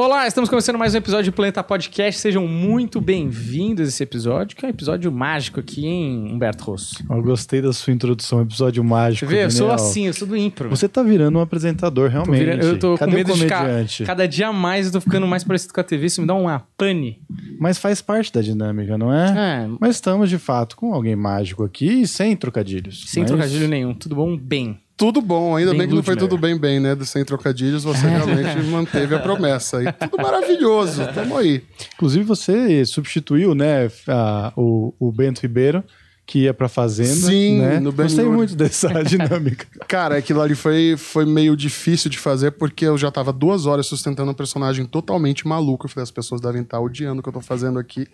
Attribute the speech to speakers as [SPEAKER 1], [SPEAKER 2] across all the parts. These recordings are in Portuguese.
[SPEAKER 1] Olá, estamos começando mais um episódio do Planeta Podcast. Sejam muito bem-vindos a esse episódio, que é um episódio mágico aqui, hein, Humberto Rosso?
[SPEAKER 2] Eu gostei da sua introdução, episódio mágico.
[SPEAKER 1] Você vê, eu sou assim, eu sou do impro.
[SPEAKER 2] Você tá virando um apresentador,
[SPEAKER 1] Tô
[SPEAKER 2] realmente.
[SPEAKER 1] virando- eu tô
[SPEAKER 2] Cadê
[SPEAKER 1] com medo
[SPEAKER 2] o
[SPEAKER 1] de ficar.
[SPEAKER 2] comediante?
[SPEAKER 1] Cada dia mais eu tô ficando mais parecido com a TV, isso me dá uma pane.
[SPEAKER 2] Mas faz parte da dinâmica, não é?
[SPEAKER 1] É,
[SPEAKER 2] Mas estamos, de fato, com alguém mágico aqui e sem trocadilhos.
[SPEAKER 1] sem
[SPEAKER 2] Mas-
[SPEAKER 1] trocadilho nenhum. Tudo bom? Bem.
[SPEAKER 3] Tudo bom, ainda
[SPEAKER 1] Bem
[SPEAKER 3] bem que não foi tudo bem bem, né? Sem Trocadilhos, você realmente manteve a promessa. E tudo maravilhoso, tamo aí.
[SPEAKER 2] Inclusive, você substituiu, né, a- o, o Bento Ribeiro, que ia pra Fazenda.
[SPEAKER 3] Sim,
[SPEAKER 2] né?
[SPEAKER 3] no Ben
[SPEAKER 2] Gostei muito dessa dinâmica.
[SPEAKER 3] Cara, aquilo ali foi, foi meio difícil de fazer, porque eu já tava duas horas sustentando um personagem totalmente maluco. Eu falei, as pessoas devem estar odiando o que eu tô fazendo aqui.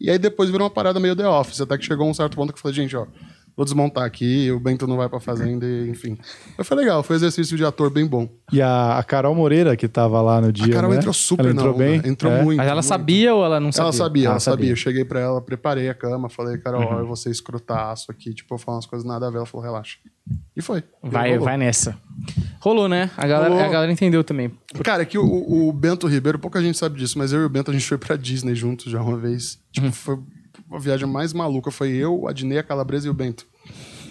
[SPEAKER 3] E aí depois virou uma parada meio The Office, até que chegou um certo ponto que eu falei, gente, ó, vou desmontar aqui, o Bento não vai pra Fazenda, e, enfim. Mas foi legal, foi um exercício de ator bem bom.
[SPEAKER 2] E a, a Carol Moreira, que tava lá no dia,
[SPEAKER 3] A Carol
[SPEAKER 2] né?
[SPEAKER 3] entrou super
[SPEAKER 2] Ela entrou
[SPEAKER 3] na onda,
[SPEAKER 2] bem?
[SPEAKER 3] entrou
[SPEAKER 2] É?
[SPEAKER 3] muito.
[SPEAKER 1] Mas ela
[SPEAKER 3] muito.
[SPEAKER 1] sabia ou ela não sabia?
[SPEAKER 3] Ela sabia, ela
[SPEAKER 2] Ah,
[SPEAKER 3] sabia.
[SPEAKER 2] sabia.
[SPEAKER 3] Eu cheguei pra ela, preparei a cama, falei, Carol,
[SPEAKER 1] Uhum.
[SPEAKER 3] ó, eu vou ser escrotaço aqui, tipo, eu falo umas coisas nada a ver. Ela falou, relaxa. E foi.
[SPEAKER 1] Vai,
[SPEAKER 3] Rolou.
[SPEAKER 1] vai nessa. Rolou, né? A galera,
[SPEAKER 3] Rolou.
[SPEAKER 1] a galera entendeu também.
[SPEAKER 3] Cara, é que o, o Bento Ribeiro, pouca gente sabe disso, mas eu e o Bento a gente foi pra Disney juntos já uma vez. Tipo,
[SPEAKER 1] Uhum.
[SPEAKER 3] foi a viagem mais maluca. Foi eu, a Dinei, a Calabresa e o Bento.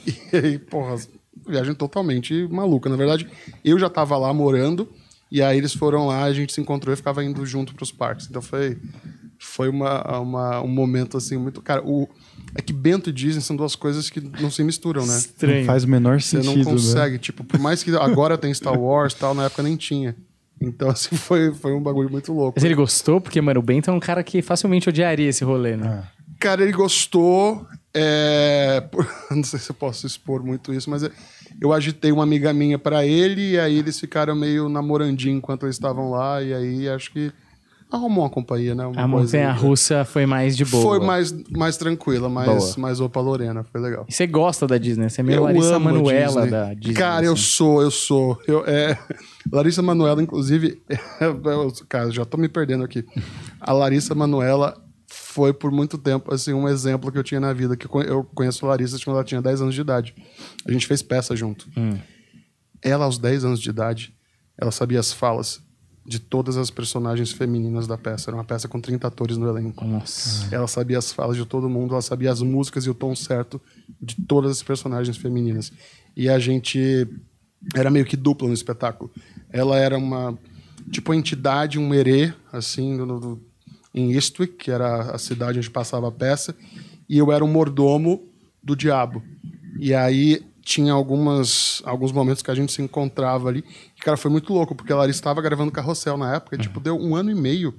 [SPEAKER 3] E aí, porra, viagem totalmente maluca. Na verdade, eu já tava lá morando, e aí eles foram lá, a gente se encontrou e ficava indo junto pros parques. Então foi, foi uma, uma- um momento assim muito. Cara, o, é que Bento e Disney são duas coisas que não se misturam, né?
[SPEAKER 2] Não
[SPEAKER 1] Estranho.
[SPEAKER 2] faz o menor
[SPEAKER 3] Você
[SPEAKER 2] sentido,
[SPEAKER 3] não
[SPEAKER 2] né?
[SPEAKER 3] consegue, tipo, por mais que agora tem Star Wars e tal, na época nem tinha. Então, assim, foi, foi um bagulho muito louco.
[SPEAKER 1] Mas ele gostou, porque, mano, o Bento é um cara que facilmente odiaria esse rolê, né?
[SPEAKER 3] Cara, ele gostou. é, Não sei se eu posso expor muito isso, mas é- eu agitei uma amiga minha pra ele, e aí eles ficaram meio namorandinho enquanto eles estavam lá, e aí acho que arrumou uma companhia, né? Uma
[SPEAKER 1] A montanha russa foi mais de boa.
[SPEAKER 3] Foi mais, mais tranquila, mais,
[SPEAKER 1] Boa.
[SPEAKER 3] mais opa Lorena, foi legal.
[SPEAKER 1] E você gosta da Disney? Você é meio
[SPEAKER 3] Eu
[SPEAKER 1] Larissa Manuela
[SPEAKER 3] Disney.
[SPEAKER 1] da Disney.
[SPEAKER 3] Cara, eu
[SPEAKER 1] assim.
[SPEAKER 3] sou, eu sou. Eu, é, Larissa Manoela, inclusive. eu- cara, já tô me perdendo aqui. A Larissa Manoela foi por muito tempo assim um exemplo que eu tinha na vida. Que eu conhe- eu conheço a Larissa quando ela tinha 10 anos de idade. A gente fez peça junto.
[SPEAKER 1] Hum.
[SPEAKER 3] Ela, aos 10 anos de idade, ela sabia as falas de todas as personagens femininas da peça. Era uma peça com 30 atores no elenco.
[SPEAKER 1] Nossa.
[SPEAKER 3] Ela sabia as falas de todo mundo, ela sabia as músicas e o tom certo de todas as personagens femininas. E a gente era meio que dupla no espetáculo. Ela era uma tipo entidade, um herê, assim, do, do- em Eastwick, que era a cidade onde passava a peça, e eu era um mordomo do diabo. E aí tinha algumas alguns momentos que a gente se encontrava ali. E, cara, foi muito louco, porque a Larissa estava gravando Carrossel na época, e, tipo, deu um ano e meio,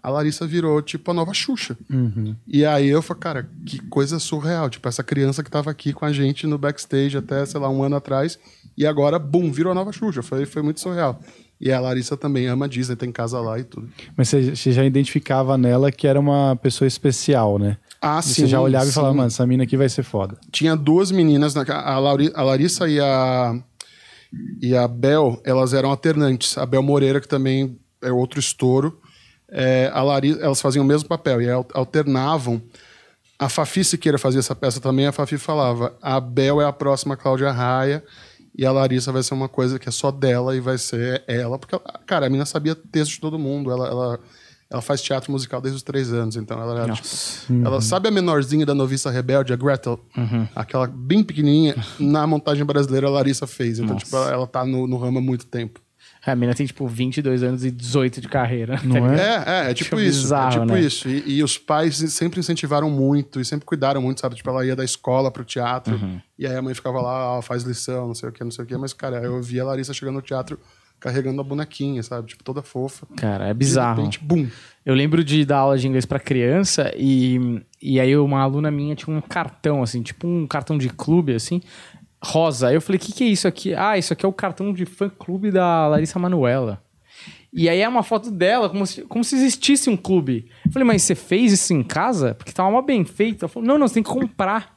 [SPEAKER 3] a Larissa virou, tipo, a nova Xuxa. E aí eu falei, cara, que coisa surreal. Tipo, essa criança que tava aqui com a gente no backstage até, sei lá, um ano atrás, e agora, bum, virou a nova Xuxa. Foi, foi muito surreal. E a Larissa também ama a Disney, tem casa lá e tudo.
[SPEAKER 2] Mas você, já identificava nela que era uma pessoa especial, né?
[SPEAKER 3] Ah,
[SPEAKER 2] Você já olhava e falava, mano, essa mina aqui vai ser foda.
[SPEAKER 3] Tinha duas meninas, na, a, Lauri- a Larissa e a, e a Bel, elas eram alternantes. A Bel Moreira, que também é outro estouro, é, a Larissa, elas faziam o mesmo papel e al- alternavam. A Fafi Siqueira fazia essa peça também, a Fafi falava: a Bel é a próxima Cláudia Raia e a Larissa vai ser uma coisa que é só dela e vai ser ela. Porque, ela- cara, a menina sabia texto de todo mundo. Ela, ela, ela faz teatro musical desde os três anos, então ela era, tipo, ela sabe a menorzinha da noviça rebelde, a Gretel? Aquela bem pequenininha, na montagem brasileira a Larissa fez. Então, tipo, ela, ela tá no, no ramo há muito tempo.
[SPEAKER 1] A mina tem, tipo, 22 anos e 18 de carreira.
[SPEAKER 2] Não
[SPEAKER 1] tá
[SPEAKER 2] é?
[SPEAKER 3] É, é, é tipo isso.
[SPEAKER 1] bizarro,
[SPEAKER 3] é tipo
[SPEAKER 1] né?
[SPEAKER 3] isso. E, e os pais sempre incentivaram muito e sempre cuidaram muito, sabe? Tipo, ela ia da escola pro teatro
[SPEAKER 1] Uhum.
[SPEAKER 3] e aí a mãe ficava lá, ó, faz lição, não sei o que, não sei o que. Mas, cara, eu via a Larissa chegando no teatro carregando a bonequinha, sabe? Tipo, toda fofa.
[SPEAKER 1] Cara, é
[SPEAKER 3] De
[SPEAKER 1] bizarro.
[SPEAKER 3] repente, bum.
[SPEAKER 1] Eu lembro de dar aula de inglês pra criança e, e aí uma aluna minha tinha um cartão, assim, tipo um cartão de clube, assim, rosa. Eu falei, o que, que é isso aqui? Ah, isso aqui é o cartão de fã-clube da Larissa Manuela. E aí é uma foto dela, como se, como se existisse um clube. Eu falei, mas você fez isso em casa? Porque tava mó bem feito. Ela falou, não, não, você tem que comprar.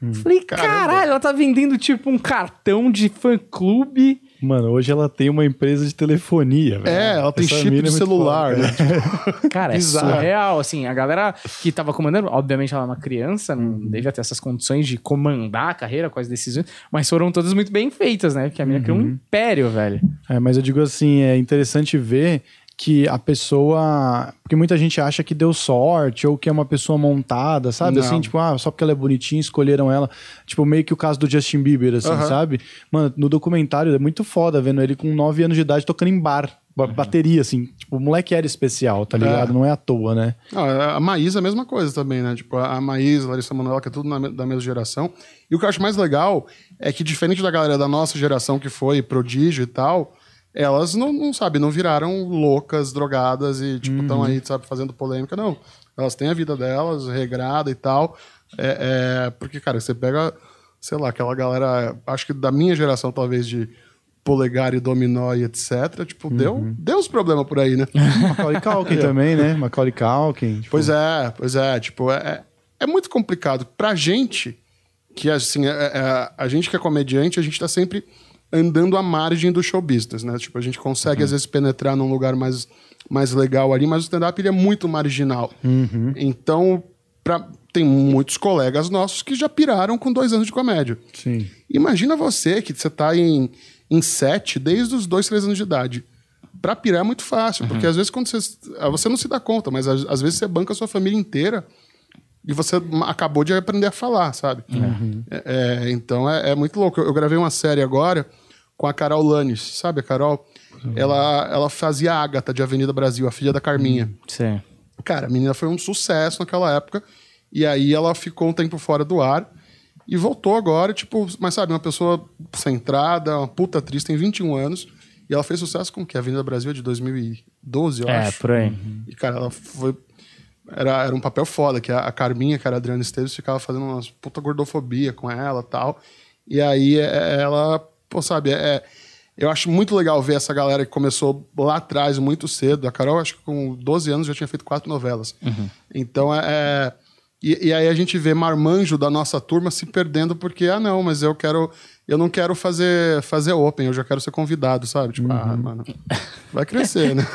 [SPEAKER 1] Eu falei,
[SPEAKER 3] Caramba.
[SPEAKER 1] caralho, ela tá vendendo tipo um cartão de fã-clube.
[SPEAKER 2] Mano, hoje ela tem uma empresa de telefonia, velho.
[SPEAKER 3] É, ela tem
[SPEAKER 2] Essa
[SPEAKER 3] chip
[SPEAKER 2] mina
[SPEAKER 3] de
[SPEAKER 2] é
[SPEAKER 3] celular,
[SPEAKER 2] foda,
[SPEAKER 3] né?
[SPEAKER 1] Cara, é surreal, assim, a galera que tava comandando, obviamente ela é uma criança, não devia ter essas condições de comandar a carreira com as decisões, mas foram todas muito bem feitas, né? Porque a menina criou um império, velho.
[SPEAKER 2] É, mas eu digo assim, é interessante ver que a pessoa. Porque muita gente acha que deu sorte ou que é uma pessoa montada, sabe?
[SPEAKER 3] Não.
[SPEAKER 2] Assim, tipo, ah, só porque ela é bonitinha, escolheram ela. Tipo, meio que o caso do Justin Bieber, assim, sabe? Mano, no documentário é muito foda vendo ele com 9 anos de idade tocando em bar. ba- Bateria, assim. Tipo, o moleque era especial, tá ligado? Não é à toa, né?
[SPEAKER 3] Não, a Maísa é a mesma coisa também, né? Tipo, a Maísa, a Larissa Manoela, que é tudo na da mesma geração. E o que eu acho mais legal é que, diferente da galera da nossa geração que foi prodígio e tal, elas não, não sabe, não viraram loucas, drogadas e, tipo, estão aí, sabe, fazendo polêmica, não. Elas têm a vida delas, regrada e tal. É, é, porque, cara, você pega, sei lá, aquela galera, acho que da minha geração, talvez, de polegar e dominó e etc. Tipo, deu, deu uns problemas por aí, né?
[SPEAKER 2] Macaulay Culkin também, né? Macaulay Culkin. tipo,
[SPEAKER 3] Pois é, pois é. Tipo, é, é muito complicado. Pra gente, que assim, é, é- a gente que é comediante, a gente tá sempre andando à margem do show business, né? Tipo, a gente consegue, às vezes, penetrar num lugar mais, mais legal ali, mas o stand-up ele é muito marginal. Então, pra, tem muitos colegas nossos que já piraram com dois anos de comédia.
[SPEAKER 2] Sim.
[SPEAKER 3] Imagina você que você tá em, em sete desde os dois, três anos de idade. Pra pirar é muito fácil, porque às vezes quando você. Você não se dá conta, mas às, às vezes você banca a sua família inteira e você acabou de aprender a falar, sabe? É, é, então é, é muito louco. Eu, eu gravei uma série agora com a Carol Lanes, sabe a Carol? Ela, ela fazia a Agatha de Avenida Brasil, a filha da Carminha.
[SPEAKER 1] Sim.
[SPEAKER 3] Cara, a menina foi um sucesso naquela época. E aí ela ficou um tempo fora do ar e voltou agora, tipo, mas sabe, uma pessoa centrada, uma puta atriz, tem 21 anos. E ela fez sucesso com o quê? A Avenida Brasil é de 2012, eu
[SPEAKER 1] É,
[SPEAKER 3] acho.
[SPEAKER 1] por aí.
[SPEAKER 3] E, cara, ela foi. Era, era um papel foda, que a, a Carminha, que era a Adriana Esteves, ficava fazendo umas puta gordofobia com ela e tal. E aí é, ela, pô, sabe, é, eu acho muito legal ver essa galera que começou lá atrás, muito cedo. A Carol, acho que com 12 anos já tinha feito quatro novelas. Então é. é- e, e aí a gente vê marmanjo da nossa turma se perdendo porque, ah, não, mas eu quero. Eu não quero fazer, fazer open, eu já quero ser convidado, sabe? Tipo, ah, mano, vai crescer, né?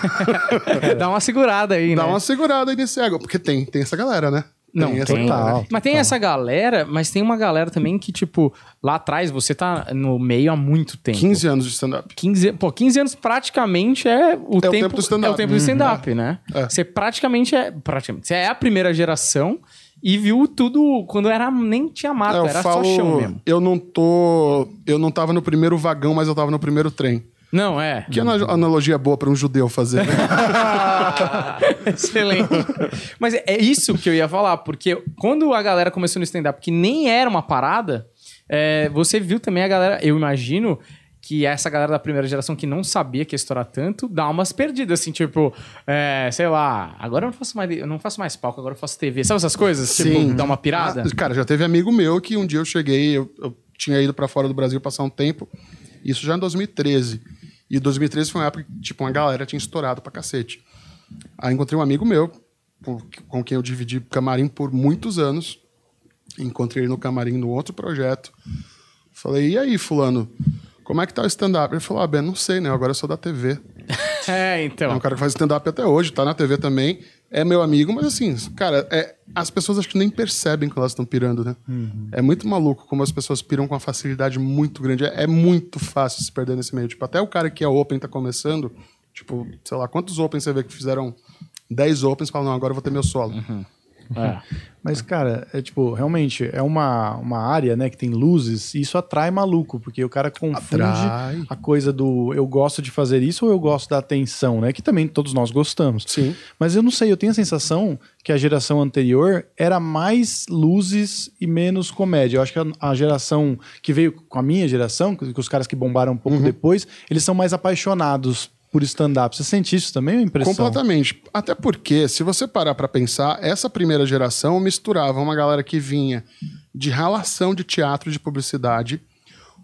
[SPEAKER 1] Dá uma segurada aí,
[SPEAKER 3] Dá
[SPEAKER 1] né?
[SPEAKER 3] uma segurada aí nesse ego. Porque tem, tem essa galera, né?
[SPEAKER 1] Não,
[SPEAKER 3] essa
[SPEAKER 1] tem.
[SPEAKER 3] galera.
[SPEAKER 1] Mas tem essa galera, mas tem uma galera também que, tipo, lá atrás você tá no meio há muito tempo.
[SPEAKER 3] 15 anos de stand-up.
[SPEAKER 1] 15, pô, 15 anos praticamente é o, tempo,
[SPEAKER 3] tempo do stand-up.
[SPEAKER 1] É o tempo do stand-up, né?
[SPEAKER 3] É.
[SPEAKER 1] Você praticamente é. Praticamente. Você é a primeira geração e viu tudo quando era nem tinha mato,
[SPEAKER 3] É,
[SPEAKER 1] era
[SPEAKER 3] falo,
[SPEAKER 1] só chão mesmo.
[SPEAKER 3] eu não tô. Eu não tava no primeiro vagão, mas eu tava no primeiro trem.
[SPEAKER 1] Não, é.
[SPEAKER 3] Que ana- analogia boa pra um judeu fazer, né?
[SPEAKER 1] Excelente. Mas é- é isso que eu ia falar, porque quando a galera começou no stand-up, que nem era uma parada, é, você viu também a galera, eu imagino que essa galera da primeira geração que não sabia que ia estourar tanto, dá umas perdidas, assim, tipo, é, sei lá, agora eu não faço mais, eu não faço mais palco, agora eu faço TV. Sabe essas coisas? Tipo, dá uma pirada?
[SPEAKER 3] Ah, cara, já teve amigo meu que um dia eu cheguei, eu, eu tinha ido pra fora do Brasil passar um tempo, isso já em 2013. E 2013 foi uma época que, tipo, uma galera tinha estourado pra cacete. Aí encontrei um amigo meu, com, com quem eu dividi camarim por muitos anos. Encontrei ele no camarim no outro projeto. Falei, e aí, fulano, como é que tá o stand-up? Ele falou, ah, Ben, não sei, né? Agora eu sou da TV.
[SPEAKER 1] É,
[SPEAKER 3] É
[SPEAKER 1] então.
[SPEAKER 3] um cara que faz stand-up até hoje, tá na TV também. É meu amigo, mas assim, cara, é, as pessoas acho que nem percebem que elas estão pirando, né? É muito maluco como as pessoas piram com uma facilidade muito grande. É, é muito fácil se perder nesse meio. Tipo, até o cara que é open tá começando, tipo, sei lá, quantos opens você vê que fizeram 10 opens e falam, não, agora eu vou ter meu solo.
[SPEAKER 1] É.
[SPEAKER 2] Mas, cara, é tipo, realmente, é uma, uma área, né, que tem luzes, e isso atrai maluco, porque o cara confunde
[SPEAKER 3] Atrai.
[SPEAKER 2] a coisa do eu gosto de fazer isso ou eu gosto da atenção, né? Que também todos nós gostamos.
[SPEAKER 3] Sim.
[SPEAKER 2] Mas eu não sei, eu tenho a sensação que a geração anterior era mais luzes e menos comédia. Eu acho que a, a geração que veio com a minha geração, que que os caras que bombaram um pouco depois, eles são mais apaixonados por stand-up. Você sente isso também ou é impressão?
[SPEAKER 3] Completamente. Até porque, se você parar pra pensar, essa primeira geração misturava uma galera que vinha de relação de teatro de publicidade,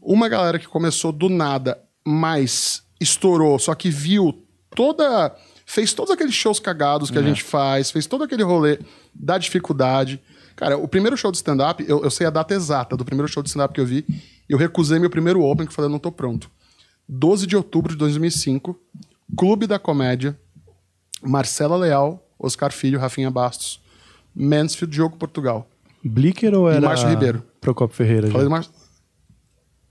[SPEAKER 3] uma galera que começou do nada, mas estourou, só que viu toda. fez todos aqueles shows cagados que a gente faz, fez todo aquele rolê da dificuldade. Cara, o primeiro show de stand-up, eu, eu sei a data exata do primeiro show de stand-up que eu vi, eu recusei meu primeiro open, que eu falei, não tô pronto. 12 de outubro de 2005, Clube da Comédia, Marcela Leal, Oscar Filho, Rafinha Bastos, Mansfield, Diogo Portugal.
[SPEAKER 2] Blicker ou era
[SPEAKER 3] Márcio Ribeiro.
[SPEAKER 2] Procopio Ferreira? já?
[SPEAKER 3] Falei do Mar...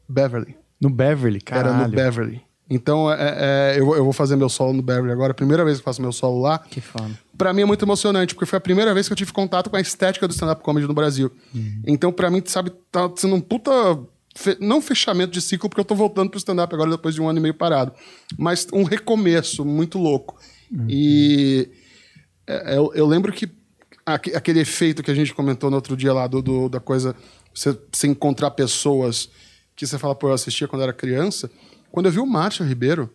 [SPEAKER 3] Beverly.
[SPEAKER 2] No Beverly, caralho.
[SPEAKER 3] Era no Beverly. Então, é, é, eu, eu vou fazer meu solo no Barry agora, primeira vez que faço meu solo lá.
[SPEAKER 1] Que foda.
[SPEAKER 3] Pra mim é muito emocionante, porque foi a primeira vez que eu tive contato com a estética do stand-up comedy no Brasil. Então, pra mim, sabe, tá sendo um puta. Fe- Não fechamento de ciclo, porque eu tô voltando pro stand-up agora depois de um ano e meio parado. Mas um recomeço muito louco. E é, eu, eu lembro que aque- aquele efeito que a gente comentou no outro dia lá, do, do- da coisa, você, você encontrar pessoas que você fala, pô, eu assistia quando era criança. Quando eu vi o Márcio Ribeiro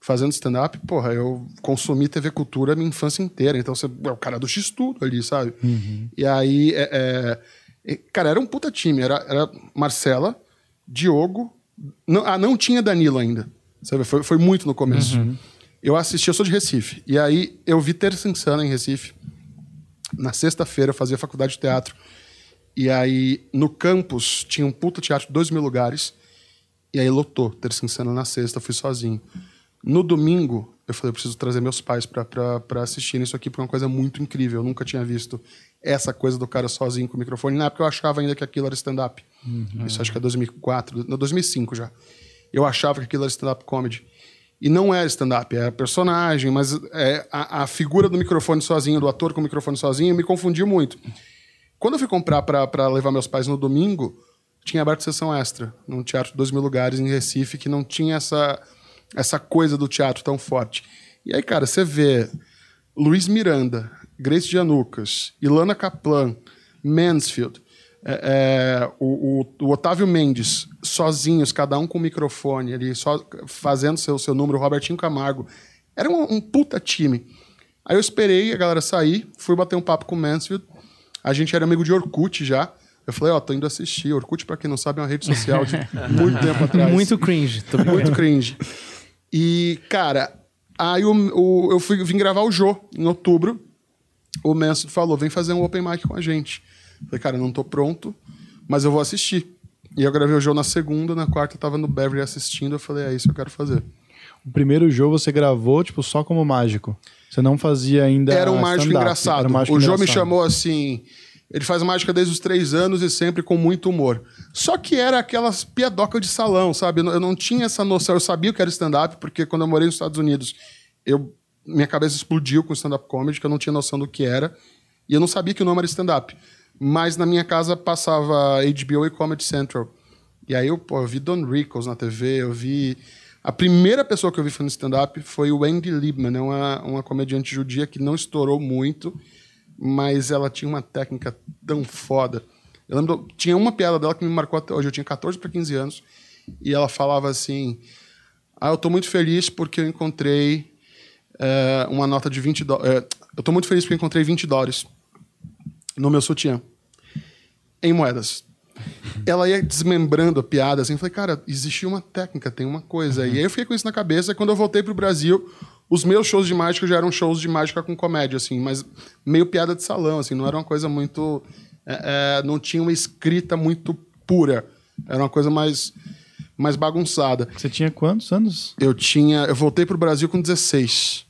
[SPEAKER 3] fazendo stand-up, porra, eu consumi TV Cultura a minha infância inteira. Então você é o cara do X-Tudo ali, sabe? E aí, é, é, é, cara, era um puta time. Era, era Marcela, Diogo. Não, ah, não tinha Danilo ainda. Sabe? Foi, foi muito no começo. Eu assisti, eu sou de Recife. E aí eu vi Terça Insana em Recife. Na sexta-feira eu fazia faculdade de teatro. E aí no campus tinha um puta teatro de dois mil lugares. E aí lotou. Terça Insana na sexta, fui sozinho. No domingo, eu falei, eu preciso trazer meus pais pra assistirem isso aqui, porque é uma coisa muito incrível. Eu nunca tinha visto essa coisa do cara sozinho com o microfone. Na época eu achava ainda que aquilo era stand-up. Isso acho que é 2004, não, 2005 já. Eu achava que aquilo era stand-up comedy. E não era stand-up, era personagem, mas é, a, a figura do microfone sozinho, do ator com o microfone sozinho, me confundiu muito. Quando eu fui comprar pra pra levar meus pais no domingo, tinha aberto sessão extra, num teatro de dois mil lugares em Recife, que não tinha essa, essa coisa do teatro tão forte. E aí, cara, você vê Luiz Miranda, Grace Janucas, Ilana Kaplan, Mansfield, é, é, o, o- o Otávio Mendes, sozinhos, cada um com o microfone ali, só fazendo seu, seu número, Robertinho Camargo. Era um, um puta time. Aí eu esperei a galera sair, fui bater um papo com o Mansfield. A gente era amigo de Orkut já. Eu falei, ó, tô indo assistir. Orkut, pra quem não sabe, é uma rede social de muito tempo atrás.
[SPEAKER 1] Muito cringe.
[SPEAKER 3] Muito cringe. E, cara, aí o, o- eu fui, vim gravar o Jô em outubro. O Manso falou: vem fazer um open mic com a gente. Falei, cara, não tô pronto, mas eu vou assistir. E eu gravei o Jô na segunda, na quarta eu tava no Beverly assistindo. Eu falei, é isso que eu quero fazer.
[SPEAKER 2] O primeiro jogo você gravou, tipo, só como mágico. Você não fazia ainda.
[SPEAKER 3] Era um mágico engraçado.
[SPEAKER 2] era um mágico
[SPEAKER 3] o Jô me chamou assim. Ele faz mágica desde os três anos e sempre com muito humor. Só que era aquelas piadocas de salão, sabe? Eu não- eu não tinha essa noção. Eu sabia o que era stand-up, porque quando eu morei nos Estados Unidos, eu, minha cabeça explodiu com stand-up comedy, que eu não tinha noção do que era. E eu não sabia que o nome era stand-up. Mas na minha casa passava HBO e Comedy Central. E aí eu, pô, eu vi Don Rickles na TV, eu vi. A primeira pessoa que eu vi fazendo stand-up foi o Andy Liebman, é uma, uma comediante judia que não estourou muito, mas ela tinha uma técnica tão foda. Eu lembro, tinha uma piada dela que me marcou até hoje. Eu tinha 14 para 15 anos e ela falava assim: Ah, eu tô muito feliz porque eu encontrei eh, uma nota de 20 dólares. eu tô muito feliz porque encontrei 20 dólares no meu sutiã em moedas. Ela ia desmembrando a piada, assim, eu falei, cara, existia uma técnica, tem uma coisa. E aí eu fiquei com isso na cabeça, quando eu voltei pro Brasil, os meus shows de mágica já eram shows de mágica com comédia, assim, mas meio piada de salão, assim, não era uma coisa muito... é, é, não tinha uma escrita muito pura. Era uma coisa mais, mais bagunçada.
[SPEAKER 2] Você tinha quantos anos?
[SPEAKER 3] Eu tinha. Eu voltei pro Brasil com 16.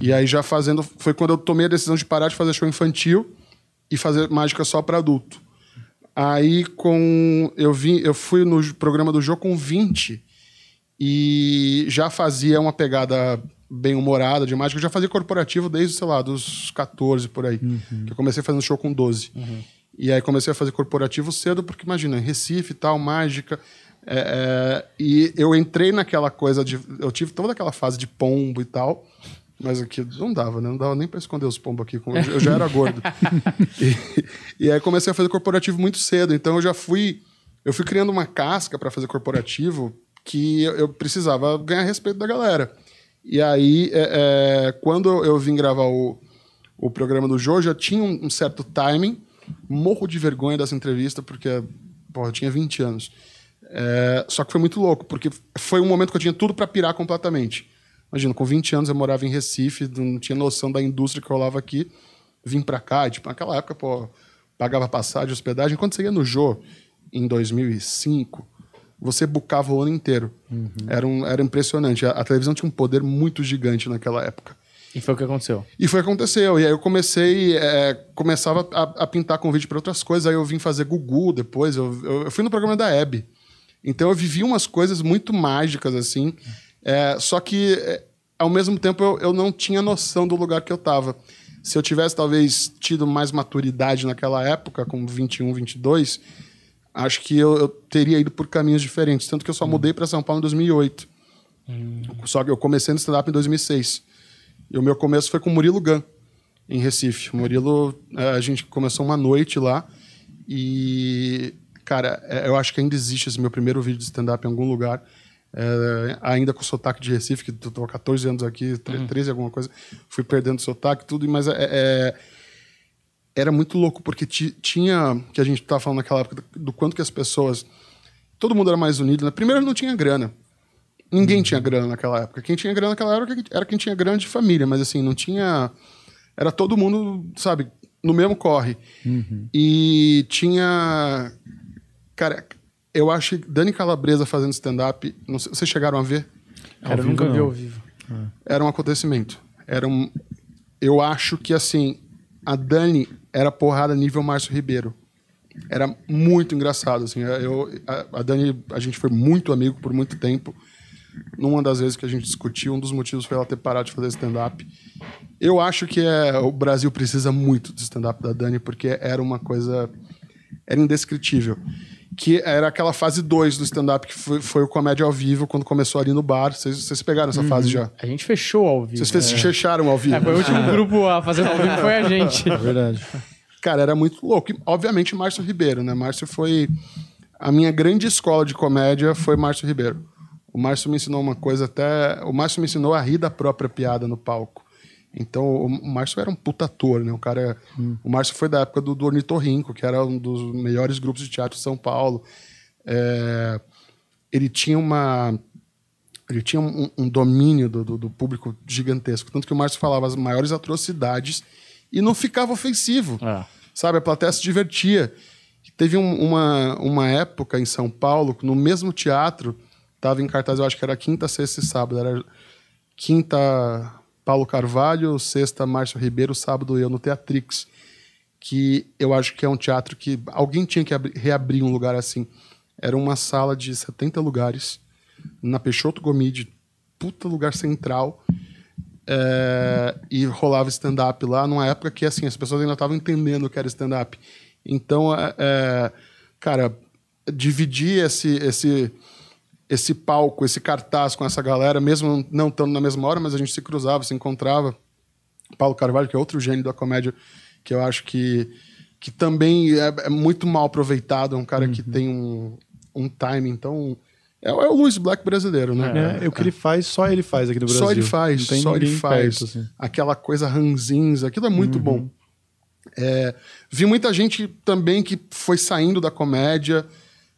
[SPEAKER 3] E aí já fazendo. Foi quando eu tomei a decisão de parar de fazer show infantil e fazer mágica só para adulto. Aí com. Eu vim, eu fui no programa do jogo com 20 e já fazia uma pegada bem humorada de mágica. Eu já fazia corporativo desde, sei lá, dos 14 por aí. Que eu comecei fazendo show com 12. E aí comecei a fazer corporativo cedo, porque imagina, em Recife e tal, mágica. é, é, e eu entrei naquela coisa de. Eu tive toda aquela fase de pombo e tal. Mas aqui não dava, né? Não dava nem pra esconder os pombos aqui. Eu já era gordo. e, e aí comecei a fazer corporativo muito cedo. Então eu já fui. Eu fui criando uma casca para fazer corporativo que eu, precisava ganhar respeito da galera. E aí, é, é, quando eu, vim gravar o, o programa do Jô, já tinha um, um certo timing. Morro de vergonha dessa entrevista, porque pô, eu tinha 20 anos. É, só que foi muito louco, porque foi um momento que eu tinha tudo para pirar completamente. Imagina, com 20 anos eu morava em Recife, não tinha noção da indústria que rolava aqui. Vim para cá, e, tipo, naquela época, pô, pagava passagem, hospedagem. Quando você ia no Jô, em 2005, você bucava o ano inteiro. Era, um, era impressionante. A, a televisão tinha um poder muito gigante naquela época.
[SPEAKER 1] E foi o que aconteceu.
[SPEAKER 3] E foi o que aconteceu. E aí eu comecei, é, começava a, a pintar convite para outras coisas. Aí eu vim fazer Gugu depois. Eu, eu, eu fui no programa da Hebe. Então eu vivi umas coisas muito mágicas, assim. É, só que, é, ao mesmo tempo, eu, eu não tinha noção do lugar que eu tava. Se eu tivesse, talvez, tido mais maturidade naquela época, com 21, 22, acho que eu, eu teria ido por caminhos diferentes. Tanto que eu só mudei para São Paulo em 2008. Só que eu comecei no stand-up em 2006. E o meu começo foi com o Murilo Gun, em Recife. O Murilo, eh, a gente começou uma noite lá e, cara, eh, eu acho que ainda existe esse meu primeiro vídeo de stand-up em algum lugar. Eh, ainda com sotaque de Recife, que eu tô há 14 anos aqui, tre- 13 alguma coisa, fui perdendo sotaque e tudo, mas é, é- era muito louco, porque ti- tinha, que a gente tava falando naquela época, do, quanto que as pessoas, todo mundo era mais unido, né? Primeiro não tinha grana, Ninguém tinha grana naquela época. Quem tinha grana naquela época era quem tinha grana de família, mas assim, não tinha. Era todo mundo, sabe, no mesmo corre. E tinha. Cara, eu acho que Dani Calabresa fazendo stand-up. não sei- Vocês chegaram a ver?
[SPEAKER 1] Cara, eu nunca vi ao vivo.
[SPEAKER 3] Era um acontecimento. Era um. Eu acho que assim, a Dani era porrada nível Márcio Ribeiro. Era muito engraçado, assim. Eu, a, a Dani, a gente foi muito amigo por muito tempo. Numa das vezes que a gente discutiu, um dos motivos foi ela ter parado de fazer stand-up. Eu acho que é, o Brasil precisa muito do stand-up da Dani, porque era uma coisa. Era indescritível. Que era aquela fase 2 do stand-up, que foi, foi o comédia ao vivo, quando começou ali no bar. Vocês, vocês pegaram essa fase já?
[SPEAKER 1] A gente fechou ao vivo.
[SPEAKER 3] Vocês fez- fecharam ao vivo.
[SPEAKER 1] É, foi o último grupo a fazer ao vivo foi a gente.
[SPEAKER 2] É verdade.
[SPEAKER 3] Cara, era muito louco. E, obviamente, Márcio Ribeiro, né? Márcio foi. A minha grande escola de comédia foi Márcio Ribeiro. O Márcio me ensinou uma coisa até. O Márcio me ensinou a rir da própria piada no palco. Então, o Márcio era um puta ator, né? O cara. O Márcio foi da época do, do Ornitorrinco, que era um dos melhores grupos de teatro de São Paulo. É, Ele tinha uma. Ele tinha um, um domínio do, do- do público gigantesco. Tanto que o Márcio falava as maiores atrocidades e não ficava ofensivo.
[SPEAKER 1] Ah.
[SPEAKER 3] Sabe? A plateia se divertia. Teve um- uma, uma época em São Paulo, no mesmo teatro, estava em cartaz, eu acho que era quinta, sexta e sábado. Era quinta Paulo Carvalho, sexta Márcio Ribeiro, sábado eu no Teatrix. Que eu acho que é um teatro que alguém tinha que abri- reabrir um lugar assim. Era uma sala de 70 lugares, na Peixoto Gomide, puta lugar central. É, e rolava stand-up lá numa época que assim as pessoas ainda estavam entendendo o que era stand-up. Então, é, cara, dividir esse, esse, esse palco, esse cartaz com essa galera, mesmo não estando na mesma hora, mas a gente se cruzava, se encontrava. Paulo Carvalho, que é outro gênio da comédia, que eu acho que, que também é, é muito mal aproveitado, é um cara que tem um, um time, então. É, é o Luiz Black brasileiro, né?
[SPEAKER 2] É, o que ele faz, só ele faz aqui no Brasil.
[SPEAKER 3] Só ele faz, só ele faz.
[SPEAKER 2] perto, assim.
[SPEAKER 3] Aquela coisa ranzinza, aquilo é muito bom. É, vi muita gente também que foi saindo da comédia.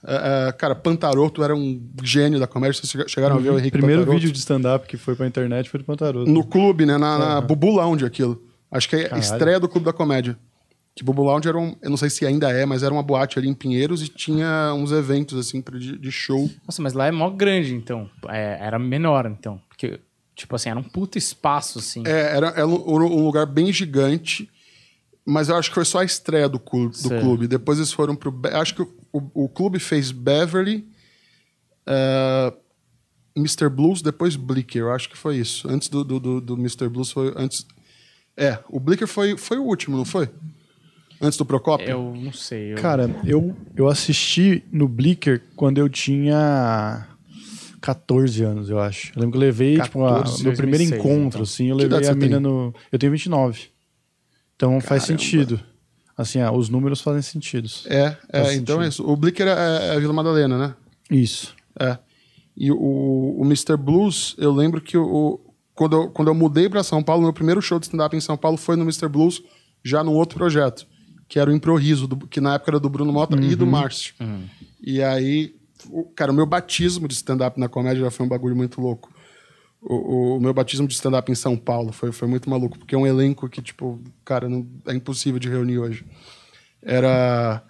[SPEAKER 3] É, cara, Pantaroto era um gênio da comédia. Vocês chega- chegaram a ver o Henrique
[SPEAKER 2] Uhum. Primeiro
[SPEAKER 3] Pantaroto?
[SPEAKER 2] vídeo de stand-up que foi pra internet foi do Pantaroto.
[SPEAKER 3] No clube, né? Na, na Bubu Lounge, aquilo. Acho que é a
[SPEAKER 2] Caralho.
[SPEAKER 3] estreia do Clube da Comédia. Que Bubu Lounge era um... Eu não sei se ainda é, mas era uma boate ali em Pinheiros e tinha uns eventos, assim, de, de show.
[SPEAKER 1] Nossa, mas lá é mó grande, então. É, era menor, então. Porque, tipo assim, era um puto espaço, assim.
[SPEAKER 3] É, era, era um lugar bem gigante, mas eu acho que foi só a estreia do, clu- do clube. Depois eles foram pro. Acho que o, o, o clube fez Beverly, eh, Mr. Blues, depois Blicker. Eu acho que foi isso. Antes do, do, do, do Mr. Blues foi. Antes, é, o Blicker foi, foi o último, não foi? Antes do Procopio?
[SPEAKER 1] Eu não sei. Eu...
[SPEAKER 2] Cara, eu, eu assisti no Blicker quando eu tinha 14 anos, eu acho. Eu lembro que eu levei, tipo, a-
[SPEAKER 3] 14,
[SPEAKER 2] meu primeiro
[SPEAKER 1] 2006,
[SPEAKER 2] encontro,
[SPEAKER 1] então.
[SPEAKER 2] assim, eu levei a mina no... Eu tenho 29. Então faz
[SPEAKER 3] Caramba.
[SPEAKER 2] sentido. Assim, ah, os números fazem sentido.
[SPEAKER 3] É, é
[SPEAKER 2] Faz
[SPEAKER 3] então
[SPEAKER 2] sentido.
[SPEAKER 3] é isso. O Blicker é, é a Vila Madalena, né?
[SPEAKER 2] Isso.
[SPEAKER 3] É. E o, o Mr. Blues, eu lembro que o, quando, eu, quando eu mudei para São Paulo, meu primeiro show de stand-up em São Paulo foi no Mr. Blues, já num outro projeto, que era o Improviso, do- que na época era do Bruno Mota e do Márcio. E aí, o, cara, o meu batismo de stand-up na comédia já foi um bagulho muito louco. O, o- meu batismo de stand-up em São Paulo foi, foi muito maluco, porque é um elenco que, tipo, cara, não, é impossível de reunir hoje. Era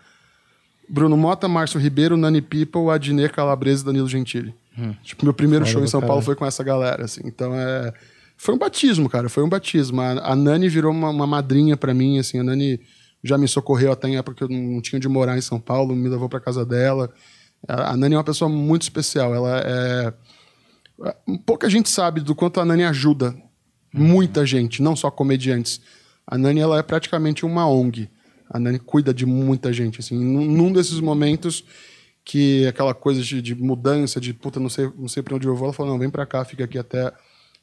[SPEAKER 3] Bruno Mota, Márcio Ribeiro, Nani People, Adnet Calabresa e Danilo Gentili. Tipo, meu primeiro show em São Paulo
[SPEAKER 2] caralho.
[SPEAKER 3] foi com essa galera, assim. Então é. Foi um batismo, cara. Foi um batismo. A, a Nani virou uma, uma madrinha pra mim, assim. A Nani já me socorreu até em época que eu não, tinha onde morar em São Paulo, me levou pra casa dela. A, a Nani é uma pessoa muito especial. Ela é. Pouca gente sabe do quanto a Nani ajuda muita gente, não só comediantes. A Nani ela é praticamente uma ONG. A Nani cuida de muita gente. Assim, num desses momentos que aquela coisa de, de mudança, de puta, não sei, não sei para onde eu vou, ela falou: não, vem para cá, fica aqui até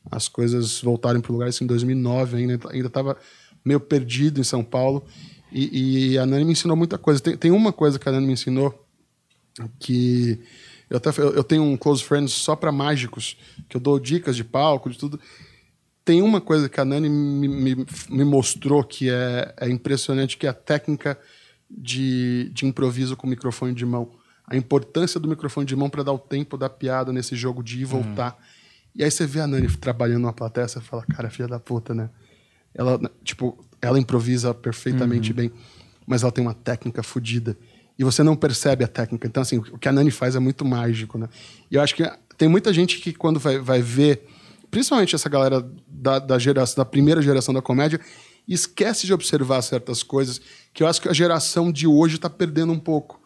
[SPEAKER 3] as coisas voltarem para o lugar. Isso em 2009 ainda, ainda estava meio perdido em São Paulo. E, e a Nani me ensinou muita coisa. Tem, tem uma coisa que a Nani me ensinou que eu até eu tenho um close friends só para mágicos, que eu dou dicas de palco, de tudo. Tem uma coisa que a Nani me, me, me mostrou que é, é impressionante, que é a técnica de, de improviso com microfone de mão. A importância do microfone de mão para dar o tempo da piada nesse jogo de ir e voltar. E aí você vê a Nani trabalhando numa plateia, você fala, cara, filha da puta, né? Ela, tipo, ela improvisa perfeitamente bem, mas ela tem uma técnica fodida. E você não percebe a técnica. Então, assim, o que a Nani faz é muito mágico, né? E eu acho que tem muita gente que quando vai, vai ver, principalmente essa galera da, da, geração, da primeira geração da comédia, esquece de observar certas coisas que eu acho que a geração de hoje está perdendo um pouco.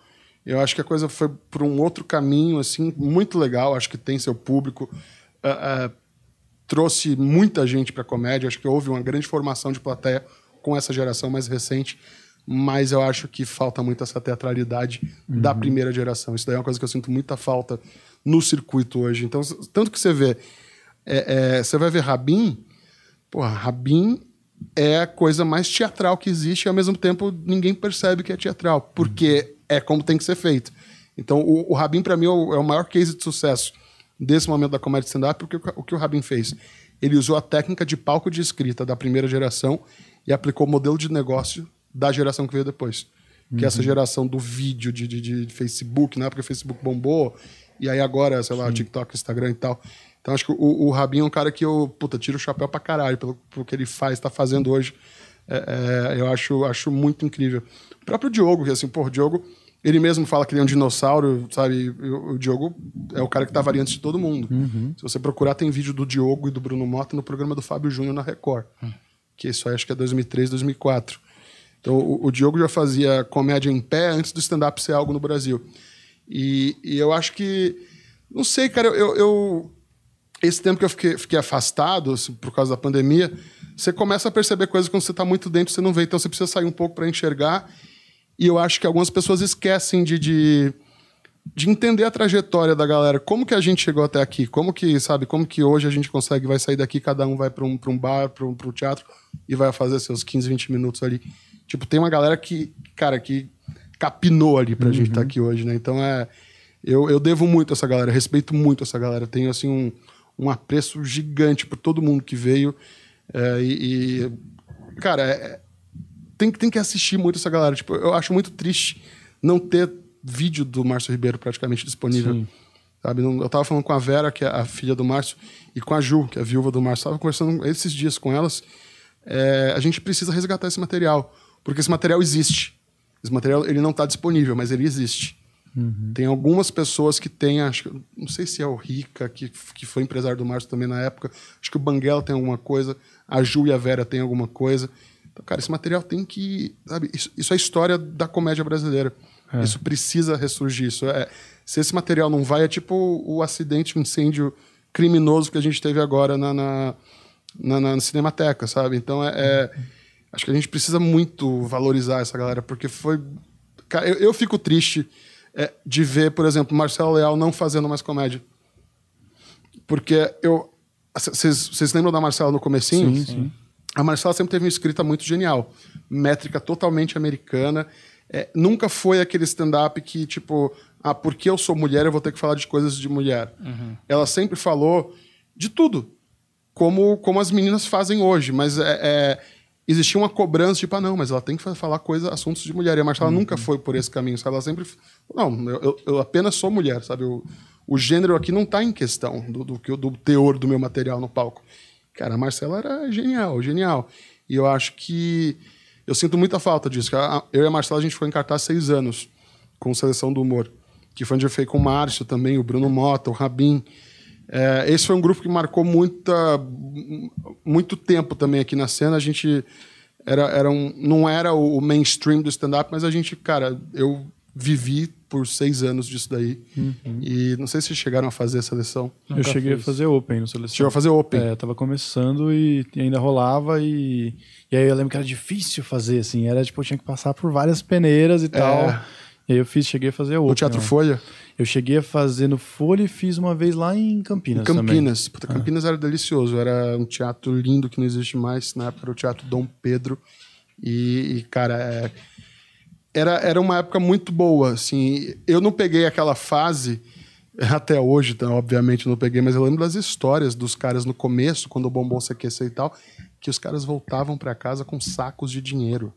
[SPEAKER 3] Eu acho que a coisa foi por um outro caminho, assim, muito legal. Acho que tem seu público. Uh, uh, trouxe muita gente para a comédia. Acho que houve uma grande formação de plateia com essa geração mais recente. Mas eu acho que falta muito essa teatralidade uhum. da primeira geração. Isso daí é uma coisa que eu sinto muita falta no circuito hoje. Então, tanto que você vê, é, é, você vai ver Rabin, porra, Rabin é a coisa mais teatral que existe e ao mesmo tempo ninguém percebe que é teatral, porque é como tem que ser feito. Então, o, o Rabin, para mim, é o, é o, maior case de sucesso desse momento da comédia stand-up, porque o, o que o Rabin fez? Ele usou a técnica de palco de escrita da primeira geração e aplicou o modelo de negócio da geração que veio depois. Que é essa geração do vídeo de, de, de Facebook, na época o Facebook bombou, e aí agora, sei lá, Sim. TikTok, Instagram e tal. Então acho que o, o Rabin é um cara que eu, puta, tiro o chapéu pra caralho pelo, pelo que ele faz, tá fazendo hoje. É, é, eu acho, acho muito incrível. O próprio Diogo, que assim, pô, o Diogo, ele mesmo fala que ele é um dinossauro, sabe? O, o Diogo é o cara que tava ali antes de todo mundo.
[SPEAKER 2] Uhum.
[SPEAKER 3] Se você procurar, tem vídeo do Diogo e do Bruno Mota no programa do Fábio Júnior na Record.
[SPEAKER 2] Uhum.
[SPEAKER 3] Que isso aí acho que é 2003, 2004. Então, o, o, Diogo já fazia comédia em pé antes do stand-up ser algo no Brasil. E, e, eu acho que. Não sei, cara, eu, eu esse tempo que eu fiquei, fiquei afastado, assim, por causa da pandemia, você começa a perceber coisas quando você está muito dentro, você não vê. Então, você precisa sair um pouco para enxergar. E eu acho que algumas pessoas esquecem de, de, de, entender a trajetória da galera. Como que a gente chegou até aqui? Como que, sabe, como que hoje a gente consegue, vai sair daqui, cada um vai para um, um bar, para um teatro e vai fazer seus 15, 20 minutos ali. Tipo, tem uma galera que, cara, que capinou ali pra uhum. gente estar tá aqui hoje, né? Então é. Eu, eu devo muito a essa galera, respeito muito essa galera. Tenho, assim, um, um apreço gigante por todo mundo que veio. É, e, e, Cara, é, tem, tem que assistir muito essa galera. Tipo, eu acho muito triste não ter vídeo do Márcio Ribeiro praticamente disponível. Sim. Sabe? Eu tava falando com a Vera, que é a filha do Márcio, e com a Ju, que é a viúva do Márcio. Tava conversando esses dias com elas. É, a gente precisa resgatar esse material. Porque esse material existe. Esse material ele não está disponível, mas ele existe.
[SPEAKER 2] Uhum.
[SPEAKER 3] Tem algumas pessoas que têm, acho não sei se é o Rica, que, que foi empresário do Márcio também na época. Acho que o Banguela tem alguma coisa, a Ju e a Vera tem alguma coisa. Então, cara, esse material tem que. Sabe, isso, isso é a história da comédia brasileira. É. Isso precisa ressurgir. Isso é, se esse material não vai, é tipo o acidente, o incêndio criminoso que a gente teve agora na, na, na, na Cinemateca, sabe? Então é, é Acho que a gente precisa muito valorizar essa galera, porque foi. Cara, eu, eu fico triste é, de ver, por exemplo, Marcelo Leal não fazendo mais comédia. Porque eu. Vocês lembram da Marcela no comecinho?
[SPEAKER 2] Sim, sim.
[SPEAKER 3] A Marcela sempre teve uma escrita muito genial. Métrica totalmente americana. É, nunca foi aquele stand-up que, tipo, ah, porque eu sou mulher, eu vou ter que falar de coisas de mulher.
[SPEAKER 1] Uhum.
[SPEAKER 3] Ela sempre falou de tudo. Como, como as meninas fazem hoje. Mas é, é existia uma cobrança, tipo, ah, não, mas ela tem que falar coisa, assuntos de mulher. E a Marcela uhum. nunca foi por esse caminho, sabe? Ela sempre. Não, eu, eu apenas sou mulher, sabe? Eu, o gênero aqui não está em questão do, do, do teor do meu material no palco. Cara, a Marcela era genial, genial. E eu acho que. Eu sinto muita falta disso. Eu e a Marcela, a gente foi em cartaz seis anos com Seleção do Humor. Que foi onde eu fui com o Márcio também, o Bruno Mota, o Rabin. É, esse foi um grupo que marcou muita, muito tempo também aqui na cena. A gente era, era um, não era o mainstream do stand-up, mas a gente, cara, eu vivi por seis anos disso daí.
[SPEAKER 2] Uhum.
[SPEAKER 3] E não sei se chegaram a fazer a seleção.
[SPEAKER 2] eu
[SPEAKER 1] Nunca
[SPEAKER 2] cheguei
[SPEAKER 1] fiz.
[SPEAKER 2] a fazer Open no seleção.
[SPEAKER 3] Chegou a fazer Open.
[SPEAKER 2] É, tava começando e, ainda rolava e, e aí eu lembro que era difícil fazer, assim, era tipo, eu tinha que passar por várias peneiras e tal. E aí eu fiz, cheguei a fazer Open.
[SPEAKER 3] no Teatro
[SPEAKER 2] ó.
[SPEAKER 3] Folha,
[SPEAKER 2] Eu cheguei a fazer no Folha e fiz uma vez lá em Campinas
[SPEAKER 3] em. Campinas. Puta, Campinas era delicioso. Era um teatro lindo que não existe mais. Na época era o Teatro Dom Pedro. E, e, cara, é- era, era uma época muito boa. Assim, eu não peguei aquela fase até hoje, então, obviamente não peguei, mas eu lembro das histórias dos caras no começo, quando o bombom se aqueceu e tal, que os caras voltavam para casa com sacos de dinheiro.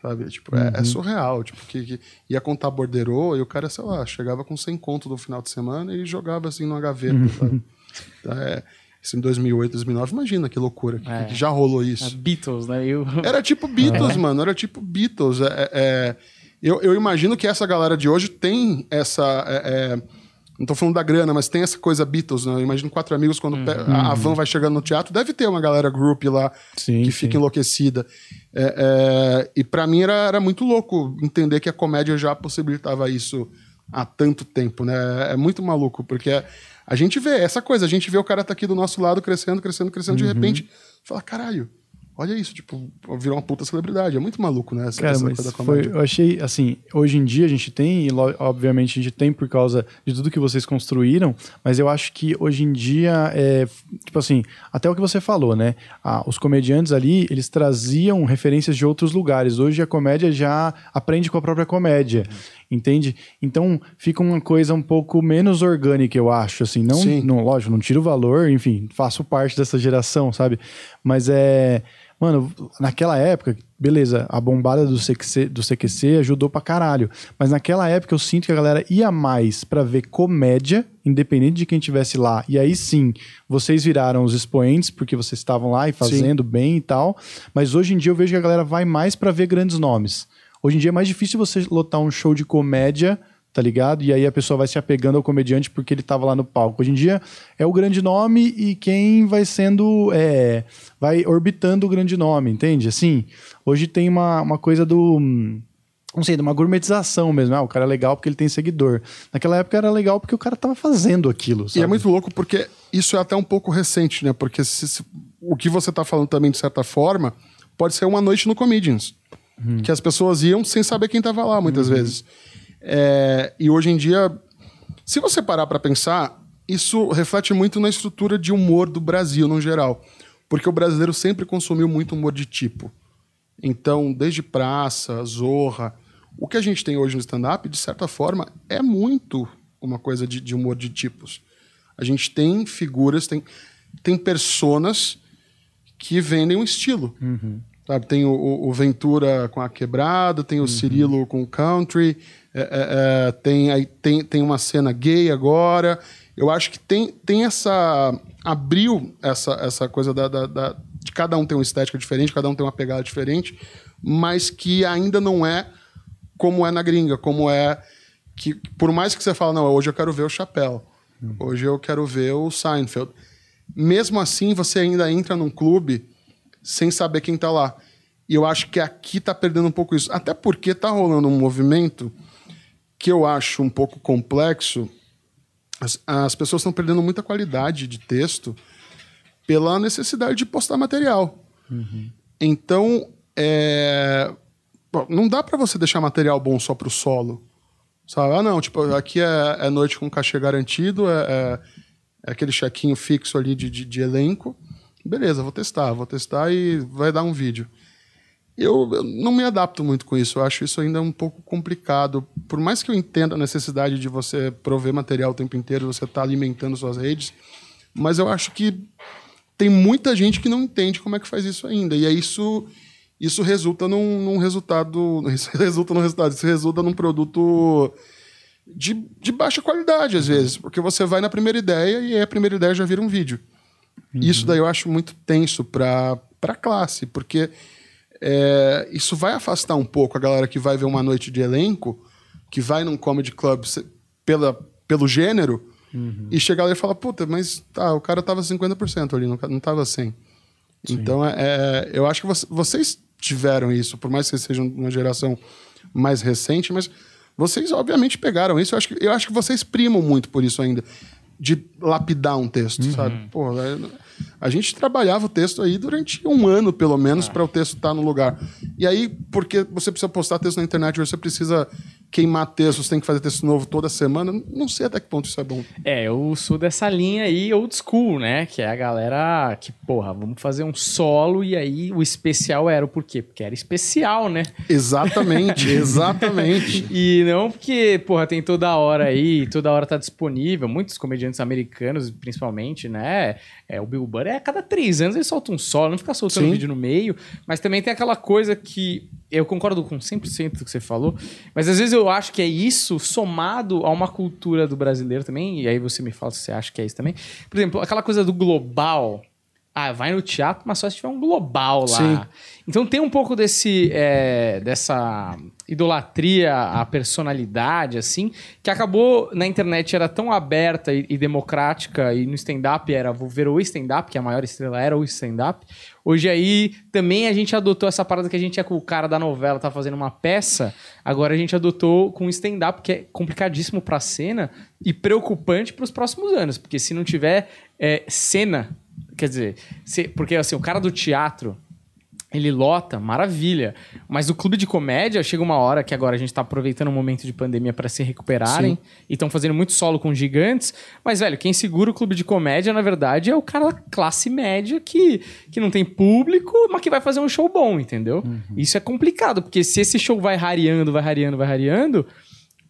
[SPEAKER 3] Sabe? Tipo, é, é surreal. Tipo, que, que ia contar borderô e o cara, sei lá, chegava com 100 conto no final de semana e jogava assim numa gaveta. sabe? Então, é, isso em 2008, 2009. Imagina que loucura, que,
[SPEAKER 1] É.
[SPEAKER 3] que já rolou
[SPEAKER 1] É,
[SPEAKER 3] isso.
[SPEAKER 1] Beatles, né? Eu...
[SPEAKER 3] Era tipo Beatles, mano. Era tipo Beatles. É, é, é, eu, eu imagino que essa galera de hoje tem essa. é, é, não tô falando da grana, mas tem essa coisa Beatles, né? Eu imagino quatro amigos, quando pe- a, a van vai chegando no teatro, deve ter uma galera group lá
[SPEAKER 2] Sim,
[SPEAKER 3] que
[SPEAKER 2] sim.
[SPEAKER 3] fica enlouquecida. É, é, e pra mim era, era muito louco entender que a comédia já possibilitava isso há tanto tempo, né? É muito maluco, porque a gente vê essa coisa, a gente vê o cara tá aqui do nosso lado crescendo, crescendo, crescendo,
[SPEAKER 2] Uhum.
[SPEAKER 3] de repente fala, caralho, olha isso, tipo, virou uma puta celebridade. É muito maluco, né? Essa,
[SPEAKER 2] Cara,
[SPEAKER 3] essa
[SPEAKER 2] mas
[SPEAKER 3] coisa da
[SPEAKER 2] foi, eu achei, assim, hoje em dia a gente tem, e obviamente a gente tem por causa de tudo que vocês construíram, mas eu acho que hoje em dia, é, tipo assim, até o que você falou, né? Ah, os comediantes ali, eles traziam referências de outros lugares. Hoje a comédia já aprende com a própria comédia, entende? Então fica uma coisa um pouco menos orgânica, eu acho, assim, não,
[SPEAKER 3] Sim.
[SPEAKER 2] não lógico, não tiro o valor, enfim, faço parte dessa geração, sabe? Mas é... Mano, naquela época, beleza, a bombada do CQC, do CQC ajudou pra caralho. Mas naquela época eu sinto que a galera ia mais pra ver comédia, independente de quem estivesse lá. E aí sim, vocês viraram os expoentes, porque vocês estavam lá e fazendo bem e tal. Mas hoje em dia eu vejo que a galera vai mais pra ver grandes nomes. Hoje em dia é mais difícil você lotar um show de comédia, tá ligado? E aí a pessoa vai se apegando ao comediante porque ele tava lá no palco. Hoje em dia é o grande nome e quem vai sendo. é, vai orbitando o grande nome, entende? Assim, hoje tem uma, uma coisa do. hum, Não sei, de uma gourmetização mesmo. Ah, o cara é legal porque ele tem seguidor. Naquela época era legal porque o cara tava fazendo aquilo.
[SPEAKER 3] E
[SPEAKER 2] Sabe?
[SPEAKER 3] é muito louco porque isso é até um pouco recente, né? Porque se- se- o que você tá falando também, de certa forma, pode ser uma noite no Comedians. Que as pessoas iam sem saber quem tava lá, muitas vezes. É, e hoje em dia, se você parar para pensar, isso reflete muito na estrutura de humor do Brasil, no geral. Porque o brasileiro sempre consumiu muito humor de tipo. Então, desde praça, zorra, o que a gente tem hoje no stand-up, de certa forma, é muito uma coisa de, de humor de tipos. A gente tem figuras, tem, tem personas que vendem um estilo. Sabe? Tem o, o- o Ventura com a quebrada, tem o Cirilo com o country, é, é, é, tem, aí, tem, tem uma cena gay agora. Eu acho que tem, tem essa. abriu essa, essa coisa da, da- da- de cada um ter uma estética diferente, cada um tem uma pegada diferente, mas que ainda não é como é na gringa, como é que por mais que você fala, não, hoje eu quero ver o Chapéu, hoje eu quero ver o Seinfeld. Mesmo assim, você ainda entra num clube sem saber quem tá lá. E eu acho que aqui tá perdendo um pouco isso. Até porque tá rolando um movimento que eu acho um pouco complexo. As, as pessoas estão perdendo muita qualidade de texto pela necessidade de postar material. Então, é, não dá para você deixar material bom só pro solo. Sabe? Ah, não, tipo, aqui é, é noite com cachê garantido, é, é- é aquele chequinho fixo ali de, de, de elenco. Beleza, vou testar, vou testar e vai dar um vídeo. Eu, eu não me adapto muito com isso, eu acho isso ainda um pouco complicado. Por mais que eu entenda a necessidade de você prover material o tempo inteiro, você tá alimentando suas redes, mas eu acho que tem muita gente que não entende como é que faz isso ainda. E aí isso, isso resulta num, num resultado. Isso resulta num resultado, isso resulta num produto de, de baixa qualidade, às vezes. Porque você vai na primeira ideia e a primeira ideia já vira um vídeo. Isso daí eu acho muito tenso para a classe, porque é, isso vai afastar um pouco a galera que vai ver uma noite de elenco, que vai num comedy club pela, pelo gênero, e chegar lá e falar, puta, mas tá, o cara tava 50% ali, não, não tava 100%. Então, é, é, eu acho que você- vocês tiveram isso, por mais que vocês sejam uma geração mais recente, mas Vocês, obviamente, pegaram isso. Eu acho que, eu acho que vocês primam muito por isso ainda. De lapidar um texto,
[SPEAKER 1] Uhum.
[SPEAKER 3] sabe? Pô, é- a gente trabalhava o texto aí durante um ano, pelo menos, para o texto estar no lugar. E aí, porque você precisa postar texto na internet, você precisa queimar texto, você tem que fazer texto novo toda semana. Não sei até que ponto isso é bom.
[SPEAKER 1] É, eu sou dessa linha aí old school, né? Que é a galera que, porra, vamos fazer um solo e aí o especial era o porquê? Porque era especial, né?
[SPEAKER 3] Exatamente, exatamente.
[SPEAKER 1] E não porque, porra, tem toda hora aí, toda hora tá disponível. Muitos comediantes americanos, principalmente, né? É, o Bill Burr é a cada três anos ele solta um solo, não fica soltando
[SPEAKER 3] Sim.
[SPEAKER 1] vídeo no meio. Mas também tem aquela coisa que eu concordo com 100% do que você falou, mas às vezes eu acho que é isso somado a uma cultura do brasileiro também, e aí você me fala se você acha que é isso também. Por exemplo, aquela coisa do global. Ah, vai no teatro, mas só se tiver um global lá.
[SPEAKER 3] Sim.
[SPEAKER 1] Então tem um pouco desse é, dessa idolatria à personalidade, assim, que acabou na internet era tão aberta e, e democrática, e no stand-up era, vou ver o stand-up, que a maior estrela era o stand-up. Hoje aí também a gente adotou essa parada que a gente é com o cara da novela, tá fazendo uma peça, agora a gente adotou com o stand-up, que é complicadíssimo pra cena e preocupante pros próximos anos, porque se não tiver é, cena, quer dizer, se- porque assim, o cara do teatro, ele lota, maravilha. Mas o clube de comédia chega uma hora que agora a gente tá aproveitando o momento de pandemia para se recuperarem
[SPEAKER 3] Sim.
[SPEAKER 1] e estão fazendo muito solo com gigantes. Mas, velho, quem segura o clube de comédia, na verdade, é o cara da classe média que, que não tem público, mas que vai fazer um show bom, entendeu? Isso é complicado, porque se esse show vai rareando, vai rareando, vai rareando.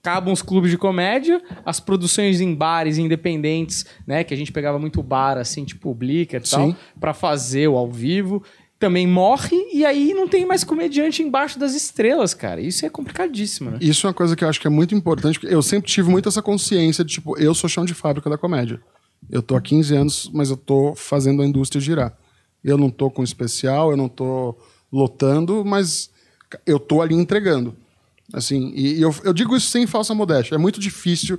[SPEAKER 1] Acabam os clubes de comédia, as produções em bares independentes, né? Que a gente pegava muito bar, assim, tipo Blica e tal, pra fazer o ao vivo. Também morre e aí não tem mais comediante embaixo das estrelas, cara. Isso é complicadíssimo, né?
[SPEAKER 3] Isso é uma coisa que eu acho que é muito importante. porque Eu sempre tive muito essa consciência de, tipo, eu sou chão de fábrica da comédia. Eu tô há 15 anos, mas eu tô fazendo a indústria girar. Eu não tô com especial, eu não tô lotando, mas eu tô ali entregando. Assim, e eu, eu digo isso sem falsa modéstia. É muito difícil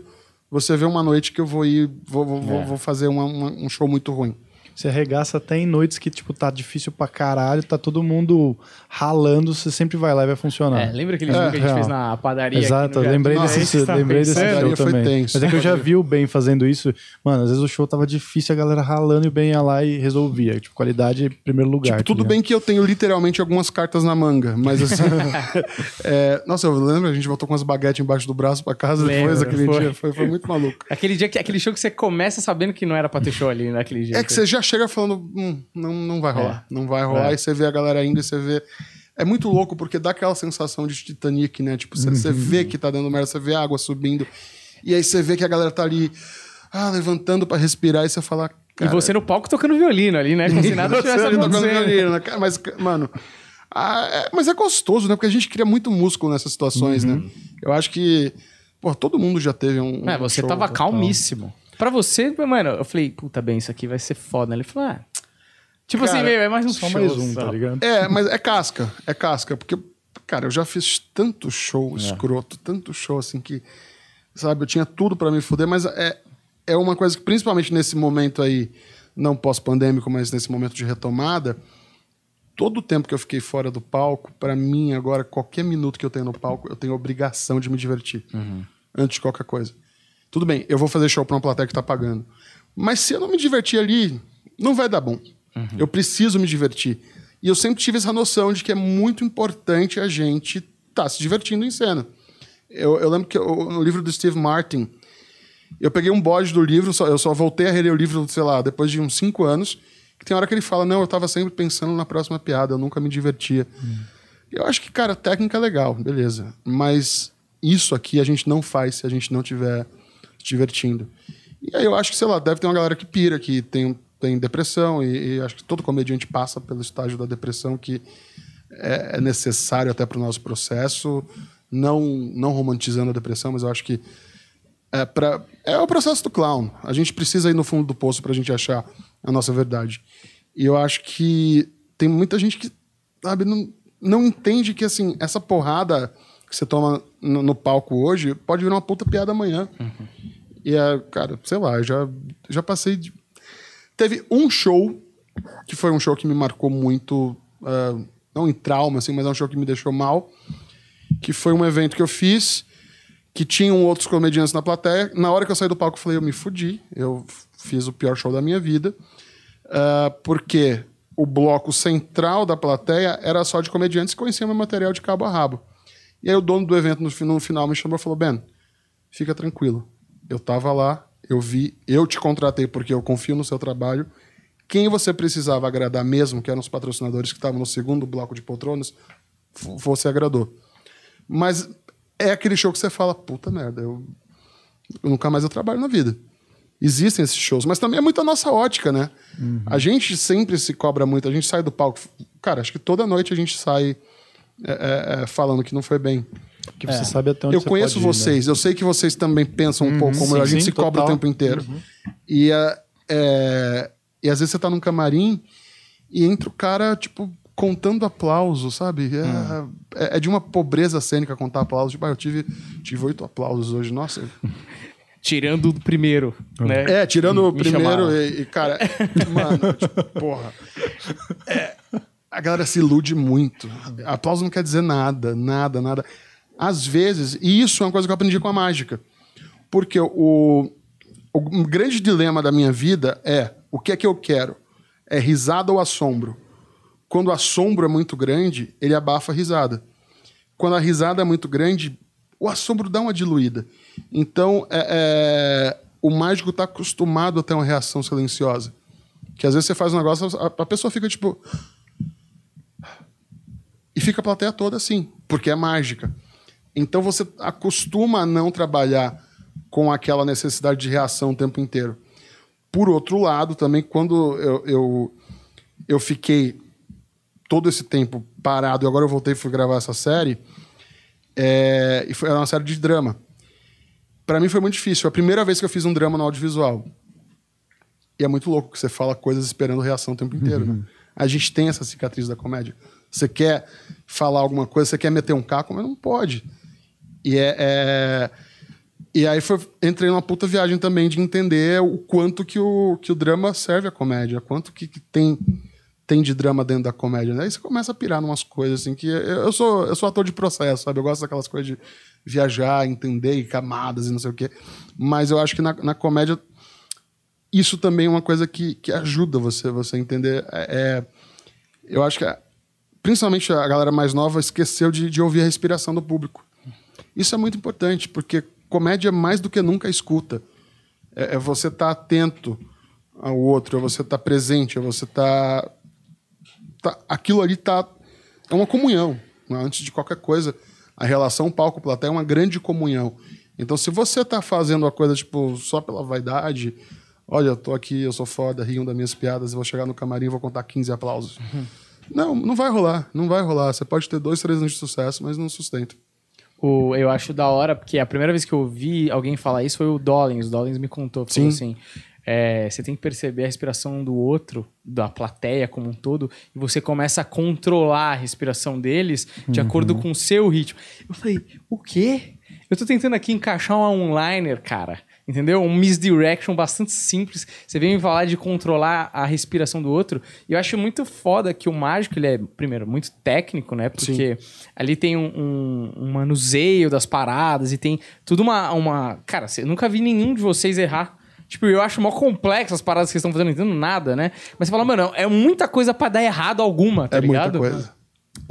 [SPEAKER 3] você ver uma noite que eu vou ir, vou, vou, vou- vou fazer uma- uma- um show muito ruim.
[SPEAKER 2] Você arregaça até em noites que, tipo, tá difícil pra caralho, tá todo mundo ralando, você sempre vai lá e vai funcionar.
[SPEAKER 1] É, lembra aquele
[SPEAKER 2] É,
[SPEAKER 1] jogo que a gente
[SPEAKER 2] real.
[SPEAKER 1] fez na padaria? aqui
[SPEAKER 2] Exato, lembrei
[SPEAKER 1] Jardim?
[SPEAKER 2] desse,
[SPEAKER 1] É tá
[SPEAKER 2] lembrei desse show
[SPEAKER 3] foi
[SPEAKER 2] também.
[SPEAKER 3] tenso.
[SPEAKER 2] Mas é que eu já vi o Ben fazendo isso. Mano, às vezes o show tava difícil, a galera ralando e o Ben ia lá e resolvia. Tipo, qualidade em primeiro lugar.
[SPEAKER 3] Tipo,
[SPEAKER 2] tá
[SPEAKER 3] tudo bem que eu tenho literalmente algumas cartas na manga, mas assim. é, nossa, eu lembro, a gente voltou com as baguetes embaixo do braço pra casa depois
[SPEAKER 1] Lembro,
[SPEAKER 3] daquele
[SPEAKER 1] foi.
[SPEAKER 3] dia. Foi, foi muito maluco.
[SPEAKER 1] Aquele, dia que, aquele show que você começa sabendo que não era pra ter show ali naquele dia.
[SPEAKER 3] É que você já chega falando, hum, não, não vai rolar. Não vai rolar.
[SPEAKER 1] É.
[SPEAKER 3] E você vê a galera indo e você vê. É muito louco porque dá aquela sensação de Titanic, né? Tipo, você, você vê que tá dando merda, você vê a água subindo. E aí você vê que a galera tá ali, ah, levantando pra respirar, e você fala.
[SPEAKER 1] E você no palco tocando violino ali, né? Como se nada tivesse acontecendo.
[SPEAKER 3] violino, né? Cara, Mas, mano. ah, é- mas é gostoso, né? Porque a gente cria muito músculo nessas situações, né? Eu acho que. Pô, todo mundo já teve um.
[SPEAKER 1] Uhum. É, você
[SPEAKER 3] show
[SPEAKER 1] tava
[SPEAKER 3] total.
[SPEAKER 1] calmíssimo. Pra você, mano, eu falei, puta bem, isso aqui vai ser foda. Ele falou, ah. Tipo
[SPEAKER 3] Cara,
[SPEAKER 1] assim, meu, é mais um
[SPEAKER 2] Só
[SPEAKER 1] show.
[SPEAKER 2] mais um,
[SPEAKER 1] só.
[SPEAKER 2] tá ligado?
[SPEAKER 3] É, mas é casca. É casca. Porque, cara, eu já fiz tanto
[SPEAKER 1] É.
[SPEAKER 3] show escroto, tanto show assim que. Sabe, eu tinha tudo pra me fuder, mas é, é uma coisa que, principalmente nesse momento aí, não pós-pandêmico, mas nesse momento de retomada, todo o tempo que eu fiquei fora do palco, pra mim agora, qualquer minuto que eu tenho no palco, eu tenho obrigação de me divertir.
[SPEAKER 1] Uhum.
[SPEAKER 3] Antes de qualquer coisa. Tudo bem, eu vou fazer show pra uma plateia que tá pagando. Mas se eu não me divertir ali, não vai dar bom.
[SPEAKER 1] Uhum.
[SPEAKER 3] Eu preciso me divertir. E eu sempre tive essa noção de que é muito importante a gente estar se divertindo em cena. Eu, eu lembro que eu- no livro do Steve Martin, eu peguei um bode do livro, só- eu só voltei a reler o livro, sei lá, depois de uns cinco anos, que tem hora que ele fala, não, eu estava sempre pensando na próxima piada, eu nunca me divertia. Eu acho que, cara, técnica é legal, beleza. Mas isso aqui a gente não faz se a gente não tiver divertindo. E aí eu acho que, sei lá, deve ter uma galera que pira, que tem, tem depressão, e, e acho que todo comediante passa pelo estágio da depressão que é, é necessário até para o nosso processo, não, não romantizando a depressão, mas eu acho que é, pra, é o processo do clown. A gente precisa ir no fundo do poço para a gente achar a nossa verdade. E eu acho que tem muita gente que, sabe, não, não entende que, assim, essa porrada que você toma no, no palco hoje pode virar uma puta piada amanhã. E, é, cara, sei lá, já, já passei de... Teve um show que foi um show que me marcou muito, ah, não em trauma, assim, mas é um show que me deixou mal, que foi um evento que eu fiz que tinham outros comediantes na plateia. Na hora que eu saí do palco, eu falei, eu me fudi. Eu fiz o pior show da minha vida. Uh, porque o bloco central da plateia era só de comediantes que conheciam meu material de cabo a rabo. E aí o dono do evento no final me chamou e falou, Ben, fica tranquilo. Eu tava lá, eu vi, eu te contratei porque eu confio no seu trabalho. Quem você precisava agradar mesmo, que eram os patrocinadores que estavam no segundo bloco de poltronas, você agradou. Mas é aquele show que você fala, puta merda, eu, eu nunca mais eu trabalho na vida. Existem esses shows, mas também é muito a nossa ótica, né? Uhum. A gente sempre se cobra muito, a gente sai do palco. Cara, acho que toda noite a gente sai é, é, é falando que não foi bem.
[SPEAKER 2] Que você é. sabe até onde
[SPEAKER 3] Eu conheço ir, vocês, né? eu sei que vocês também pensam um uhum, pouco como sim, a gente sim, se cobra total. o tempo inteiro. Uhum. E, é, e às vezes você tá num camarim e entra o cara, tipo, contando aplausos, sabe? É, hum. é, é, de uma pobreza cênica contar aplausos. Tipo, ah, eu tive, tive oito aplausos hoje, nossa.
[SPEAKER 1] Tirando o primeiro, né?
[SPEAKER 3] É, tirando o primeiro e, e, cara, mano, tipo, porra. É, a galera se ilude muito. Aplauso não quer dizer nada, nada, nada. Às vezes, e isso é uma coisa que eu aprendi com a mágica. Porque o, o grande dilema da minha vida é o que é que eu quero? É risada ou assombro? Quando o assombro é muito grande, ele abafa a risada. Quando a risada é muito grande, o assombro dá uma diluída. Então, é, é, o mágico está acostumado a ter uma reação silenciosa. Que às vezes você faz um negócio, a, a pessoa fica tipo. E fica a plateia toda assim, porque é mágica. Então você acostuma a não trabalhar com aquela necessidade de reação o tempo inteiro. Por outro lado, também, quando eu, eu, eu fiquei todo esse tempo parado e agora eu voltei e fui gravar essa série, é, e foi, era uma série de drama. Para mim foi muito difícil. Foi a primeira vez que eu fiz um drama no audiovisual. E é muito louco que você fala coisas esperando reação o tempo inteiro. Uhum. Né? A gente tem essa cicatriz da comédia. Você quer falar alguma coisa, você quer meter um caco, mas não pode. E é, é... E aí foi, entrei numa puta viagem também de entender o quanto que o, que o drama serve à comédia, quanto que, que tem tem de drama dentro da comédia, né? Aí você começa a pirar umas coisas assim que eu sou eu sou ator de processo, sabe? Eu gosto daquelas coisas de viajar, entender e camadas e não sei o quê. Mas eu acho que na, na comédia isso também é uma coisa que, que ajuda você você entender. É, é eu acho que principalmente a galera mais nova esqueceu de, de ouvir a respiração do público. Isso é muito importante porque comédia mais do que nunca escuta. É, é você estar tá atento ao outro, é você estar tá presente, é você estar tá tá, aquilo ali tá é uma comunhão. Né? Antes de qualquer coisa, a relação palco-plateia é uma grande comunhão. Então, se você tá fazendo a coisa tipo só pela vaidade, olha, eu tô aqui, eu sou foda, riam das minhas piadas, vou chegar no camarim e vou contar 15 aplausos. Uhum. Não, não vai rolar, não vai rolar. Você pode ter dois, três anos de sucesso, mas não sustenta.
[SPEAKER 1] O, eu acho da hora, porque a primeira vez que eu ouvi alguém falar isso foi o Dollins. O Dollins me contou. Falou Sim. assim: é, você tem que perceber a respiração do outro, da plateia como um todo, e você começa a controlar a respiração deles de uhum. acordo com o seu ritmo. Eu falei, o quê? Eu tô tentando aqui encaixar um onliner, cara. Entendeu? Um misdirection bastante simples. Você vem me falar de controlar a respiração do outro. E eu acho muito foda que o mágico, ele é, primeiro, muito técnico, né? Porque Sim. ali tem um, um, um, manuseio das paradas e tem tudo uma, uma. Cara, eu nunca vi nenhum de vocês errar Tipo, eu acho mó complexo as paradas que vocês estão fazendo, não entendo nada, né? Mas você fala, mano, é muita coisa para dar errado alguma, tá é ligado? Muita coisa.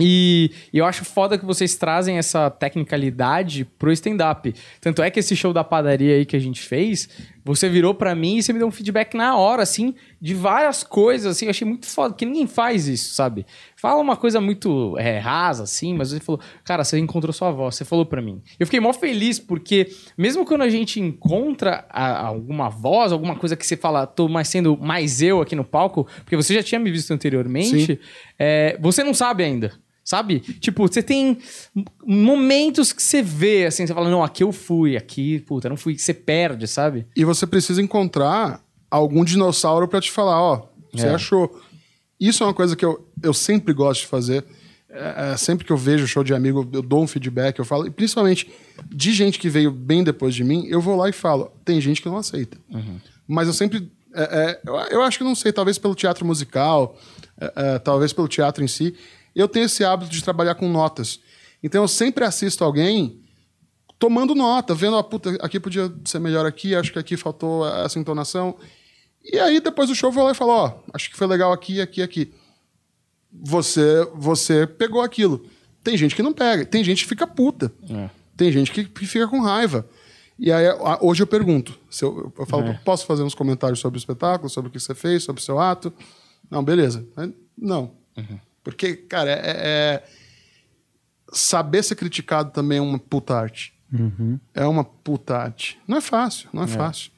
[SPEAKER 1] E, eu acho foda que vocês trazem essa tecnicalidade pro stand-up. Tanto é que esse show da padaria aí que a gente fez, você virou para mim e você me deu um feedback na hora, assim, de várias coisas, assim. Eu achei muito foda, porque ninguém faz isso, sabe? Fala uma coisa muito é, rasa, assim, mas você falou, cara, você encontrou sua voz, você falou para mim. Eu fiquei mó feliz, porque mesmo quando a gente encontra a, alguma voz, alguma coisa que você fala, tô mais sendo mais eu aqui no palco, porque você já tinha me visto anteriormente, é, você não sabe ainda. Sabe? Tipo, você tem momentos que você vê, assim, você fala, não, aqui eu fui, aqui, puta, não fui, você perde, sabe?
[SPEAKER 3] E você precisa encontrar algum dinossauro para te falar, ó, você é. achou. Isso é uma coisa que eu, eu sempre gosto de fazer. É, é, sempre que eu vejo show de amigo, eu dou um feedback, eu falo, e principalmente de gente que veio bem depois de mim, eu vou lá e falo, tem gente que não aceita. Uhum. Mas eu sempre. É, é eu, eu, acho que não sei, talvez pelo teatro musical, é, talvez pelo teatro em si eu tenho esse hábito de trabalhar com notas. Então eu sempre assisto alguém tomando nota, vendo, a puta, aqui podia ser melhor aqui, acho que aqui faltou essa entonação. E aí, depois do show, eu vou lá e falo, ó, acho que foi legal aqui, aqui, aqui. Você, você pegou aquilo. Tem gente que não pega, tem gente que fica puta.
[SPEAKER 1] É.
[SPEAKER 3] Tem gente que que fica com raiva. E aí, hoje eu pergunto. Se eu, eu falo,
[SPEAKER 1] É.
[SPEAKER 3] posso fazer uns comentários sobre o espetáculo, sobre o que você fez, sobre o seu ato? Não, beleza. Não. Porque, cara, é, é- Saber ser criticado também é uma puta arte. É uma puta arte. Não é fácil, não é, fácil.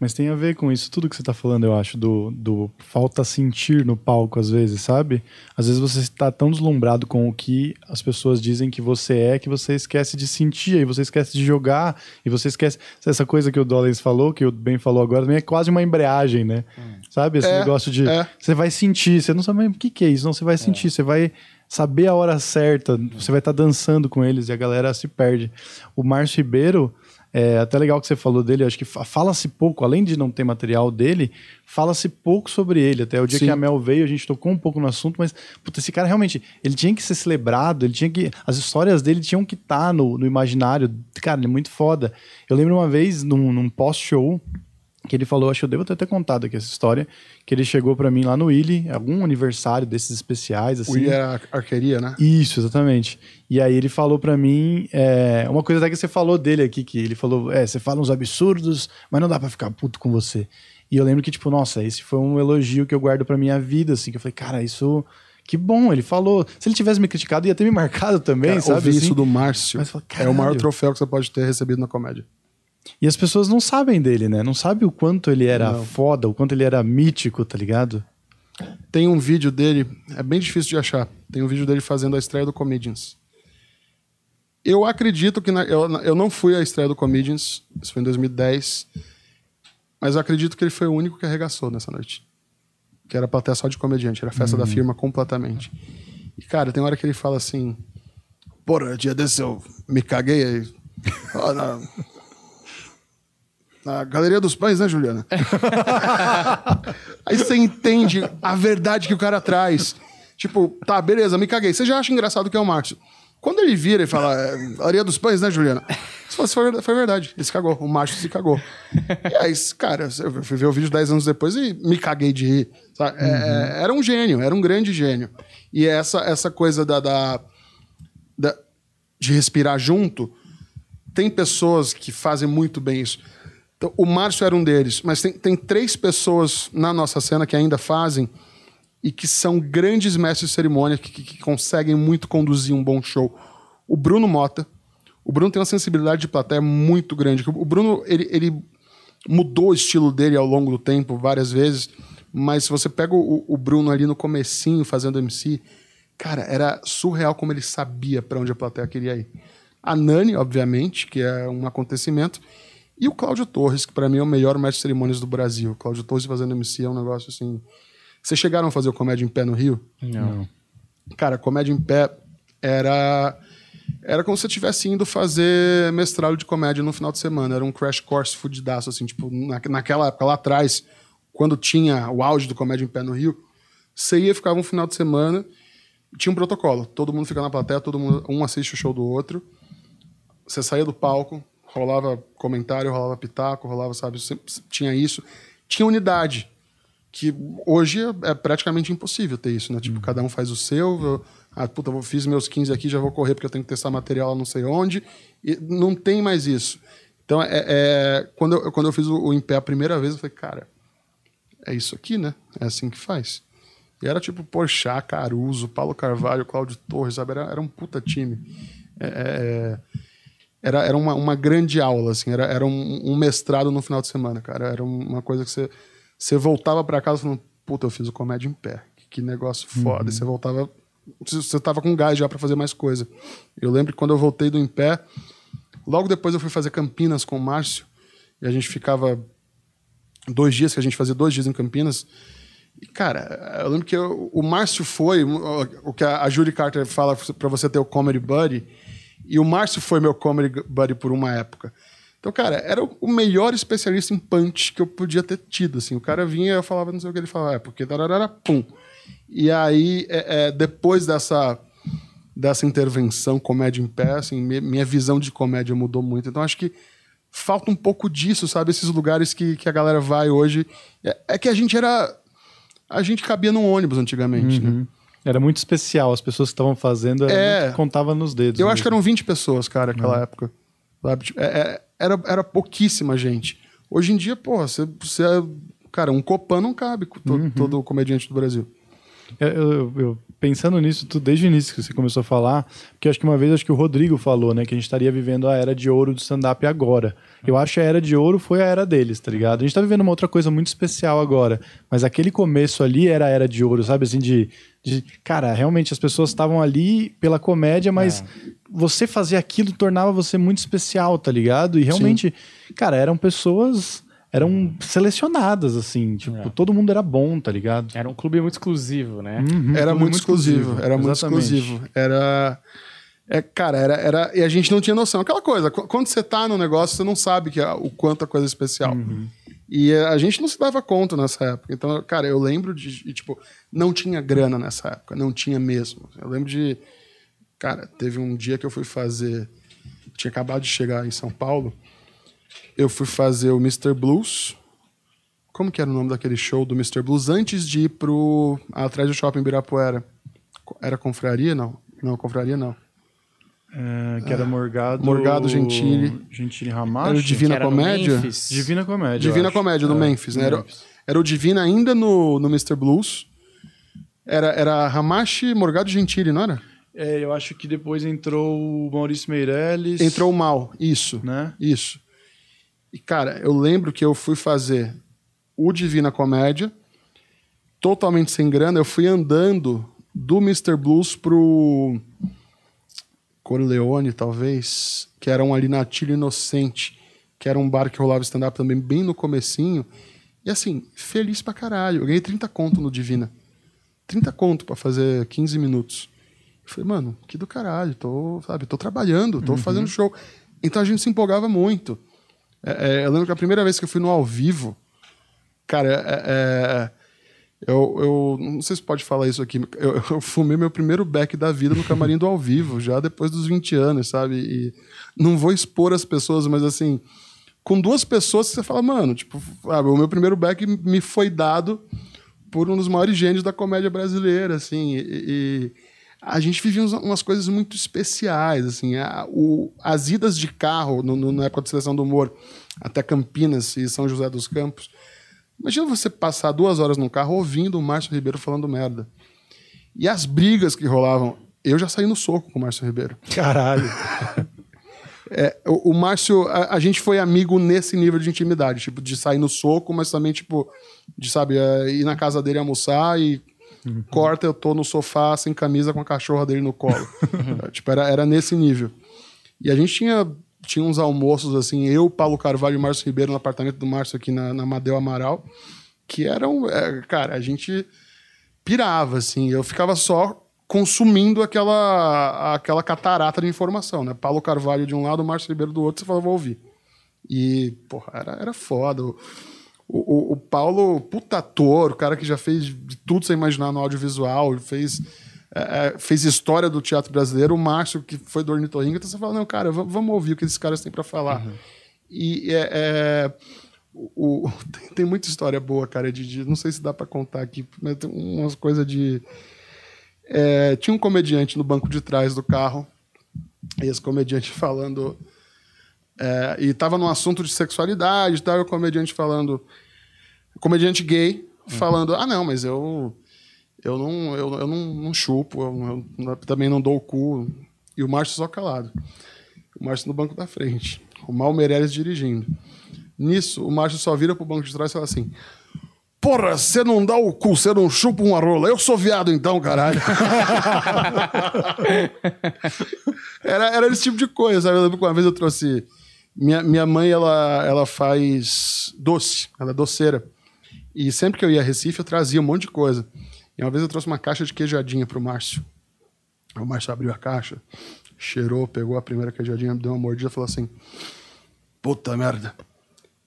[SPEAKER 2] Mas tem a ver com isso, tudo que você tá falando, eu acho, do, do falta sentir no palco, às vezes, sabe? Às vezes você está tão deslumbrado com o que as pessoas dizem que você é, que você esquece de sentir, e você esquece de jogar, e você esquece. Essa coisa que o Dollens falou, que o Ben falou agora, também é quase uma embreagem, né? Sabe? Esse
[SPEAKER 3] É,
[SPEAKER 2] negócio de.
[SPEAKER 3] é.
[SPEAKER 2] Você vai sentir, você não sabe o que, que é isso, não, você vai sentir, você vai saber a hora certa, você vai estar dançando com eles e a galera se perde. O Márcio Ribeiro, é até legal que você falou dele, acho que fa- fala-se pouco, além de não ter material dele, fala-se pouco sobre ele. Até o dia
[SPEAKER 3] Sim.
[SPEAKER 2] que a Mel veio, a gente tocou um pouco no assunto, mas, puta, esse cara realmente, ele tinha que ser celebrado, ele tinha que. As histórias dele tinham que estar no, no imaginário. Cara, ele é muito foda. Eu lembro uma vez, num, num pós-show, que ele falou, acho que eu devo ter até contado aqui essa história, que ele chegou pra mim lá no Willy, algum aniversário desses especiais, assim.
[SPEAKER 3] O I é a arqueria, né?
[SPEAKER 2] Isso, exatamente. E aí ele falou pra mim, é, uma coisa até que você falou dele aqui, que ele falou, é, você fala uns absurdos, mas não dá pra ficar puto com você. E eu lembro que, tipo, nossa, esse foi um elogio que eu guardo pra minha vida, assim, que eu falei, cara, isso... Que bom, ele falou. Se ele tivesse me criticado, ia ter me marcado também,
[SPEAKER 3] Cara,
[SPEAKER 2] sabe?
[SPEAKER 3] ouvir
[SPEAKER 2] assim?
[SPEAKER 3] isso do Márcio é o maior troféu que você pode ter recebido na comédia.
[SPEAKER 2] E as pessoas não sabem dele, né? Não sabem o quanto ele era
[SPEAKER 3] Não.
[SPEAKER 2] foda, o quanto ele era mítico, tá ligado?
[SPEAKER 3] Tem um vídeo dele, é bem difícil de achar. Tem um vídeo dele fazendo a estreia do Comedians. Eu acredito que. na- eu, eu não fui à estreia do Comedians, isso foi em 2010. Mas eu acredito que ele foi o único que arregaçou nessa noite. Que era plateia só de comediante, era festa da firma completamente. E, cara, tem hora que ele fala assim: Porra, dia desse eu me caguei aí. Na, Galeria dos Pães, né, Juliana? Aí você entende a verdade que o cara traz. Tipo, tá, beleza, me caguei. Você já acha engraçado que é o Márcio. Quando ele vira e fala, é, Galeria dos Pães, né, Juliana? Você fala, "Isso foi, verdade- foi verdade, ele se cagou, o Márcio se cagou. E aí, cara, eu fui ver o vídeo 10 anos depois e me caguei de rir. sabe? É, é, era um gênio, era um grande gênio. E essa, essa coisa da, da, da- de respirar junto, tem pessoas que fazem muito bem isso. Então, o Márcio era um deles, mas tem, tem três pessoas na nossa cena que ainda fazem e que são grandes mestres de cerimônia, que, que- que conseguem muito conduzir um bom show. O Bruno Mota. O Bruno tem uma sensibilidade de plateia muito grande. O Bruno, ele, ele mudou o estilo dele ao longo do tempo várias vezes, mas se você pega o, o Bruno ali no comecinho fazendo MC, cara, era surreal como ele sabia para onde a plateia queria ir. A Nani, obviamente, que é um acontecimento, e o Cláudio Torres, que para mim é o melhor mestre de cerimônias do Brasil. O Cláudio Torres fazendo MC é um negócio assim. Vocês chegaram a fazer o Comédia em Pé no Rio?
[SPEAKER 1] Não.
[SPEAKER 3] Cara, Comédia em Pé era. Era como se você estivesse indo fazer mestrado de comédia no final de semana. Era um crash course fudidaço, assim, tipo, na, naquela época, lá atrás, quando tinha o auge do Comédia em Pé no Rio, você ia, ficava um final de semana, tinha um protocolo. Todo mundo fica na plateia, todo mundo, um assiste o show do outro. Você saía do palco, rolava comentário, rolava pitaco, rolava, sabe, sempre tinha isso. Tinha unidade que hoje é é praticamente impossível ter isso, né? Tipo, cada um faz o seu. Eu, ah, puta, eu fiz meus 15 aqui, já vou correr porque eu tenho que testar material não sei onde. E não tem mais isso. Então, é, é- quando, eu, quando eu fiz o, o Em Pé a primeira vez, eu falei, cara, é isso aqui, né? É assim que faz. E era tipo Porchat, Caruso, Paulo Carvalho, Cláudio Torres, sabe? Era, era um puta time. É, é, era era uma, uma grande aula, assim. Era, era um, um mestrado no final de semana, cara. Era uma coisa que você, você voltava para casa falando, puta, eu fiz o comédia em pé. Que, que negócio foda. E você voltava... Você tava com gás já para fazer mais coisa. Eu lembro que quando eu voltei do em pé, logo depois eu fui fazer Campinas com o Márcio. E a gente ficava dois dias, que a gente fazia dois dias em Campinas. E, cara, eu lembro que eu- o Márcio foi, o o que a, a Julie Carter fala para você ter o Comedy Buddy, e o Márcio foi meu Comedy Buddy por uma época. Então, cara, era o melhor especialista em punch que eu podia ter tido, assim. O cara vinha e eu falava, não sei o que ele falava, é porque tararara, pum. E aí, é, é, depois dessa dessa intervenção comédia em pé, assim, mi- minha visão de comédia mudou muito. Então acho que falta um pouco disso, sabe? Esses lugares que, que a galera vai hoje. É, é que a gente era. A gente cabia num ônibus antigamente, né?
[SPEAKER 2] Era muito especial, as pessoas que estavam fazendo
[SPEAKER 3] É.
[SPEAKER 2] muito- contava nos dedos.
[SPEAKER 3] Eu acho que
[SPEAKER 2] mesmo.
[SPEAKER 3] eram 20 pessoas, cara, naquela época. Sabe? Tipo, é- é- era, era pouquíssima gente. Hoje em dia, porra, você, você é- Cara, um Copan não cabe com to- todo comediante do Brasil.
[SPEAKER 2] Eu, eu- eu- pensando nisso tudo desde o início que você começou a falar, porque acho que uma vez acho que o Rodrigo falou, né, que a gente estaria vivendo a era de ouro do stand-up agora. Eu acho que a era de ouro foi a era deles, tá ligado? A gente tá vivendo uma outra coisa muito especial agora, mas aquele começo ali era a era de ouro, sabe? Assim, de. De cara, realmente as pessoas estavam ali pela comédia, mas você fazer aquilo tornava você muito especial, tá ligado? E realmente, cara, eram pessoas. Eram selecionadas, assim, tipo, todo mundo era bom, tá ligado?
[SPEAKER 1] Era um clube muito exclusivo, né?
[SPEAKER 2] Uhum,
[SPEAKER 3] Era
[SPEAKER 2] tudo
[SPEAKER 3] muito exclusivo. Era muito
[SPEAKER 2] Exatamente.
[SPEAKER 3] exclusivo. Era. É, cara, era, era. E a gente não tinha noção. Aquela coisa, qu- quando você tá no negócio, você não sabe que a- o quanto a coisa é especial. E a gente não se dava conta nessa época. Então, cara, eu lembro de, de, tipo, não tinha grana nessa época, não tinha mesmo. Eu lembro de. Cara, teve um dia que eu fui fazer. Tinha acabado de chegar em São Paulo. Eu fui fazer o Mr. Blues. Como que era o nome daquele show do Mr. Blues antes de ir pro. atrás do shopping Ibirapuera? Era Confraria? Não. Não, Confraria não.
[SPEAKER 2] É, que era Morgado.
[SPEAKER 3] Morgado, Gentili.
[SPEAKER 2] Gentili Ramacho.
[SPEAKER 3] Era o Divina
[SPEAKER 1] era
[SPEAKER 3] Comédia?
[SPEAKER 1] Memphis.
[SPEAKER 2] Divina Comédia.
[SPEAKER 3] Divina. Comédia, do
[SPEAKER 2] É,
[SPEAKER 3] Memphis, né? Era, era o Divina ainda no, no Mr. Blues. Era, era Hamashi, Morgado Gentili, não era?
[SPEAKER 2] É, eu acho que depois entrou o Maurício Meirelles.
[SPEAKER 3] Entrou o mal, isso.
[SPEAKER 2] Né?
[SPEAKER 3] Isso. E, cara, eu lembro que eu fui fazer o Divina Comédia, totalmente sem grana. Eu fui andando do Mr. Blues pro Corleone, talvez, que era um ali na Tilha Inocente, que era um bar que rolava stand-up também bem no comecinho. E assim, feliz pra caralho. Eu ganhei 30 conto no Divina. 30 conto pra fazer 15 minutos. Eu falei, mano, que do caralho, tô, sabe, tô trabalhando, tô fazendo show. Então a gente se empolgava muito. É, é, eu lembro que a primeira vez que eu fui no ao vivo, cara, é, é, eu, eu não sei se pode falar isso aqui, eu, eu fumei meu primeiro beck da vida no camarim do ao vivo, já depois dos 20 anos, sabe? E não vou expor as pessoas, mas assim, com duas pessoas você fala, mano, tipo, sabe, o meu primeiro beck me foi dado por um dos maiores gênios da comédia brasileira, assim, e, e a gente vivia umas coisas muito especiais, assim, a- o- as idas de carro no, no- na época da seleção do humor até Campinas e São José dos Campos. Imagina você passar duas horas num carro ouvindo o Márcio Ribeiro falando merda. E as brigas que rolavam, eu já saí no soco com o Márcio Ribeiro.
[SPEAKER 2] Caralho.
[SPEAKER 3] É, o, o Márcio, a, a gente foi amigo nesse nível de intimidade, tipo, de sair no soco, mas também, tipo, de, sabe, é, ir na casa dele almoçar e corta, eu tô no sofá sem camisa com a cachorra dele no colo. É, tipo, era, era nesse nível. E a gente tinha, tinha uns almoços, assim, eu, Paulo Carvalho e Márcio Ribeiro no apartamento do Márcio aqui na, na Madeu Amaral, que eram, é, cara, a gente pirava, assim, eu ficava só consumindo aquela, aquela catarata de informação, né? Paulo Carvalho de um lado, Márcio Ribeiro do outro, você falava, vou ouvir. E, porra, era, era foda. O, o, o Paulo, puta ator, o cara que já fez de tudo sem imaginar no audiovisual, fez, é, é, fez história do teatro brasileiro. O Márcio, que foi do Ornitorrinco, então você fala, não, cara, vamos ouvir o que esses caras têm para falar. E é, é, o, o- tem, tem muita história boa, cara, de, de- não sei se dá para contar aqui, mas tem umas coisas de... É, tinha um comediante no banco de trás do carro, e esse comediante falando... É, e tava num assunto de sexualidade, e tal, e o comediante falando... Comediante gay falando, ah, não, mas eu... Eu não, eu, eu não, não chupo, eu, eu também não dou o cu. E o Márcio só calado. O Márcio no banco da frente. O Mal Meirelles dirigindo. Nisso, o Márcio só vira pro banco de trás e fala assim: Porra, você não dá o cu, você não chupa uma rola. Eu sou viado então, caralho. era, era esse tipo de coisa, sabe? Eu lembro que uma vez eu trouxe. Minha, minha mãe, ela, ela faz doce, ela é doceira. E sempre que eu ia a Recife, eu trazia um monte de coisa. E uma vez eu trouxe uma caixa de queijadinha pro Márcio. Aí O Márcio abriu a caixa, cheirou, pegou a primeira queijadinha, deu uma mordida e falou assim: Puta merda.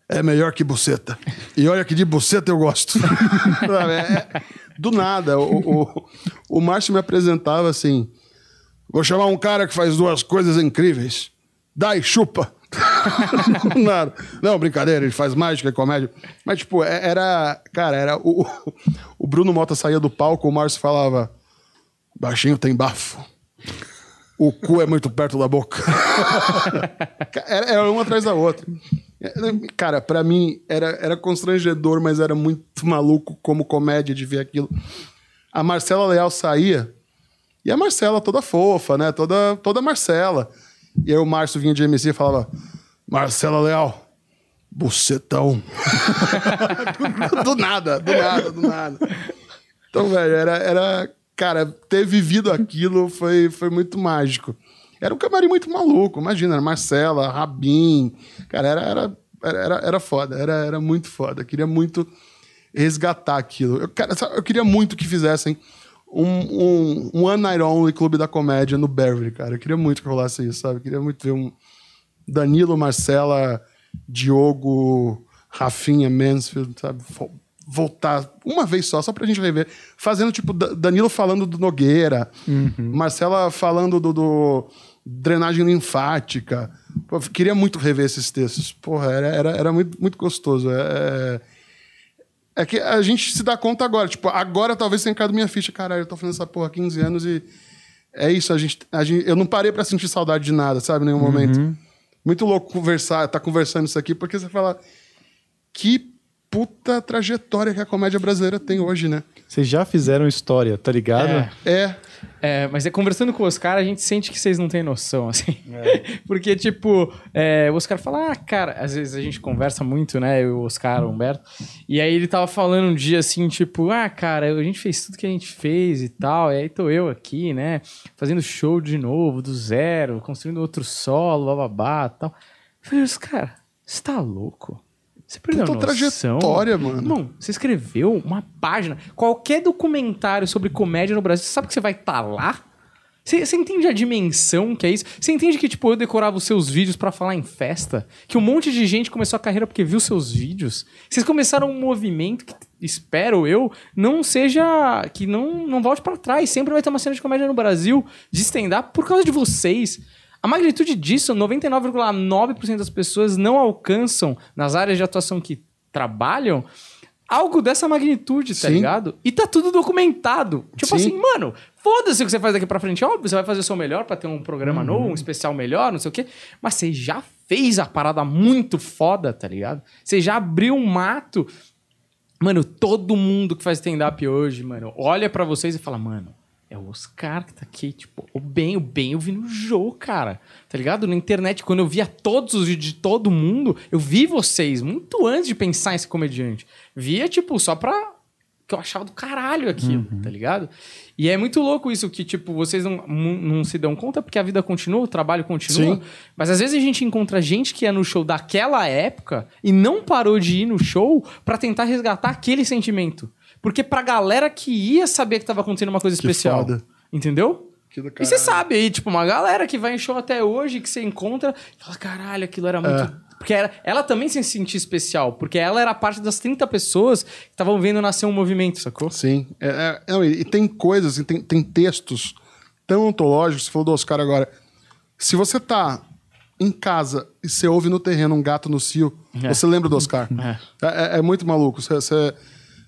[SPEAKER 3] É melhor que buceta. E olha que de buceta eu gosto. Sabe, é- do nada. O, o, o Márcio me apresentava assim. Vou chamar um cara que faz duas coisas incríveis. Dá e chupa. não, não, brincadeira, ele faz mágica e comédia. Mas, tipo, é- era. Cara, era. O, o Bruno Mota saía do palco, o Márcio falava: baixinho tem bafo. O cu é muito perto da boca. era, era uma atrás da outra. Cara, pra mim era, era constrangedor, mas era muito maluco como comédia de ver aquilo. A Marcela Leal saía, e a Marcela toda fofa, né? Toda, toda Marcela. E aí o Márcio vinha de MC e falava: Marcela Leal, bucetão. do, nada, do nada, do nada. Então, velho, era, era. Cara, ter vivido aquilo foi, foi muito mágico. Era um camarim muito maluco, imagina, era Marcela, Rabin. Cara, era, era, era, era, foda, era, era muito foda. Eu queria muito resgatar aquilo. Eu, cara, eu queria muito que fizessem um, um, um One Night Only Clube da Comédia no Beverly, cara. Eu queria muito que rolasse isso, sabe? Eu queria muito ver um Danilo, Marcela, Diogo, Rafinha, Mansfield, sabe? Vo- Voltar uma vez só, só pra gente rever. Fazendo, tipo, Da- Danilo falando do Nogueira, Marcela falando do, do drenagem linfática. Pô, queria muito rever esses textos. Porra, era, era, era muito, muito gostoso. É, é- é que a gente se dá conta agora. Tipo, agora talvez tenha caído minha ficha. Caralho, eu tô fazendo essa porra há 15 anos e é isso. A gente, a gente, eu não parei pra sentir saudade de nada, sabe? Em nenhum momento. Muito louco conversar, tá conversando isso aqui, porque você fala que puta trajetória que a comédia brasileira tem hoje, né?
[SPEAKER 2] Vocês já fizeram história, tá ligado?
[SPEAKER 1] É.
[SPEAKER 3] É.
[SPEAKER 1] É, mas é conversando com o Oscar, a gente sente que vocês não têm noção, assim.
[SPEAKER 2] É.
[SPEAKER 1] Porque, tipo, é, o Oscar fala, ah, cara, às vezes a gente conversa muito, né? Eu, o Oscar, o Humberto. E aí ele tava falando um dia assim, tipo, ah, cara, a gente fez tudo que a gente fez e tal. E aí tô eu aqui, né? Fazendo show de novo, do zero, construindo outro solo, bababá e tal. Eu falei, cara, você tá louco? Você perdeu
[SPEAKER 3] Puta trajetória, mano.
[SPEAKER 1] Irmão, você escreveu uma página. Qualquer documentário sobre comédia no Brasil, você sabe que você vai estar lá? Você, você entende a dimensão que é isso? Você entende que, tipo, eu decorava os seus vídeos pra falar em festa? Que um monte de gente começou a carreira porque viu seus vídeos? Vocês começaram um movimento que, espero eu, não seja... Que não, não volte pra trás. Sempre vai ter uma cena de comédia no Brasil, de stand-up, por causa de vocês. A magnitude disso, 99,9% das pessoas não alcançam nas áreas de atuação que trabalham algo dessa magnitude, tá
[SPEAKER 3] Sim.
[SPEAKER 1] ligado? E tá tudo documentado. Tipo
[SPEAKER 3] Sim.
[SPEAKER 1] assim, mano, foda-se o que você faz daqui pra frente. Óbvio, você vai fazer o seu melhor pra ter um programa
[SPEAKER 3] Uhum.
[SPEAKER 1] novo, um especial melhor, não sei o quê. Mas você já fez a parada muito foda, tá ligado? Você já abriu um mato. Mano, todo mundo que faz stand-up hoje, mano, olha pra vocês e fala, mano, é o Oscar que tá aqui, tipo, o bem, o bem eu vi no jogo, cara. Tá ligado? Na internet, quando eu via todos os vídeos de todo mundo, eu vi vocês muito antes de pensar em ser comediante. Via, tipo, só pra. que eu achava do caralho aquilo, tá ligado? E é muito louco isso, que, tipo, vocês não, não, se dão conta porque a vida continua, o trabalho continua.
[SPEAKER 3] Sim.
[SPEAKER 1] Mas às vezes a gente encontra gente que ia no show daquela época e não parou de ir no show pra tentar resgatar aquele sentimento. Porque pra galera que ia saber que tava acontecendo uma coisa
[SPEAKER 3] Que
[SPEAKER 1] especial.
[SPEAKER 3] foda.
[SPEAKER 1] Entendeu? E você sabe aí, tipo, uma galera que vai em show até hoje, que você encontra, e fala, caralho, aquilo era muito.
[SPEAKER 3] É.
[SPEAKER 1] Porque era- ela também se sentia especial, porque ela era parte das 30 pessoas que estavam vendo nascer um movimento, sacou?
[SPEAKER 3] Sim. É, é, e, tem coisas, e tem, tem textos tão ontológicos, você falou do Oscar agora. Se você tá em casa e você ouve no terreno um gato no cio,
[SPEAKER 1] É.
[SPEAKER 3] você lembra do Oscar.
[SPEAKER 1] É.
[SPEAKER 3] É, é- é muito maluco. Você, você,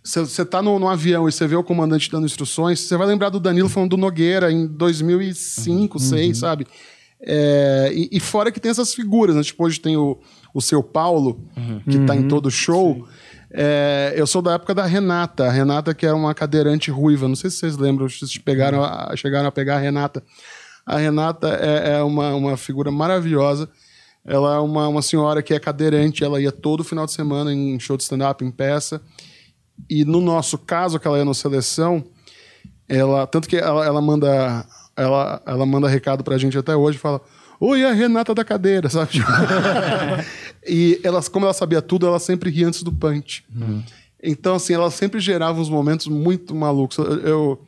[SPEAKER 3] você, tá no, no avião e você vê o comandante dando instruções, você vai lembrar do Danilo falando do Nogueira em 2005, 2006, sabe? É, e, e fora que tem essas figuras, né? Tipo, hoje tem o, o seu Paulo, que tá em todo show. É, eu sou da época da Renata. A Renata, que era uma cadeirante ruiva. Não sei se vocês lembram, se vocês pegaram a- chegaram a pegar a Renata. A Renata é, é uma, uma figura maravilhosa. Ela é uma, uma senhora que é cadeirante. Ela ia todo final de semana em show de stand-up, em peça. E no nosso caso, que ela ia no seleção, ela tanto que ela, ela manda ela, ela manda recado pra gente até hoje, fala: "Oi, a Renata da cadeira", sabe? E ela, como ela sabia tudo, ela sempre ria antes do punch. Então assim, ela sempre gerava uns momentos muito malucos. Eu eu,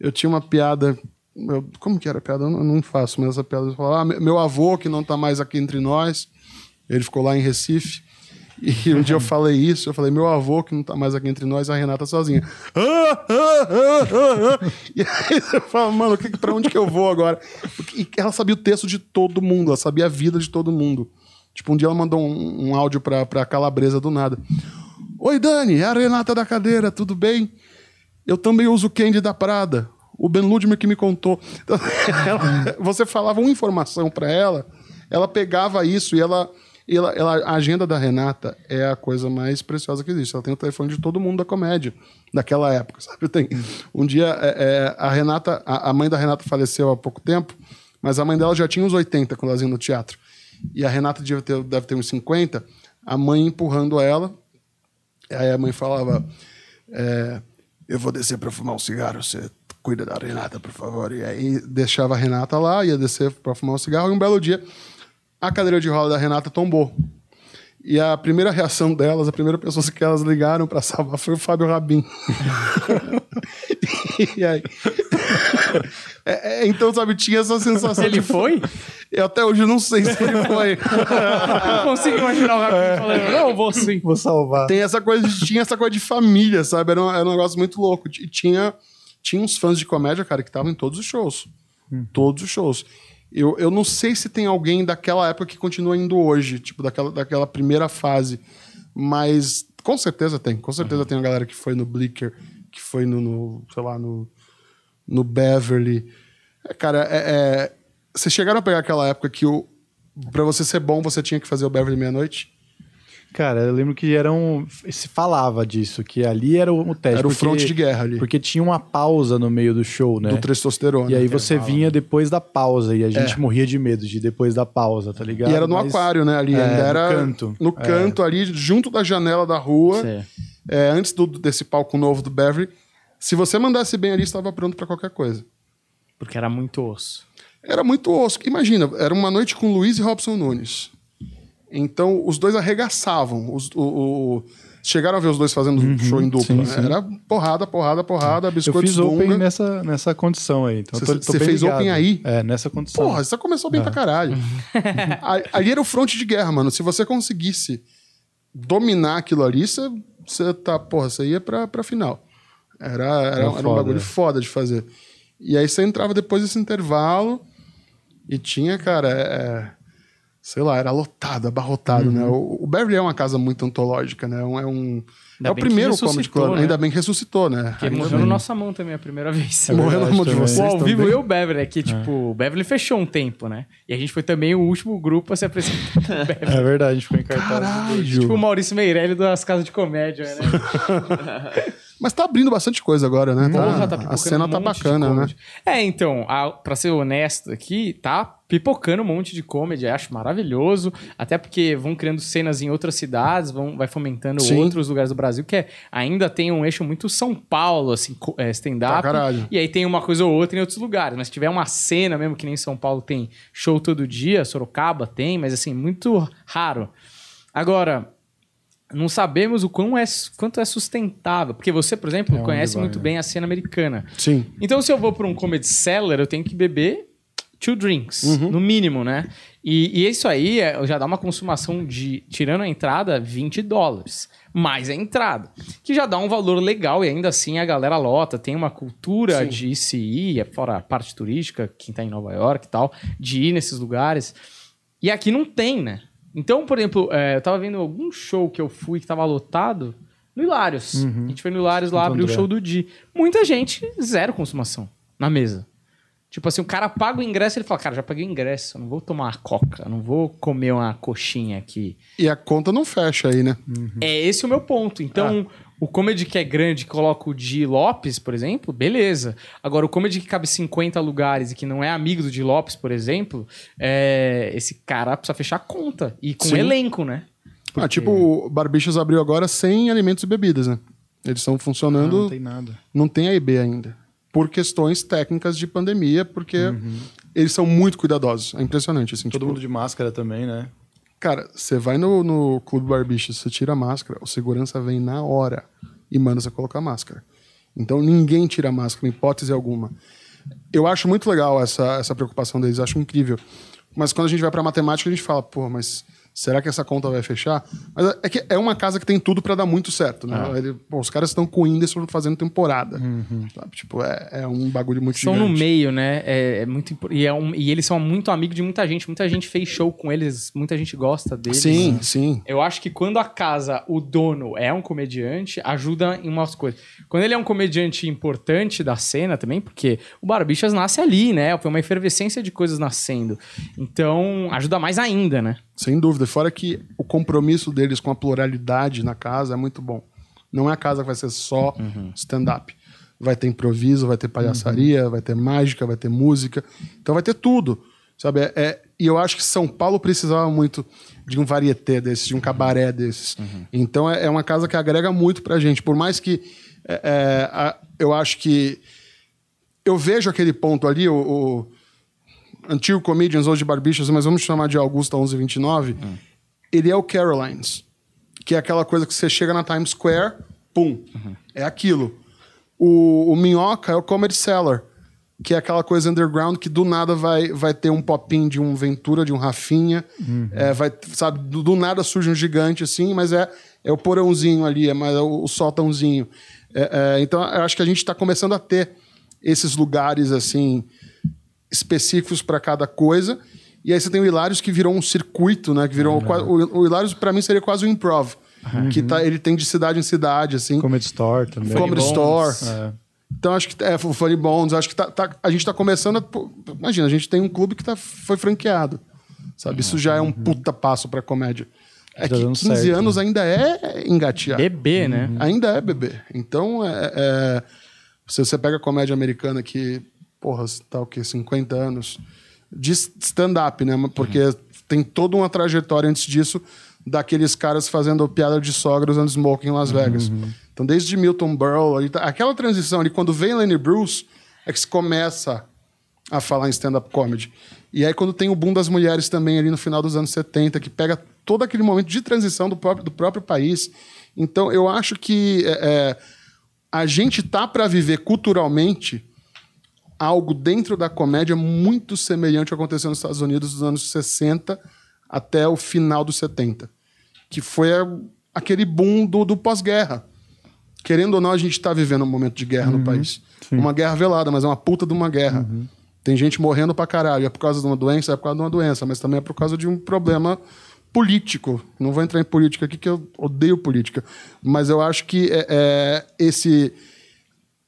[SPEAKER 3] eu tinha uma piada eu- como que era a piada? Eu não, faço, mas essa piada eu falava, ah, me- meu avô que não tá mais aqui entre nós, ele ficou lá em Recife. E um dia eu falei isso, eu falei, meu avô, que não tá mais aqui entre nós, a Renata sozinha. Ah, ah, ah, ah, ah. E aí você fala, mano, que, pra onde que eu vou agora? E ela sabia o texto de todo mundo, ela sabia a vida de todo mundo. Tipo, um dia ela mandou um, um áudio pra, pra Calabresa do nada. Oi, Dani, é a Renata da cadeira, tudo bem? Eu também uso o Candy da Prada. O Ben Ludmer que me contou. Então, ela- você falava uma informação pra ela, ela pegava isso e ela, e ela, ela- A agenda da Renata é a coisa mais preciosa que existe. Ela tem o telefone de todo mundo da comédia, daquela época, sabe? Tem, um dia, é, é, a Renata, a, a mãe da Renata faleceu há pouco tempo, mas a mãe dela já tinha uns 80 quando ela ia no teatro. E a Renata deve ter, deve ter uns 50, a mãe empurrando ela. Aí a mãe falava: é, Eu vou descer para fumar um cigarro, você cuida da Renata, por favor. E aí deixava a Renata lá, ia descer para fumar um cigarro, e um belo dia a cadeira de roda da Renata tombou. E a primeira reação delas, a primeira pessoa que elas ligaram para salvar foi o Fábio Rabin. e aí. É, é, então, sabe, tinha essa sensação.
[SPEAKER 1] Ele
[SPEAKER 3] de-
[SPEAKER 1] foi?
[SPEAKER 3] Eu até hoje não sei se ele foi.
[SPEAKER 1] Eu não consigo imaginar o Rabin falando, não, vou sim.
[SPEAKER 2] Vou salvar.
[SPEAKER 3] Tem essa coisa de, tinha essa coisa de família, sabe? Era um, era um negócio muito louco. E tinha, tinha uns fãs de comédia, cara, que estavam em todos os shows. Todos os shows. Eu, eu não sei se tem alguém daquela época que continua indo hoje, tipo, daquela, daquela primeira fase. Mas com certeza tem. Com certeza tem uma galera que foi no Blicker, que foi no, no, sei lá, no, no Beverly. É, cara, é, é- vocês chegaram a pegar aquela época que o, pra você ser bom, você tinha que fazer o Beverly meia-noite?
[SPEAKER 2] Cara, eu lembro que era um. Se falava disso, que ali era o teste.
[SPEAKER 3] Era o fronte de guerra ali.
[SPEAKER 2] Porque tinha uma pausa no meio do show, né?
[SPEAKER 3] Do testosterona.
[SPEAKER 2] E aí você vinha depois da pausa e a gente
[SPEAKER 3] É.
[SPEAKER 2] morria de medo de ir depois da pausa, tá ligado?
[SPEAKER 3] E era no
[SPEAKER 2] Mas-
[SPEAKER 3] aquário, né? Ali
[SPEAKER 2] É,
[SPEAKER 3] ainda
[SPEAKER 2] no
[SPEAKER 3] era
[SPEAKER 2] canto.
[SPEAKER 3] no
[SPEAKER 2] É.
[SPEAKER 3] canto ali, junto da janela da rua,
[SPEAKER 1] Sim.
[SPEAKER 3] é, antes do, desse palco novo do Beverly. Se você mandasse bem ali, estava pronto para qualquer coisa.
[SPEAKER 1] Porque era muito osso.
[SPEAKER 3] Era muito osso. Imagina, era uma noite com Luiz e Robson Nunes. Então, os dois arregaçavam. Os, o, o- chegaram a ver os dois fazendo show em dupla.
[SPEAKER 2] Uhum. sim, sim.
[SPEAKER 3] Era porrada, porrada, porrada,
[SPEAKER 2] Eu
[SPEAKER 3] biscoito
[SPEAKER 2] fiz open nessa, nessa condição aí. Então
[SPEAKER 3] Você- fez
[SPEAKER 2] ligado.
[SPEAKER 3] open aí?
[SPEAKER 2] É, nessa condição.
[SPEAKER 3] Porra, você começou bem pra caralho. Ali era o fronte de guerra, mano. Se você conseguisse dominar aquilo ali, você, você tá, porra, você ia pra, pra final. Era, era, era um
[SPEAKER 2] foda,
[SPEAKER 3] bagulho
[SPEAKER 2] é.
[SPEAKER 3] foda de fazer. E aí você entrava depois desse intervalo e tinha, cara, é, é, sei lá, era lotado, abarrotado, né? O, o Beverly é uma casa muito antológica, né? É um, é um-
[SPEAKER 1] Ainda
[SPEAKER 3] é o
[SPEAKER 1] que
[SPEAKER 3] primeiro comedy club.
[SPEAKER 1] né?
[SPEAKER 3] Ainda bem que ressuscitou, né?
[SPEAKER 1] Porque
[SPEAKER 3] Ainda
[SPEAKER 1] morreu
[SPEAKER 3] bem.
[SPEAKER 1] na nossa mão também a primeira vez.
[SPEAKER 2] É
[SPEAKER 3] Morreu na mão de vocês
[SPEAKER 1] O ao vivo e o Beverly aqui, tipo, o Beverly fechou um tempo, né? E a gente foi também o último grupo a se apresentar com o Beverly.
[SPEAKER 2] É verdade, a gente ficou encartado.
[SPEAKER 3] Caralho!
[SPEAKER 1] Tipo o Maurício Meirelli das casas de comédia, né?
[SPEAKER 3] Mas tá abrindo bastante coisa agora, né? Tá-
[SPEAKER 1] Porra, tá
[SPEAKER 3] a cena
[SPEAKER 1] um
[SPEAKER 3] tá bacana, né?
[SPEAKER 1] É, então, a, pra ser honesto aqui, tá pipocando um monte de comedy, acho maravilhoso, até porque vão criando cenas em outras cidades, vão, vai fomentando
[SPEAKER 3] Sim.
[SPEAKER 1] outros lugares do Brasil, que é, ainda tem um eixo muito São Paulo, assim, é, stand-up,
[SPEAKER 3] caralho.
[SPEAKER 1] e aí tem uma coisa ou outra em outros lugares, mas se tiver uma cena mesmo, que nem São Paulo tem show todo dia, Sorocaba tem, mas assim, muito raro. Agora, não sabemos o quão é, quanto é sustentável. Porque você, por exemplo,
[SPEAKER 2] É
[SPEAKER 1] conhece
[SPEAKER 2] vai,
[SPEAKER 1] muito
[SPEAKER 2] né?
[SPEAKER 1] bem a cena americana.
[SPEAKER 3] Sim.
[SPEAKER 1] Então, se eu vou para um comedy cellar, eu tenho que beber two drinks,
[SPEAKER 3] Uhum.
[SPEAKER 1] no mínimo, né? E, e isso aí é- já dá uma consumação de, tirando a entrada, 20 dólares. Mais a entrada. Que já dá um valor legal e ainda assim a galera lota. Tem uma cultura
[SPEAKER 3] Sim.
[SPEAKER 1] de se ir, é fora a parte turística, quem tá em Nova York e tal, de ir nesses lugares. E aqui não tem, né? Então, por exemplo, é, eu tava vendo algum show que eu fui que tava lotado no Hilários. A gente foi no Hilários lá, abriu o show do Di. Muita gente, zero consumação na mesa. Tipo assim, o cara paga o ingresso e ele fala, cara, já paguei o ingresso, eu não vou tomar uma coca, eu não vou comer uma coxinha aqui.
[SPEAKER 3] E a conta não fecha aí, né?
[SPEAKER 1] É esse o meu ponto. Então, o comedy que é grande, que coloca o Di Lopes, por exemplo, beleza. Agora, o comedy que cabe 50 lugares e que não é amigo do Di Lopes, por exemplo, é... esse cara precisa fechar a conta. E com
[SPEAKER 3] Sim.
[SPEAKER 1] elenco, né?
[SPEAKER 3] Ah, tipo, o Barbichas abriu agora sem alimentos e bebidas, né? Eles estão
[SPEAKER 2] Ah,
[SPEAKER 3] funcionando,
[SPEAKER 2] não tem nada.
[SPEAKER 3] não tem AIB ainda. Por questões técnicas de pandemia, porque eles são muito cuidadosos. É impressionante, assim.
[SPEAKER 2] Uhum. Todo
[SPEAKER 3] tipo,
[SPEAKER 2] mundo de máscara também, né?
[SPEAKER 3] Cara, você vai no, no Clube Barbichas, você tira a máscara, o segurança vem na hora e manda você colocar máscara. Então ninguém tira a máscara, em hipótese alguma. Eu acho muito legal essa, essa preocupação deles, acho incrível. Mas quando a gente vai pra matemática, a gente fala, pô, mas Será que essa conta vai fechar? Mas é que é uma casa que tem tudo para dar muito certo, né?
[SPEAKER 1] É.
[SPEAKER 3] Ele- pô, os caras estão com o Whindersson fazendo temporada.
[SPEAKER 1] Uhum.
[SPEAKER 3] sabe? Tipo, é, é um bagulho muito
[SPEAKER 1] São
[SPEAKER 3] gigante.
[SPEAKER 1] no meio, né? É, é muito e, é um- e eles são muito amigos de muita gente. Muita gente fez show com eles, muita gente gosta deles.
[SPEAKER 3] Sim, sim.
[SPEAKER 1] Eu acho que quando a casa, o dono é um comediante, ajuda em umas coisas. Quando ele é um comediante importante da cena também, porque o Barbixas nasce ali, né? Foi uma efervescência de coisas nascendo. Então, ajuda mais ainda, né?
[SPEAKER 3] Sem dúvida. Fora que o compromisso deles com a pluralidade na casa é muito bom. Não é a casa que vai ser só
[SPEAKER 1] Uhum.
[SPEAKER 3] stand-up. Vai ter improviso, vai ter palhaçaria,
[SPEAKER 1] Uhum.
[SPEAKER 3] vai ter mágica, vai ter música. Então vai ter tudo. Sabe? É, é- e eu acho que São Paulo precisava muito de um varieté desses, de um cabaré desses.
[SPEAKER 1] Uhum.
[SPEAKER 3] Então é, é uma casa que agrega muito pra gente. Por mais que é, é, a- eu acho que. Eu vejo aquele ponto ali, o, o antigo comedians, hoje barbichas, mas vamos chamar de Augusta 1129, ele é o Carolines, que é aquela coisa que você chega na Times Square, pum, é aquilo. O, o Minhoca é o Comedy Cellar, que é aquela coisa underground que do nada vai, vai ter um popinho de um Ventura, de um Rafinha, é, vai, sabe, do, do nada surge um gigante assim, mas é, é o porãozinho ali, é, mais, é o, o sótãozinho. É, é, então, eu acho que a gente está começando a ter esses lugares assim específicos para cada coisa. E aí você tem o Hilários que virou um circuito, né? Que virou qua- o, o Hilários para mim seria quase um improv, que tá, ele tem de cidade em cidade assim.
[SPEAKER 2] Comedy Store também.
[SPEAKER 3] Comedy. Store.
[SPEAKER 2] É.
[SPEAKER 3] Então acho que é o Funny Bones, acho que tá, tá- a gente tá começando a, pô, imagina, a gente tem um clube que tá, foi franqueado. Sabe? Isso já é um puta passo pra comédia. É
[SPEAKER 2] Tá
[SPEAKER 3] que
[SPEAKER 2] dando
[SPEAKER 3] 15
[SPEAKER 2] certo,
[SPEAKER 3] anos ainda é engatear.
[SPEAKER 1] Bebê, né?
[SPEAKER 3] Ainda é bebê. Então, é, é- se você pega a comédia americana que, porra, tá o quê? 50 anos de stand-up, né? Porque tem toda uma trajetória antes disso daqueles caras fazendo piada de sogra usando smoking em Las Vegas. Então, desde Milton Berle, ali tá- aquela transição ali, quando vem Lenny Bruce, é que se começa a falar em stand-up comedy. E aí, quando tem o boom das mulheres também ali no final dos anos 70, que pega todo aquele momento de transição do próprio, do próprio país. Então, eu acho que é, é, a gente tá para viver culturalmente algo dentro da comédia muito semelhante ao que aconteceu nos Estados Unidos dos anos 60 até o final dos 70, que foi aquele boom do, do pós-guerra. Querendo ou não, a gente está vivendo um momento de guerra no país. Uma guerra velada, mas é uma puta de uma guerra. Tem gente morrendo pra caralho. É por causa de uma doença, é por causa de uma doença, mas também é por causa de um problema político. Não vou entrar em política aqui, que eu odeio política. Mas eu acho que é, é, esse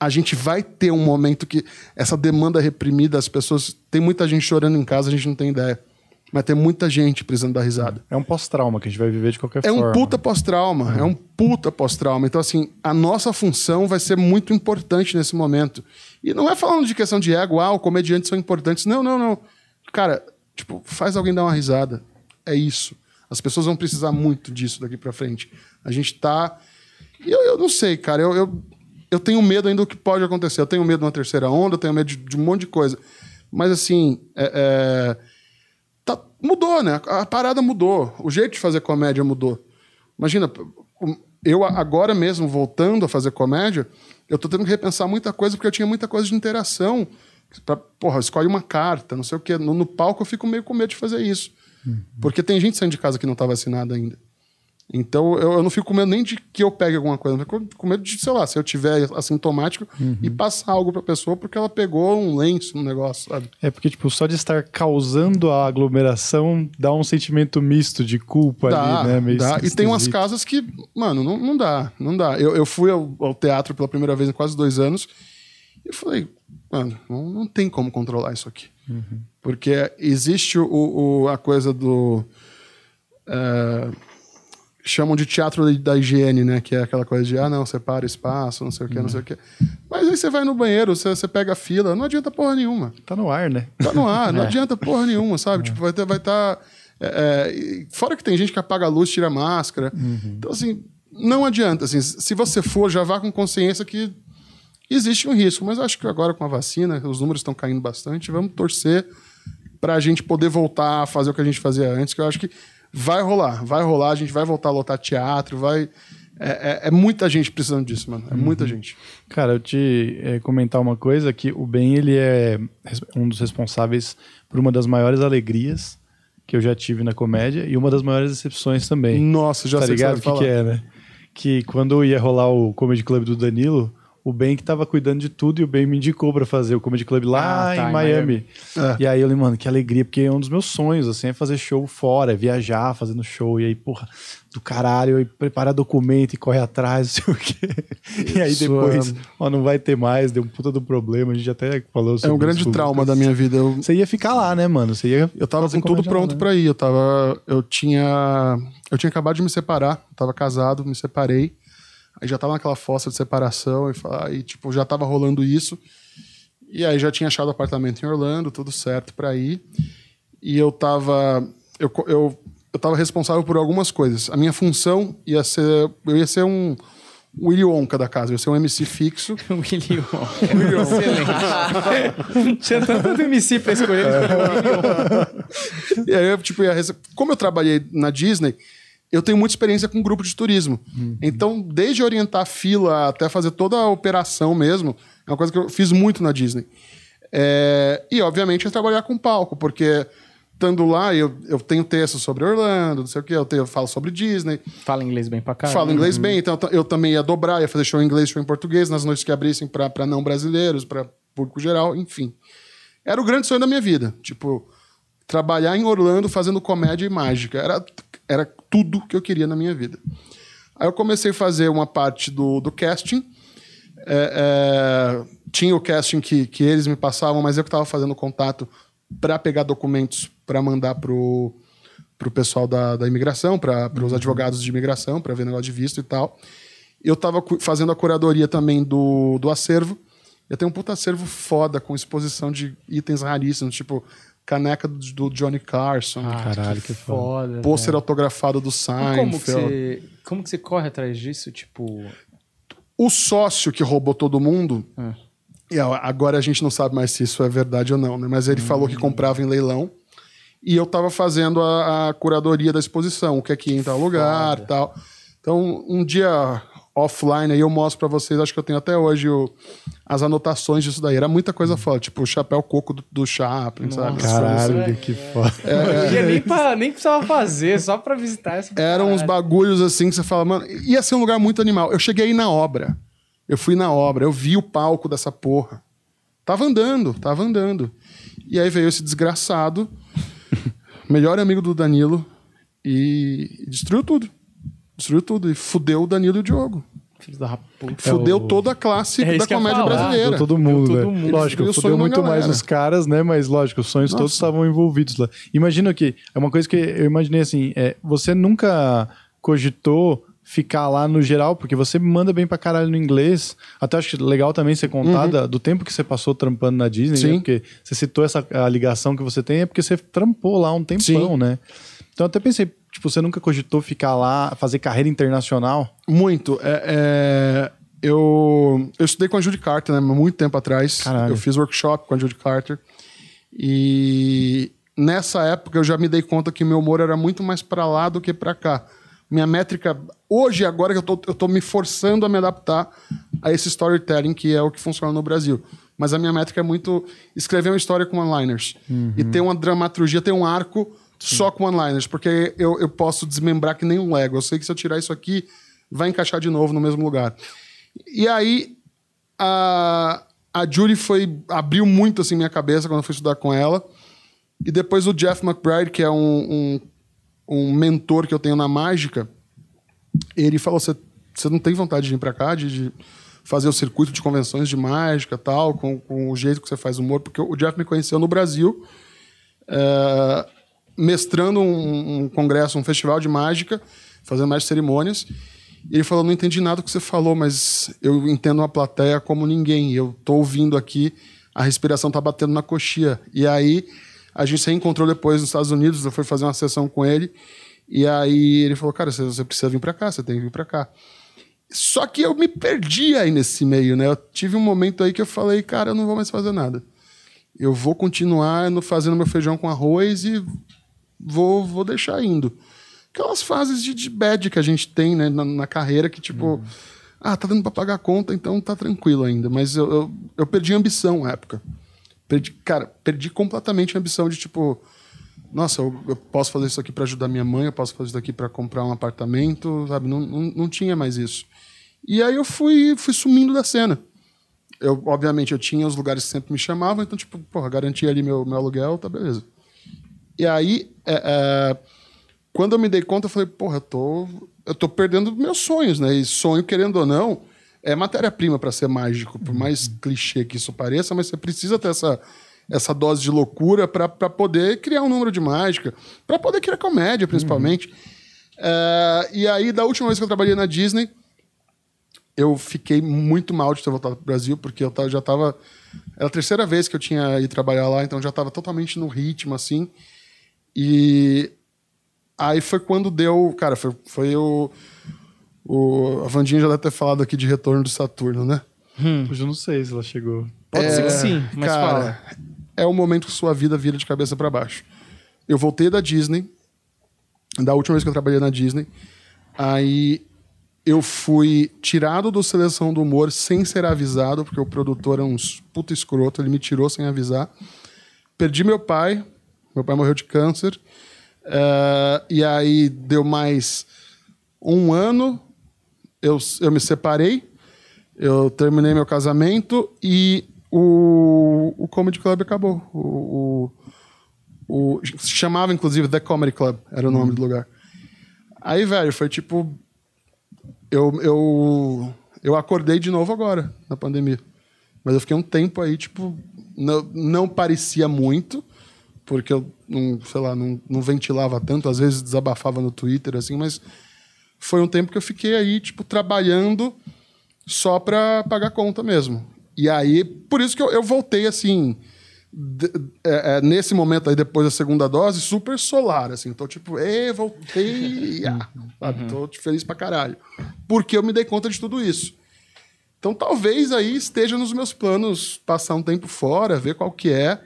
[SPEAKER 3] a gente vai ter um momento que essa demanda reprimida, as pessoas. Tem muita gente chorando em casa, a gente não tem ideia. Mas tem muita gente precisando dar risada.
[SPEAKER 2] É um pós-trauma que a gente vai viver de qualquer
[SPEAKER 3] É
[SPEAKER 2] forma.
[SPEAKER 3] um puta pós-trauma, é um puta pós-trauma. Então, assim, a nossa função vai ser muito importante nesse momento. E não é falando de questão de ego, ah, os comediantes são importantes. Não, não, não. Cara, tipo, faz alguém dar uma risada. É isso. As pessoas vão precisar muito disso daqui pra frente. A gente tá. e Eu, eu não sei, cara. Eu, eu, eu tenho medo ainda do que pode acontecer. Eu tenho medo de uma terceira onda, eu tenho medo de, de um monte de coisa. Mas, assim, é- é, tá- mudou, né? A parada mudou. O jeito de fazer comédia mudou. Imagina, eu agora mesmo voltando a fazer comédia, eu tô tendo que repensar muita coisa porque eu tinha muita coisa de interação. Pra, porra, escolhe uma carta, não sei o quê. No, no palco eu fico meio com medo de fazer isso. Porque tem gente saindo de casa que não tá vacinada ainda. Então eu, eu não fico com medo nem de que eu pegue alguma coisa, eu fico com medo de, sei lá, se eu tiver assintomático e passar algo pra pessoa porque ela pegou um lenço no negócio, sabe?
[SPEAKER 2] É porque, tipo, só de estar causando a aglomeração dá um sentimento misto de culpa
[SPEAKER 3] Dá,
[SPEAKER 2] ali, né? Meio
[SPEAKER 3] dá. E tem umas casas que, mano, não, não dá, não dá. Eu, eu fui ao, ao teatro pela primeira vez em quase dois anos e falei, mano, não, não tem como controlar isso aqui.
[SPEAKER 2] Uhum.
[SPEAKER 3] Porque existe o, o- a coisa do. É, chamam de teatro da higiene, né? Que é aquela coisa de, ah, não, separa espaço, não sei o quê, não sei o quê. Mas aí você vai no banheiro, você, você pega a fila, não adianta porra nenhuma.
[SPEAKER 2] Tá no ar, né?
[SPEAKER 3] Tá no ar, não adianta porra nenhuma, sabe? Tipo, vai estar. Vai tá, é, é, fora que tem gente que apaga a luz, tira a máscara. Então, assim, não adianta. Assim, se você for, já vá com consciência que existe um risco. Mas eu acho que agora com a vacina, os números estão caindo bastante. Vamos torcer para a gente poder voltar a fazer o que a gente fazia antes, que eu acho que vai rolar, vai rolar, a gente vai voltar a lotar teatro, vai. É, é- é muita gente precisando disso, mano. É muita gente.
[SPEAKER 2] Cara, eu te eh, comentar uma coisa que o Ben ele é um dos responsáveis por uma das maiores alegrias que eu já tive na comédia e uma das maiores decepções também.
[SPEAKER 3] Nossa, já
[SPEAKER 2] tá
[SPEAKER 3] sei
[SPEAKER 2] ligado o
[SPEAKER 3] que,
[SPEAKER 2] que, que é, né? Que quando ia rolar o Comedy Club do Danilo, o Ben que tava cuidando de tudo e o Ben me indicou pra fazer o Comedy Club lá
[SPEAKER 1] Ah, tá,
[SPEAKER 2] em
[SPEAKER 1] em
[SPEAKER 2] Miami.
[SPEAKER 3] É.
[SPEAKER 2] E aí eu falei, mano, que alegria, porque é um dos meus sonhos, assim, é fazer show fora, é viajar fazendo show. E aí, porra, do caralho, aí prepara documento e corre atrás, não sei o quê. E aí
[SPEAKER 3] Isso,
[SPEAKER 2] depois,
[SPEAKER 3] é-
[SPEAKER 2] ó, não vai ter mais, deu um puta do problema, a gente até falou
[SPEAKER 3] É
[SPEAKER 2] sobre
[SPEAKER 3] um grande
[SPEAKER 2] isso,
[SPEAKER 3] trauma da minha vida. Eu,
[SPEAKER 2] Você ia ficar lá, né, mano? Você ia
[SPEAKER 3] eu tava com tudo
[SPEAKER 2] comédia
[SPEAKER 3] pronto
[SPEAKER 2] né?
[SPEAKER 3] pra ir. Eu tava. Eu tinha. Eu tinha acabado de me separar. Eu tava casado, me separei. Aí já tava naquela fossa de separação e, e tipo, já tava rolando isso. E aí já tinha achado apartamento em Orlando, tudo certo pra ir. E eu tava. Eu, eu, eu tava responsável por algumas coisas. A minha função ia ser. Eu ia ser um. Willy Wonka da casa, eu ia ser um MC fixo.
[SPEAKER 1] William. Excelente. Tinha tanto MC pra escolher. William.
[SPEAKER 3] E aí, eu, tipo, ia rece- como eu trabalhei na Disney, eu tenho muita experiência com grupo de turismo. Então, desde orientar a fila até fazer toda a operação mesmo, é uma coisa que eu fiz muito na Disney. É, e, obviamente, é trabalhar com palco, porque estando lá, eu, eu tenho texto sobre Orlando, não sei o quê, eu, tenho, eu falo sobre Disney,
[SPEAKER 1] Fala inglês bem pra cá.
[SPEAKER 3] falo inglês bem, então eu também ia dobrar, ia fazer show em inglês, show em português, nas noites que abrissem para não brasileiros, para público geral, enfim. Era o grande sonho da minha vida. Tipo, trabalhar em Orlando fazendo comédia e mágica. Era, era tudo que eu queria na minha vida. Aí eu comecei a fazer uma parte do, do casting. É, é, tinha o casting que, que eles me passavam, mas eu que estava fazendo contato para pegar documentos para mandar pro pro pessoal da, da imigração, para os advogados de imigração, para ver negócio de visto e tal. Eu estava fazendo a curadoria também do, do acervo. Eu tenho um puta acervo foda com exposição de itens raríssimos, tipo caneca do, do Johnny Carson,
[SPEAKER 2] Caralho, que foda.
[SPEAKER 1] Foda.
[SPEAKER 3] pôster autografado do
[SPEAKER 1] E Como que, você, como que você corre atrás disso? Tipo.
[SPEAKER 3] O sócio que roubou todo mundo,
[SPEAKER 1] Ah.
[SPEAKER 3] e agora a gente não sabe mais se isso é verdade ou não, né? mas ele falou que
[SPEAKER 1] Hum.
[SPEAKER 3] comprava em leilão. E eu tava fazendo a, a curadoria da exposição, o que é que ia em tal lugar tal. Então, um dia offline aí eu mostro pra vocês, acho que eu tenho até hoje o- as anotações disso daí. Era muita coisa foda, tipo o chapéu coco do, do Chaplin, sabe?
[SPEAKER 2] Caralho,
[SPEAKER 1] É.
[SPEAKER 2] que foda.
[SPEAKER 1] Não ia nem, pra, nem precisava fazer, só pra visitar essa.
[SPEAKER 3] Eram uns bagulhos assim que você fala, mano, ia ser um lugar muito animal. Eu cheguei aí na obra. Eu fui na obra, eu vi o palco dessa porra. Tava andando, tava andando. E aí veio esse desgraçado, melhor amigo do Danilo, e destruiu tudo. Destruiu tudo. E fudeu o Danilo e o Diogo.
[SPEAKER 1] Filhos da puta.
[SPEAKER 3] Fudeu
[SPEAKER 2] o-
[SPEAKER 3] toda a classe
[SPEAKER 1] É
[SPEAKER 3] da comédia
[SPEAKER 1] falar.
[SPEAKER 3] brasileira.
[SPEAKER 2] Todo mundo, né?
[SPEAKER 1] todo mundo.
[SPEAKER 2] Lógico, fudeu muito mais os caras, né? Mas lógico, os sonhos todos
[SPEAKER 3] Nossa.
[SPEAKER 2] estavam envolvidos lá. Imagina que é uma coisa que eu imaginei assim, é, você nunca cogitou ficar lá no geral, porque você manda bem pra caralho no inglês. Até acho que legal também você contar da- do tempo que você passou trampando na Disney, né?
[SPEAKER 3] Sim.
[SPEAKER 2] Porque você citou essa a ligação que você tem, é porque você trampou lá um tempão,
[SPEAKER 3] Sim.
[SPEAKER 2] né? Então eu até pensei, tipo, você nunca cogitou ficar lá, fazer carreira internacional?
[SPEAKER 3] Muito. É, é, eu, eu estudei com a Judy Carter, né? Muito tempo atrás.
[SPEAKER 2] Caralho.
[SPEAKER 3] Eu fiz workshop com a Judy Carter. E nessa época eu já me dei conta que meu humor era muito mais pra lá do que pra cá. Minha métrica, hoje, agora que eu tô, eu tô me forçando a me adaptar a esse storytelling que é o que funciona no Brasil. Mas a minha métrica é muito escrever uma história com one-liners. E ter uma dramaturgia, ter um arco só com one-liners. Porque eu, eu posso desmembrar que nem um Lego. Eu sei que se eu tirar isso aqui, vai encaixar de novo no mesmo lugar. E aí, a, a Julie foi, abriu muito assim minha cabeça quando eu fui estudar com ela. E depois o Jeff McBride, que é um, um, um mentor que eu tenho na mágica, ele falou: você não tem vontade de vir para cá, de, de fazer o circuito de convenções de mágica tal, com, com o jeito que você faz humor? Porque o Jeff me conheceu no Brasil, é, mestrando um, um congresso, um festival de mágica, fazendo mais cerimônias. E ele falou: Não entendi nada do que você falou, mas eu entendo uma plateia como ninguém. Eu tô ouvindo aqui, a respiração tá batendo na coxia. E aí a gente se reencontrou depois nos Estados Unidos, eu fui fazer uma sessão com ele. E aí ele falou: Cara, você, precisa vir para cá, você tem que vir para cá. Só que eu me perdi aí nesse meio, né? Eu tive um momento aí que eu falei: Cara, eu não vou mais fazer nada. Eu vou continuar fazendo meu feijão com arroz e vou, vou deixar indo. Aquelas fases de, de bad que a gente tem né, na, na carreira que, tipo, ah, tá dando pra pagar a conta, então tá tranquilo ainda. Mas eu, eu, eu perdi ambição na época. Perdi, cara, perdi completamente a ambição de, tipo, nossa, eu, eu posso fazer isso aqui para ajudar minha mãe, eu posso fazer isso aqui para comprar um apartamento, sabe? Não, não, não tinha mais isso. E aí eu fui, fui sumindo da cena. Eu, obviamente, eu tinha os lugares que sempre me chamavam, então, tipo, porra, garantia ali meu, meu aluguel, tá beleza. E aí, é, é, quando eu me dei conta, eu falei, porra, eu tô, eu tô perdendo meus sonhos, né? E sonho, querendo ou não, é matéria-prima para ser mágico, por mais clichê que isso pareça, mas você precisa ter essa, essa dose de loucura para poder criar um número de mágica, para poder criar comédia, principalmente. Uhum. E aí, da última vez que eu trabalhei na Disney, eu fiquei muito mal de ter voltado para o Brasil, porque eu já estava. Era a terceira vez que eu tinha ido trabalhar lá, então já estava totalmente no ritmo, assim. E aí foi quando deu. Cara, foi, foi o, o. A Vandinha já deve ter falado aqui de retorno do Saturno, né?
[SPEAKER 2] Hum. Hoje eu não sei se ela chegou.
[SPEAKER 1] Pode é, ser que sim, mas cara, fala.
[SPEAKER 3] É o momento que sua vida vira de cabeça para baixo. Eu voltei da Disney, da última vez que eu trabalhei na Disney. Aí eu fui tirado do Seleção do Humor sem ser avisado, porque o produtor é um puta escroto, ele me tirou sem avisar. Perdi meu pai, meu pai morreu de câncer. Uh, e aí deu mais um ano, eu, eu me separei, eu terminei meu casamento e o, o Comedy Club acabou. O, o, o, se chamava, inclusive, The Comedy Club, era o nome do lugar. Aí, velho, foi tipo eu, eu, eu acordei de novo agora, na pandemia. Mas eu fiquei um tempo aí, tipo, não, não parecia muito, porque eu não, sei lá, não, não ventilava tanto, às vezes desabafava no Twitter, assim, mas foi um tempo que eu fiquei aí, tipo, trabalhando só para pagar conta mesmo. E aí, por isso que eu, eu voltei, assim, de, é, é, nesse momento aí, depois da segunda dose, super solar, assim. Tô tipo, e voltei, ah? Tô feliz pra caralho. Porque eu me dei conta de tudo isso. Então talvez aí esteja nos meus planos passar um tempo fora, ver qual que é.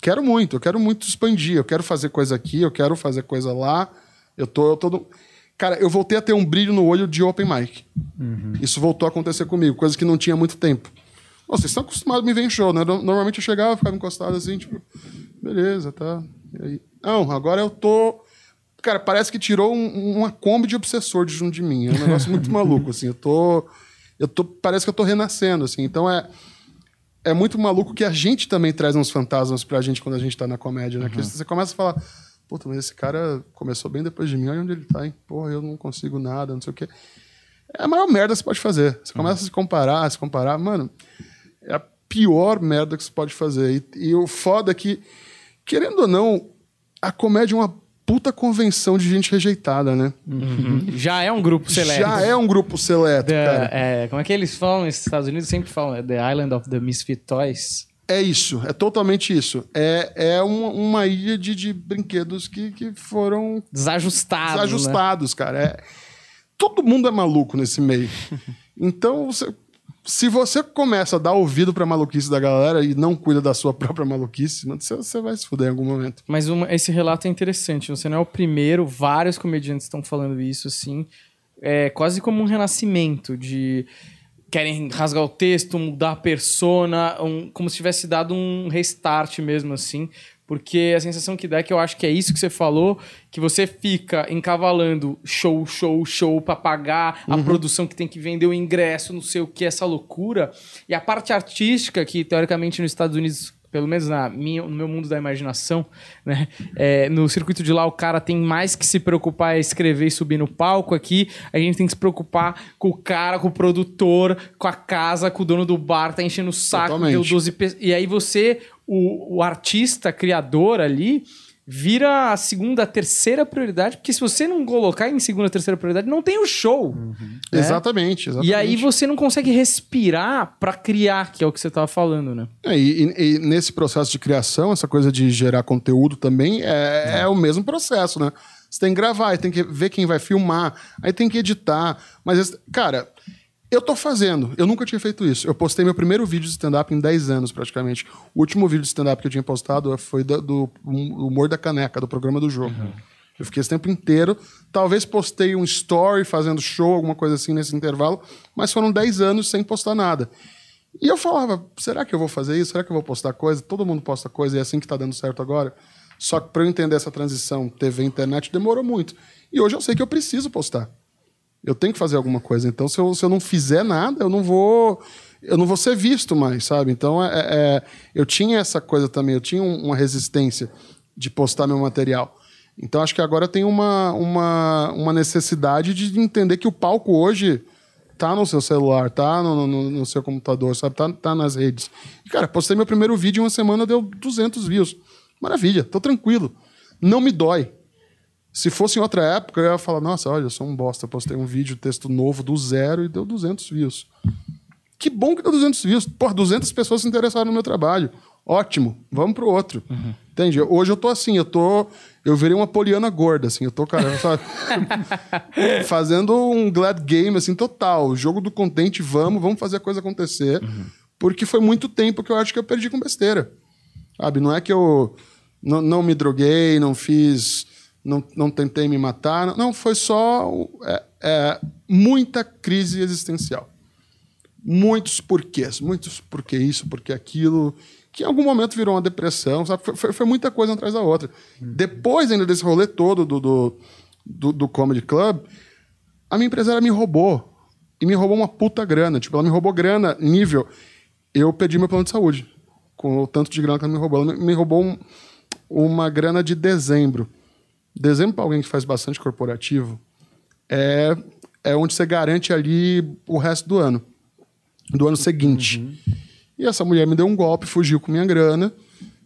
[SPEAKER 3] Quero muito, eu quero muito expandir, eu quero fazer coisa aqui, eu quero fazer coisa lá. Eu tô, eu tô Cara, eu voltei a ter um brilho no olho de open mic. Uhum. Isso voltou a acontecer comigo, coisa que não tinha muito tempo. Vocês estão acostumados a me ver em show, né? Normalmente eu chegava, ficava encostado assim, tipo, beleza, tá. Não, agora eu tô. Cara, parece que tirou um, uma Kombi de obsessor de junto de mim. É um negócio muito maluco, assim. Eu tô. Eu tô. Parece que eu tô renascendo, assim. Então é. É muito maluco que a gente também traz uns fantasmas pra gente quando a gente tá na comédia, né? Uhum. Que você começa a falar, puta, mas esse cara começou bem depois de mim, olha onde ele tá, hein? Porra, eu não consigo nada, não sei o quê. É a maior merda que você pode fazer. Você começa uhum. a se comparar, a se comparar. Mano, é a pior merda que você pode fazer. E, e o foda é que, querendo ou não, a comédia é uma puta convenção de gente rejeitada, né?
[SPEAKER 1] Uhum. Já é um grupo seleto.
[SPEAKER 3] Já é um grupo seleto, the, cara.
[SPEAKER 1] É, como é que eles falam nos Estados Unidos? Sempre falam, é The Island of the Misfit Toys.
[SPEAKER 3] É isso, é totalmente isso. É, é uma, uma ilha de, de brinquedos que, que foram...
[SPEAKER 1] Desajustados, né?
[SPEAKER 3] Desajustados, né? cara. É, todo mundo é maluco nesse meio. Então, você se você começa a dar ouvido pra maluquice da galera e não cuida da sua própria maluquice, você, vai se fuder em algum momento.
[SPEAKER 1] Mas uma, esse relato é interessante. Você não é o primeiro, vários comediantes estão falando isso, assim. É quase como um renascimento de querem rasgar o texto, mudar a persona, um, como se tivesse dado um restart mesmo, assim. Porque a sensação que dá é que eu acho que é isso que você falou, que você fica encavalando show, show, show para pagar uhum. a produção que tem que vender o ingresso, não sei o que, essa loucura. E a parte artística, que teoricamente nos Estados Unidos pelo menos na minha, no meu mundo da imaginação, né? É, no circuito de lá, o cara tem mais que se preocupar em escrever e subir no palco. Aqui, a gente tem que se preocupar com o cara, com o produtor, com a casa, com o dono do bar, tá enchendo o saco, deu 12 E aí você o, o artista criador ali vira a segunda, a terceira prioridade, porque se você não colocar em segunda, terceira prioridade, não tem o show. Uhum.
[SPEAKER 3] Né? Exatamente, exatamente.
[SPEAKER 1] E aí você não consegue respirar para criar, que é o que você estava falando, né?
[SPEAKER 3] É, e, e, nesse processo de criação, essa coisa de gerar conteúdo também é, é. é o mesmo processo, né? Você tem que gravar, tem que ver quem vai filmar, aí tem que editar. Mas, cara, eu tô fazendo. Eu nunca tinha feito isso. Eu postei meu primeiro vídeo de stand-up em 10 anos, praticamente. O último vídeo de stand-up que eu tinha postado foi do, do Humor da Caneca, do programa do jogo. Uhum. Eu fiquei esse tempo inteiro. Talvez postei um story fazendo show, alguma coisa assim nesse intervalo, mas foram 10 anos sem postar nada. E eu falava, será que eu vou fazer isso? Será que eu vou postar coisa? Todo mundo posta coisa e é assim que tá dando certo agora. Só que para eu entender essa transição TV e internet demorou muito. E hoje eu sei que eu preciso postar. Eu tenho que fazer alguma coisa. Então, se eu, se eu não fizer nada, eu não vou eu não vou ser visto mais, sabe? Então, é, é, eu tinha essa coisa também, eu tinha uma resistência de postar meu material. Então, acho que agora tem uma, uma, uma necessidade de entender que o palco hoje tá no seu celular, tá no, no, no, seu computador, sabe? Tá, tá nas redes. E, cara, postei meu primeiro vídeo em uma semana, deu 200 views. Maravilha, tô tranquilo. Não me dói. Se fosse em outra época, eu ia falar, nossa, olha, eu sou um bosta, postei um vídeo, texto novo do zero e deu 200 views. Que bom que deu 200 views. Pô, 200 pessoas se interessaram no meu trabalho. Ótimo, vamos pro outro. Uhum. Entende? Hoje eu tô assim, eu tô. Eu virei uma poliana gorda, assim. Eu tô, cara, sabe? fazendo um glad game, assim, total. Jogo do contente, vamos, vamos fazer a coisa acontecer. Uhum. Porque foi muito tempo que eu acho que eu perdi com besteira. Sabe? Não é que eu não, não me droguei, não fiz. Não, não tentei me matar. Não, foi só é, é, muita crise existencial muitos porquês, muitos porque isso, porque aquilo, que em algum momento virou uma depressão, sabe? Foi, foi, foi muita coisa atrás da outra. Uhum. Depois ainda desse rolê todo do, do, do, do, Comedy Club, a minha empresária me roubou. E me roubou uma puta grana. Tipo, ela me roubou grana nível. Eu pedi meu plano de saúde. Com o tanto de grana que ela me roubou. Ela me, me roubou um, uma grana de dezembro. Dezembro, para alguém que faz bastante corporativo, é, é onde você garante ali o resto do ano do ano seguinte. Uhum. E essa mulher me deu um golpe, fugiu com minha grana,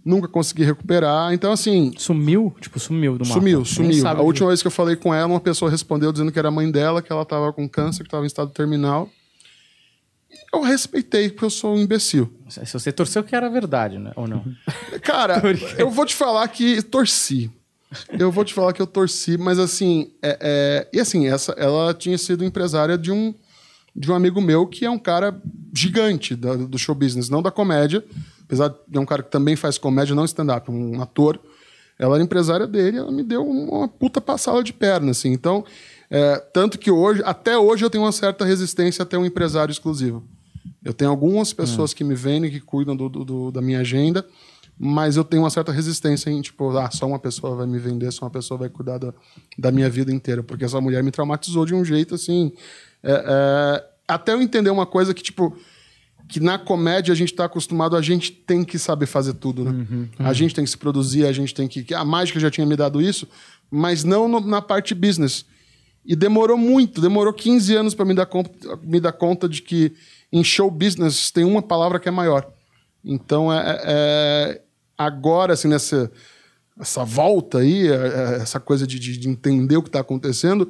[SPEAKER 3] nunca consegui recuperar. Então, assim.
[SPEAKER 1] Sumiu? Tipo, sumiu do mapa.
[SPEAKER 3] Sumiu, sumiu. A última vez que eu falei com ela, uma pessoa respondeu dizendo que era a mãe dela, que ela estava com câncer, que estava em estado terminal. Eu respeitei, porque eu sou um imbecil.
[SPEAKER 1] Se você torceu que era verdade, né? Ou não?
[SPEAKER 3] Cara, eu vou te falar que torci. Eu vou te falar que eu torci, mas assim, é, é... e assim, essa, ela tinha sido empresária de um de um amigo meu que é um cara gigante do, do show business, não da comédia, apesar de um cara que também faz comédia, não stand-up, um ator. Ela era empresária dele, ela me deu uma puta passada de perna, assim. Então, é, tanto que hoje, até hoje, eu tenho uma certa resistência a ter um empresário exclusivo. Eu tenho algumas pessoas é. que me vendem, que cuidam do, do, da minha agenda, mas eu tenho uma certa resistência em, tipo, ah, só uma pessoa vai me vender, só uma pessoa vai cuidar da, da minha vida inteira, porque essa mulher me traumatizou de um jeito, assim, é, é, até eu entender uma coisa que, tipo, que na comédia a gente está acostumado, a gente tem que saber fazer tudo, né? Uhum, uhum. A gente tem que se produzir, a gente tem que. A mágica já tinha me dado isso, mas não no, na parte business. E demorou muito, demorou 15 anos para me, dar me dar conta de que em show business tem uma palavra que é maior. Então, é, é, é agora, assim, nessa essa volta aí, é, é, essa coisa de, de entender o que está acontecendo,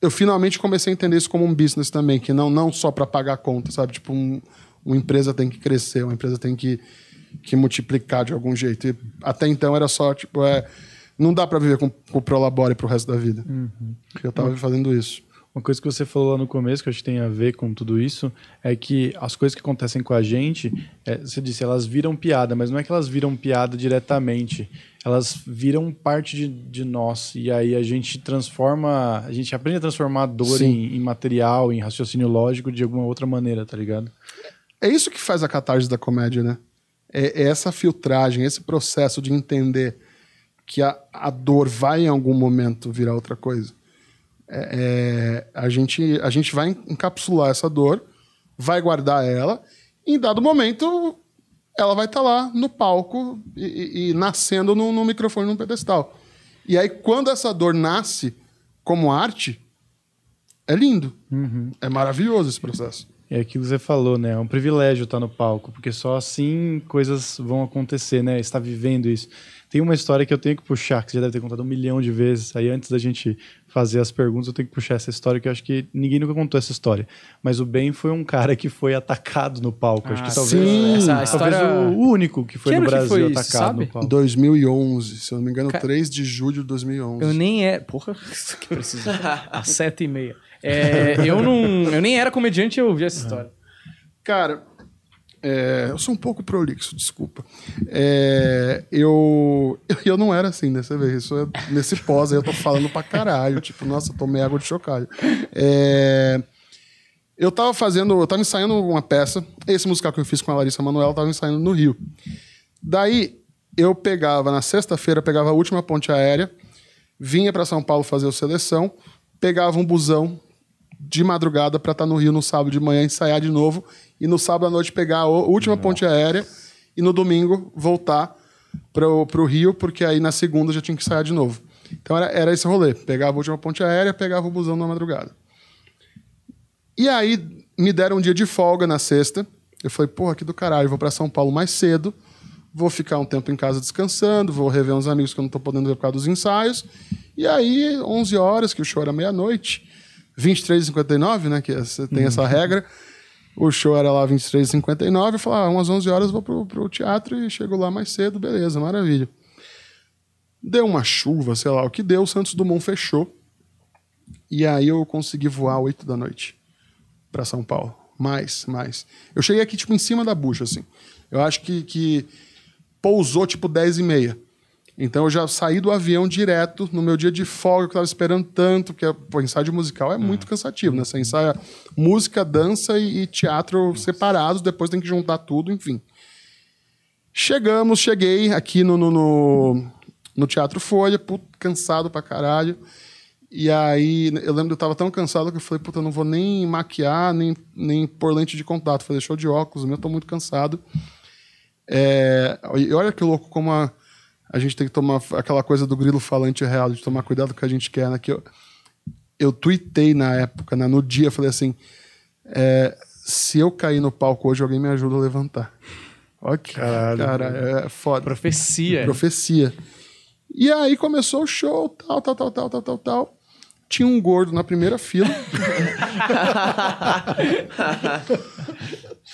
[SPEAKER 3] eu finalmente comecei a entender isso como um business também, que não, não só para pagar conta, sabe? Tipo, um, uma empresa tem que crescer, uma empresa tem que, que multiplicar de algum jeito. E até então era só, tipo, é, não dá para viver com, com o Prolabore pro resto da vida. Uhum. Eu estava fazendo isso.
[SPEAKER 2] Uma coisa que você falou lá no começo, que acho que tem a ver com tudo isso, é que as coisas que acontecem com a gente, é, você disse, elas viram piada, mas não é que elas viram piada diretamente. Elas viram parte de, de nós. E aí a gente transforma, a gente aprende a transformar a dor em, em, material, em raciocínio lógico de alguma outra maneira, tá ligado?
[SPEAKER 3] É isso que faz a catarse da comédia, né? É, é essa filtragem, esse processo de entender que a, a dor vai em algum momento virar outra coisa. É, é, a, gente, a gente vai encapsular essa dor, vai guardar ela, e em dado momento ela vai estar tá lá no palco e, e, e nascendo no, no, microfone, num pedestal. E aí, quando essa dor nasce como arte, é lindo. Uhum. É maravilhoso esse processo.
[SPEAKER 2] É aquilo que você falou, né? É um privilégio estar no palco, porque só assim coisas vão acontecer, né? Está vivendo isso. Tem uma história que eu tenho que puxar, que você já deve ter contado um milhão de vezes. Aí antes da gente fazer as perguntas, eu tenho que puxar essa história, que eu acho que ninguém nunca contou essa história. Mas o Ben foi um cara que foi atacado no palco. Ah, acho que ah, talvez, sim. Essa talvez história... o único que foi que no Brasil foi isso, atacado sabe? no palco.
[SPEAKER 3] 2011, se eu não me engano, Ca... 3 de julho de 2011.
[SPEAKER 1] Eu nem é... Porra, isso que precisa. Às sete e meia. É, eu, não, eu nem era comediante e eu ouvi essa história.
[SPEAKER 3] Cara, é, eu sou um pouco prolixo, desculpa. É, eu, eu não era assim dessa vez. Isso é, nesse pós aí eu tô falando pra caralho. Tipo, nossa, tomei água de chocalho. É, eu tava fazendo, eu tava ensaiando uma peça. Esse musical que eu fiz com a Larissa Manoela, eu tava ensaiando no Rio. Daí, eu pegava, na sexta-feira, pegava a última ponte aérea, vinha para São Paulo fazer o seleção, pegava um busão de madrugada para estar no Rio no sábado de manhã, ensaiar de novo, e no sábado à noite pegar a última ponte aérea e no domingo voltar para o Rio, porque aí na segunda já tinha que ensaiar de novo. Então era, era esse rolê. Pegava a última ponte aérea, pegava o busão na madrugada. E aí me deram um dia de folga na sexta. Eu falei, porra, que do caralho, vou para São Paulo mais cedo, vou ficar um tempo em casa descansando, vou rever uns amigos que eu não tô podendo ver por causa dos ensaios. E aí, 11 horas, que o show era meia-noite, 23h59, né, que você tem essa regra. O show era lá 23h59, eu falei, ah, umas 11 horas eu vou pro, pro teatro e chego lá mais cedo, beleza, maravilha. Deu uma chuva, sei lá o que deu, o Santos Dumont fechou. E aí eu consegui voar 8 da noite para São Paulo. Mais, mais. Eu cheguei aqui, tipo, em cima da bucha, assim. Eu acho que, que pousou, tipo, 10 e meia. Então eu já saí do avião direto no meu dia de folga, que eu tava esperando tanto, que o ensaio musical é muito cansativo, né? Você ensaia música, dança e, e teatro separados, depois tem que juntar tudo, enfim. Chegamos, cheguei aqui no, no, no, no Teatro Folha, puto, cansado pra caralho. E aí, eu lembro que eu tava tão cansado que eu falei, puta, eu não vou nem maquiar, nem, nem pôr lente de contato. Falei, show de óculos, eu tô muito cansado. É, e olha que louco como a, a gente tem que tomar aquela coisa do grilo falante real, de tomar cuidado com o que a gente quer, né? Que eu, eu tuitei na época, né? no dia, falei assim, é, se eu cair no palco hoje, alguém me ajuda a levantar. Olha que
[SPEAKER 2] Caralho.
[SPEAKER 3] cara, é foda.
[SPEAKER 1] Profecia.
[SPEAKER 3] Profecia. E aí começou o show, tal, tal, tal, tal, tal, tal, tal. Tinha um gordo na primeira fila.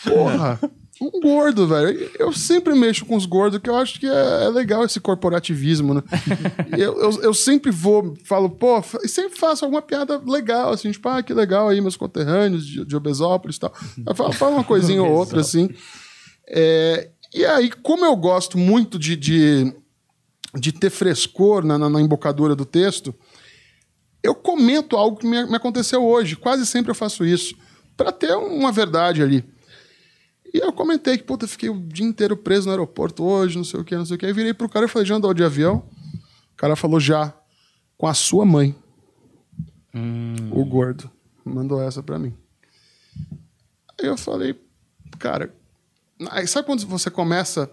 [SPEAKER 3] Porra, um gordo, velho. Eu sempre mexo com os gordos, que eu acho que é, é legal esse corporativismo, né? eu, eu, eu, sempre vou, falo, pô, e sempre faço alguma piada legal, assim, tipo, ah, que legal aí, meus conterrâneos de, de Obesópolis e tal. Eu falo, falo uma coisinha ou outra, assim. É, e aí, como eu gosto muito de, de, de ter frescor na, na, na embocadura do texto, eu comento algo que me, me aconteceu hoje. Quase sempre eu faço isso. para ter uma verdade ali. E eu comentei que, puta, fiquei o dia inteiro preso no aeroporto hoje, não sei o que, não sei o que. Aí virei pro cara e falei, já andou de avião? O cara falou, já. Com a sua mãe. Hum. O gordo. Mandou essa pra mim. Aí eu falei, cara... Aí sabe quando você começa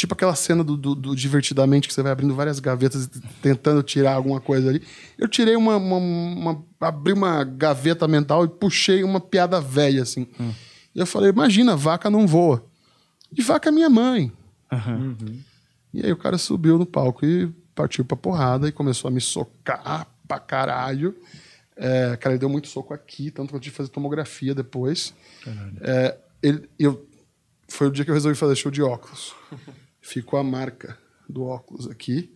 [SPEAKER 3] Tipo aquela cena do, do, do, Divertidamente, que você vai abrindo várias gavetas e tentando tirar alguma coisa ali. Eu tirei uma, uma, uma. abri uma gaveta mental e puxei uma piada velha, assim. Hum. E eu falei: imagina, vaca não voa. E vaca é minha mãe. Uhum. E aí o cara subiu no palco e partiu pra porrada e começou a me socar pra caralho. É, cara, ele deu muito soco aqui, tanto que eu tive que fazer tomografia depois. É, ele, eu, foi o dia que eu resolvi fazer show de óculos. ficou a marca do óculos aqui.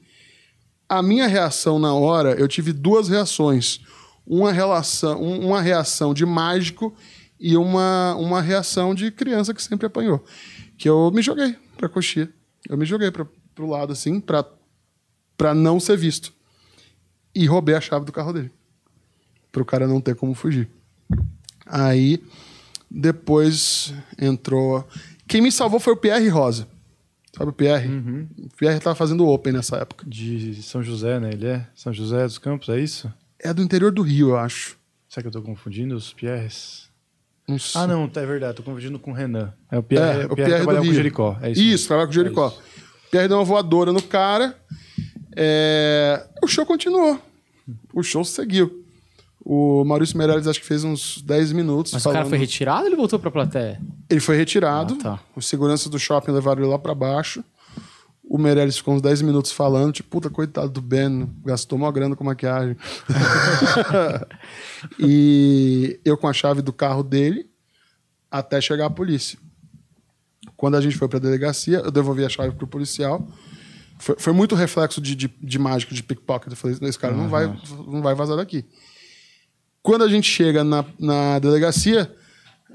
[SPEAKER 3] A minha reação na hora, eu tive duas reações. Uma, relação, uma reação de mágico e uma, uma reação de criança que sempre apanhou. Que eu me joguei pra coxinha. Eu me joguei para pro lado, assim, pra, pra não ser visto. E roubei a chave do carro dele. Pro cara não ter como fugir. Aí, depois entrou. Quem me salvou foi o Pierre Rosa. Sabe o Pierre?
[SPEAKER 2] Uhum.
[SPEAKER 3] O Pierre estava fazendo Open nessa época.
[SPEAKER 2] De São José, né? Ele é? São José dos Campos, é isso?
[SPEAKER 3] É do interior do Rio, eu acho.
[SPEAKER 2] Será que eu estou confundindo os Pierres? Ah, não, tá, é verdade. Tô confundindo com o Renan. É o Pierre,
[SPEAKER 3] é,
[SPEAKER 2] o Pierre, Pierre
[SPEAKER 3] com
[SPEAKER 2] o Jericó. É isso,
[SPEAKER 3] isso trabalha com o Jericó. É Pierre deu uma voadora no cara. É... O show continuou. O show seguiu. O Maurício Meirelles acho que fez uns 10 minutos.
[SPEAKER 1] Mas falando... o cara foi retirado ou ele voltou pra plateia?
[SPEAKER 3] Ele foi retirado.
[SPEAKER 1] Ah, tá.
[SPEAKER 3] Os seguranças do shopping levaram ele lá para baixo. O Meirelles ficou uns 10 minutos falando, tipo, puta, coitado do Ben, gastou uma grana com maquiagem. e eu com a chave do carro dele até chegar a polícia. Quando a gente foi pra delegacia, eu devolvi a chave pro policial. Foi, foi muito reflexo de, de, de, mágico, de pickpocket. Eu falei, esse cara uhum. não, vai, não vai vazar daqui. Quando a gente chega na, na delegacia,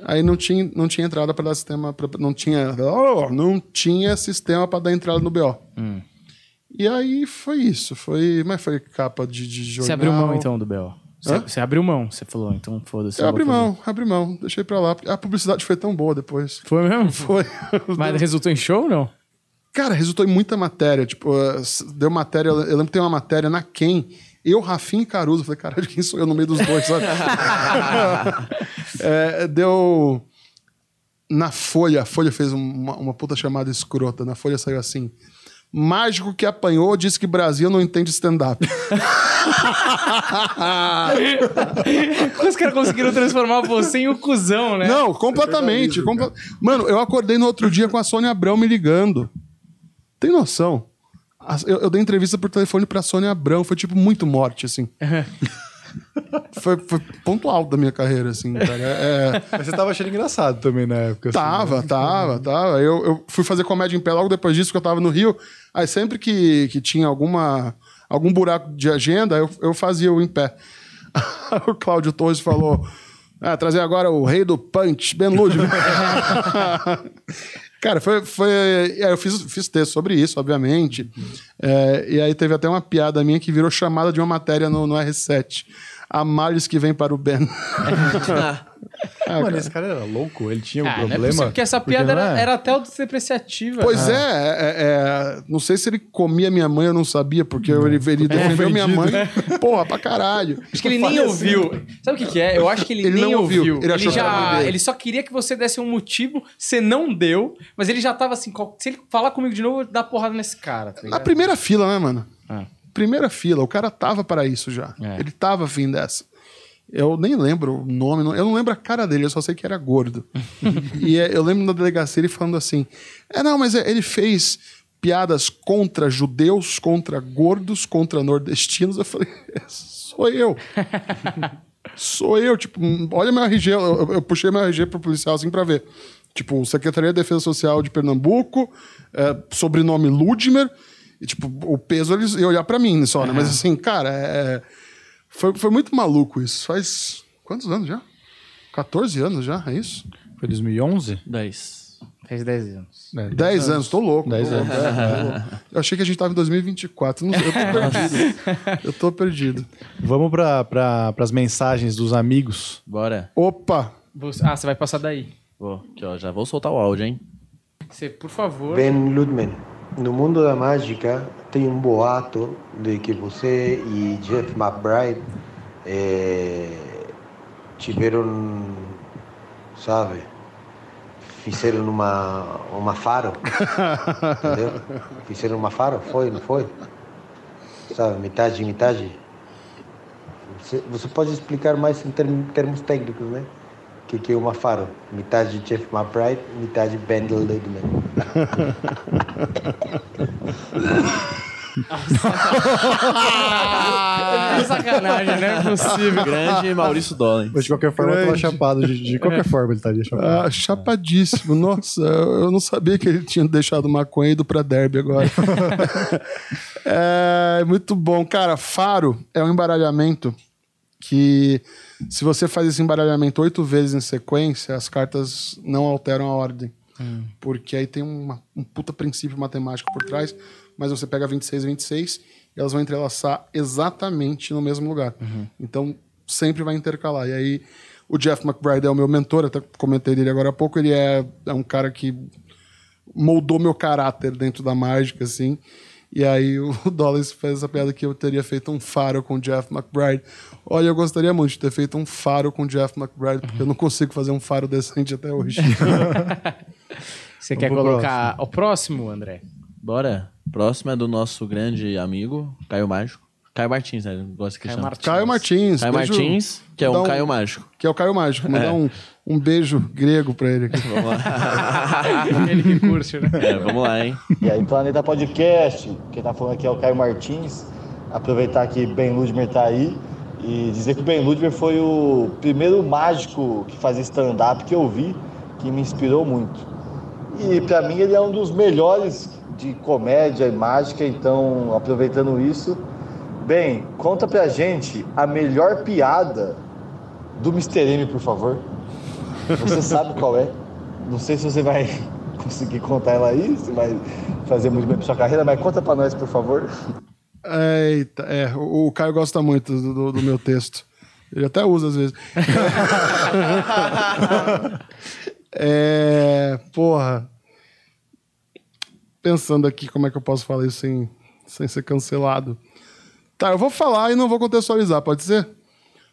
[SPEAKER 3] aí não tinha, não tinha entrada para dar sistema, pra, não tinha, oh, não tinha sistema para dar entrada no BO.
[SPEAKER 1] Hum.
[SPEAKER 3] E aí foi isso, foi, mas foi capa de, de jornal.
[SPEAKER 1] Você abriu mão então do BO? Você, você abriu mão, você falou, então foda-se.
[SPEAKER 3] Abri mão, abri mão, deixei pra lá. A publicidade foi tão boa depois.
[SPEAKER 1] Foi mesmo?
[SPEAKER 3] Foi.
[SPEAKER 1] Mas resultou em show ou não?
[SPEAKER 3] cara, resultou em muita matéria. Tipo, deu matéria. Eu lembro que tem uma matéria na Quem. Eu, Rafinha e Caruso. Falei, caralho, quem sou eu no meio dos dois, sabe? É, deu. Na Folha, a Folha fez uma, uma puta chamada escrota. Na Folha saiu assim. Mágico que apanhou disse que Brasil não entende stand-up.
[SPEAKER 1] Os caras conseguiram transformar você em um cuzão, né?
[SPEAKER 3] Não, completamente. compa- Mano, eu acordei no outro dia com a Sônia Abrão me ligando. Tem noção? Eu, eu dei entrevista por telefone pra Sônia Abrão. Foi, tipo, muito morte, assim. foi, foi ponto alto da minha carreira, assim, cara. É, é-
[SPEAKER 2] Mas você tava achando engraçado também na época. assim,
[SPEAKER 3] Tava,
[SPEAKER 2] né?
[SPEAKER 3] tava, tava. Eu, eu fui fazer comédia em pé logo depois disso, que eu tava no Rio. Aí sempre que, que tinha alguma, algum buraco de agenda, eu, eu fazia o em pé. o Cláudio Torres falou: ah, trazer agora o rei do punch, Ben Ludwig. Cara, foi. foi é, eu fiz, fiz texto sobre isso, obviamente. É, e aí teve até uma piada minha que virou chamada de uma matéria no, no R7. A males que vem para o Ben.
[SPEAKER 2] Mano, esse cara era louco, ele tinha um
[SPEAKER 1] Ah, não é
[SPEAKER 2] problema.
[SPEAKER 1] possível, porque essa piada
[SPEAKER 2] não
[SPEAKER 1] era,
[SPEAKER 2] é?
[SPEAKER 1] era até autodepreciativa.
[SPEAKER 3] Pois é, é, é, não sei se ele comia minha mãe, eu não sabia, porque ele, ele defendeu minha mãe, porra, pra caralho.
[SPEAKER 1] Acho que ele nem ouviu. Sabe o que, que é? Eu acho que ele,
[SPEAKER 3] Ele
[SPEAKER 1] nem
[SPEAKER 3] não ouviu.
[SPEAKER 1] ouviu.
[SPEAKER 3] Ele
[SPEAKER 1] Ele, já, ele só queria que você desse um motivo, você não deu, mas ele já tava assim, se ele falar comigo de novo, eu vou dar porrada nesse cara. Tá
[SPEAKER 3] Na primeira fila, né, mano?
[SPEAKER 1] Ah.
[SPEAKER 3] Primeira fila, o cara tava para isso já.
[SPEAKER 1] É.
[SPEAKER 3] Ele tava afim dessa. Eu nem lembro o nome, eu não lembro a cara dele, eu só sei que era gordo. e é, eu lembro na delegacia ele falando assim: é, não, mas é, ele fez piadas contra judeus, contra gordos, contra nordestinos. Eu falei: "É, sou eu. Sou eu, tipo, olha meu RG, eu, eu- puxei meu RG pro policial assim pra ver. Tipo, Secretaria de Defesa Social de Pernambuco, é, sobrenome Ludmer, e tipo, o peso eles iam olhar pra mim só, né? Mas assim, cara, é, foi, foi muito maluco isso. Faz quantos anos já? 14 anos já, é isso?
[SPEAKER 2] Foi 2011?
[SPEAKER 4] 10.
[SPEAKER 1] Fez 10 anos.
[SPEAKER 2] É,
[SPEAKER 3] 10 anos, tô louco.
[SPEAKER 2] 10
[SPEAKER 3] tô louco, é, tô louco. Eu achei que a gente tava em 2024. Não sei, eu tô perdido. Eu tô perdido.
[SPEAKER 2] Vamos para pra, as mensagens dos amigos.
[SPEAKER 4] Bora.
[SPEAKER 3] Opa!
[SPEAKER 1] Você- ah, você vai passar daí.
[SPEAKER 4] Vou, aqui, ó, já vou soltar o áudio, hein?
[SPEAKER 1] Você, por favor.
[SPEAKER 5] Ben Ludman, no mundo da mágica tem um boato de que você e Jeff McBride eh, tiveram, sabe, fizeram uma, uma faro, entendeu? Fizeram uma faro, foi, não foi? Sabe, metade, metade. Você, você pode explicar mais em term- termos técnicos, né? O que, que é uma faro? Metade Jeff McBride, metade Ben Ludman.
[SPEAKER 1] Ah, sacanagem, não é possível.
[SPEAKER 4] Grande Maurício Dolan.
[SPEAKER 2] Mas de qualquer forma, eu tava
[SPEAKER 3] Grande.
[SPEAKER 2] chapado. De, de qualquer forma, ele estaria chapado.
[SPEAKER 3] Ah, chapadíssimo. Nossa, eu eu não sabia que ele tinha deixado maconha e ido pra derby agora. é muito bom. Cara, faro é um embaralhamento que, se você faz esse embaralhamento oito vezes em sequência, as cartas não alteram a ordem. Porque aí tem uma- um puta princípio matemático por trás, mas você pega 26 e 26 e elas vão entrelaçar exatamente no mesmo lugar. Então, sempre vai intercalar. E aí, o Jeff McBride é o meu mentor, até comentei dele agora há pouco, ele é, é um cara que moldou meu caráter dentro da mágica, assim. E aí o Dollars fez essa piada que eu teria feito um faro com o Jeff McBride. Olha, eu gostaria muito de ter feito um faro com o Jeff McBride, porque eu não consigo fazer um faro decente até hoje.
[SPEAKER 1] Você quer
[SPEAKER 2] pro
[SPEAKER 1] colocar o próximo, André?
[SPEAKER 4] Bora. Próximo é do nosso grande amigo, Caio Mágico. Caio Martins, né? Gosta que
[SPEAKER 1] Caio
[SPEAKER 4] chama.
[SPEAKER 1] Martins.
[SPEAKER 3] Caio Martins.
[SPEAKER 4] Caio
[SPEAKER 3] beijo-
[SPEAKER 4] Martins, que é um
[SPEAKER 3] dar
[SPEAKER 4] Caio Mágico.
[SPEAKER 3] Que é o Caio Mágico. Mandar um, um beijo grego pra ele aqui.
[SPEAKER 4] Vamos lá.
[SPEAKER 1] Ele que curte, né?
[SPEAKER 4] É, vamos lá, hein?
[SPEAKER 6] E aí, Planeta Podcast, quem tá falando aqui é o Caio Martins. Aproveitar que Ben Ludmer tá aí e dizer que o Ben Ludmer foi o primeiro mágico que fazia stand-up que eu vi, que me inspirou muito. E para mim ele é um dos melhores de comédia e mágica, então aproveitando isso, bem, conta pra gente a melhor piada do Mr. M, por favor. Você sabe qual é? Não sei se você vai conseguir contar ela aí, se vai fazer muito bem pra sua carreira, mas conta pra nós, por favor.
[SPEAKER 3] Eita, é, o, o Caio gosta muito do, do- do meu texto. Ele até usa às vezes. é, porra. pensando aqui como é que eu posso falar isso sem, sem ser cancelado. Tá, eu vou falar e não vou contextualizar, pode ser?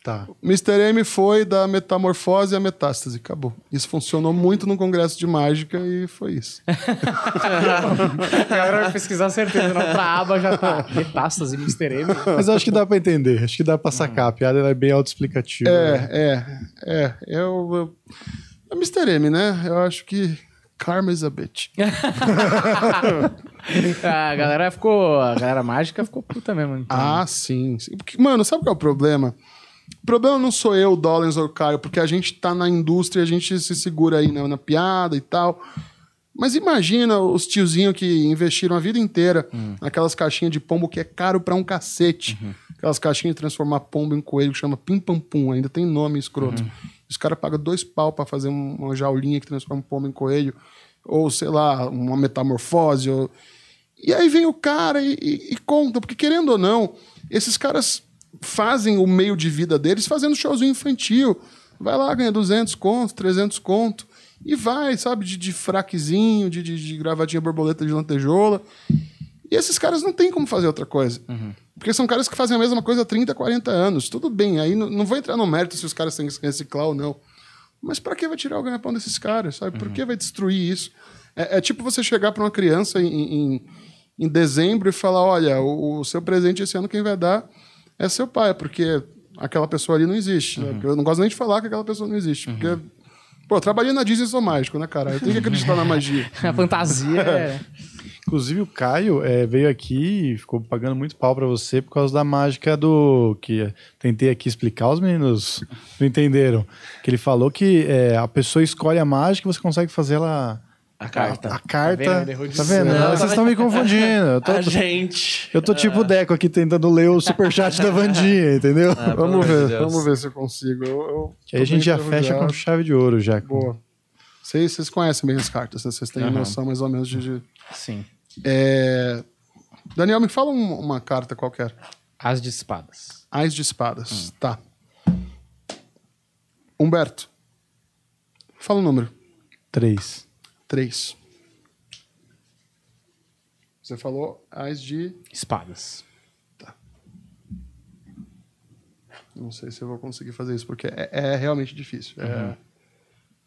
[SPEAKER 2] Tá.
[SPEAKER 3] Mr. M foi da metamorfose à metástase. Acabou. Isso funcionou muito no congresso de mágica e foi isso.
[SPEAKER 1] A galera vai pesquisar certeza. Na outra aba já tá metástase, Mr. M.
[SPEAKER 2] Mas eu acho que dá pra entender. Acho que dá pra sacar. A piada ela é bem autoexplicativa. né?
[SPEAKER 3] É, é, é. Eu, eu, é Mr. M, né? Eu acho que karma is a bitch.
[SPEAKER 1] A galera ficou. A galera mágica ficou puta mesmo. então.
[SPEAKER 3] Ah, sim. sim. Porque, mano, sabe qual é o problema? O problema não sou eu, Dollins ou Caio, porque a gente tá na indústria, a gente se segura aí na, na piada e tal. Mas imagina os tiozinhos que investiram a vida inteira naquelas caixinhas de pombo que é caro pra um cacete. Aquelas caixinhas de transformar pombo em coelho que chama pim pam pum, ainda tem nome escroto. Os caras pagam dois pau pra fazer um- uma jaulinha que transforma um pombo em coelho. Ou, sei lá, uma metamorfose. Ou... E aí vem o cara e, e- e conta, porque querendo ou não, esses caras fazem o meio de vida deles fazendo showzinho infantil. Vai lá, ganha 200 conto, 300 conto. E vai, sabe, de, de fraquezinho, de, de, de gravatinha borboleta de lantejola. E esses caras não tem como fazer outra coisa. Porque são caras que fazem a mesma coisa há 30, 40 anos. Tudo bem, aí não, não vou entrar no mérito se os caras têm que reciclar ou não. Mas para que vai tirar o ganha-pão desses caras, sabe? Por que vai destruir isso? É, é tipo você chegar para uma criança em, em, em dezembro e falar: olha, o, o seu presente esse ano quem vai dar é seu pai, porque aquela pessoa ali não existe. né? Eu não gosto nem de falar que aquela pessoa não existe. Porque, pô, eu trabalhei na Disney, sou mágico, né, cara? Eu tenho que acreditar na magia.
[SPEAKER 1] A fantasia é.
[SPEAKER 2] Inclusive, o Caio é, veio aqui e ficou pagando muito pau pra você por causa da mágica do. que tentei aqui explicar, os meninos não entenderam. Que ele falou que é, a pessoa escolhe a mágica e você consegue fazer ela.
[SPEAKER 4] A carta.
[SPEAKER 2] A carta.
[SPEAKER 1] vendo? Errou de
[SPEAKER 2] Tá vendo? Vocês estão me confundindo. Eu tô,
[SPEAKER 4] A gente.
[SPEAKER 2] eu tô tipo o Deco aqui tentando ler o superchat da Vandinha, entendeu?
[SPEAKER 4] Ah,
[SPEAKER 3] Vamos ver,
[SPEAKER 4] Deus.
[SPEAKER 3] vamos ver se eu consigo. Eu, eu
[SPEAKER 2] aí a gente já fecha com chave de ouro já.
[SPEAKER 3] Boa. Vocês, vocês conhecem bem as cartas, né? Vocês têm
[SPEAKER 1] Aham.
[SPEAKER 3] noção mais ou menos de. de-
[SPEAKER 1] Sim.
[SPEAKER 3] É... Daniel, me fala um- uma carta qualquer.
[SPEAKER 1] As de espadas.
[SPEAKER 3] Ais de espadas. Tá. Humberto. Fala o número.
[SPEAKER 2] Três.
[SPEAKER 3] Três. Você falou Ais de.
[SPEAKER 1] Espadas.
[SPEAKER 3] Não sei se eu vou conseguir fazer isso, porque é, é realmente difícil. É...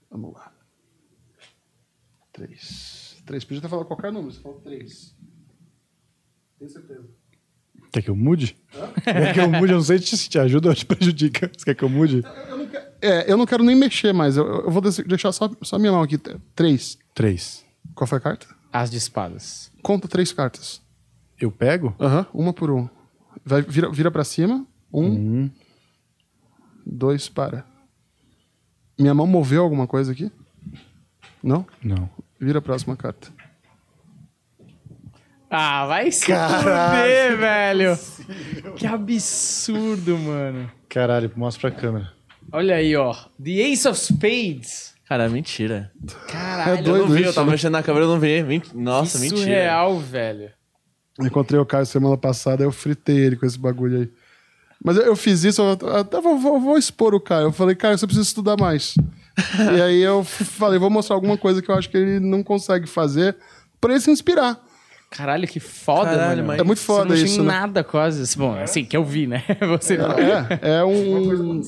[SPEAKER 3] Vamos lá. Três. Três. Podia ter falado qualquer número, você falou três. Tenho certeza.
[SPEAKER 2] Quer que eu mude? Quer que eu mude? Eu não sei se te ajuda ou te prejudica. Você quer que eu mude?
[SPEAKER 3] É, eu não quero nem mexer mais. Eu, eu vou deixar só, só minha mão aqui. Três.
[SPEAKER 2] Três.
[SPEAKER 3] Qual foi a carta?
[SPEAKER 1] As de espadas.
[SPEAKER 3] Conta três cartas.
[SPEAKER 2] Eu pego?
[SPEAKER 3] Aham, uma por um. Vai, vira, vira pra cima. Um.
[SPEAKER 2] Um.
[SPEAKER 3] Dois, para. Minha mão moveu alguma coisa aqui? Não?
[SPEAKER 2] Não.
[SPEAKER 3] Vira a próxima carta.
[SPEAKER 1] Ah, vai se fuder, velho. Que absurdo, mano.
[SPEAKER 2] Caralho, mostra pra câmera.
[SPEAKER 1] Olha aí, ó. The Ace of Spades.
[SPEAKER 4] Cara, mentira.
[SPEAKER 1] Caralho.
[SPEAKER 3] É
[SPEAKER 4] Eu
[SPEAKER 3] doido
[SPEAKER 4] não vi,
[SPEAKER 3] isso,
[SPEAKER 4] eu tava
[SPEAKER 3] né?
[SPEAKER 4] mexendo na câmera, eu não vi. Ment- Nossa,
[SPEAKER 1] que
[SPEAKER 4] mentira.
[SPEAKER 1] surreal, velho.
[SPEAKER 3] Encontrei o Caio semana passada, eu fritei ele com esse bagulho aí. Mas eu, eu fiz isso, eu até vou, vou- vou expor o Caio. Eu falei, Caio, você precisa estudar mais. e aí eu falei, vou mostrar alguma coisa que eu acho que ele não consegue fazer pra ele se inspirar.
[SPEAKER 1] Caralho, que foda,
[SPEAKER 4] Caralho,
[SPEAKER 1] mano.
[SPEAKER 4] mas-
[SPEAKER 3] É muito foda
[SPEAKER 1] Você não
[SPEAKER 3] isso,
[SPEAKER 1] tinha
[SPEAKER 3] né?
[SPEAKER 1] nada quase. Bom, assim, que eu vi, né? Você não.
[SPEAKER 3] É, é um.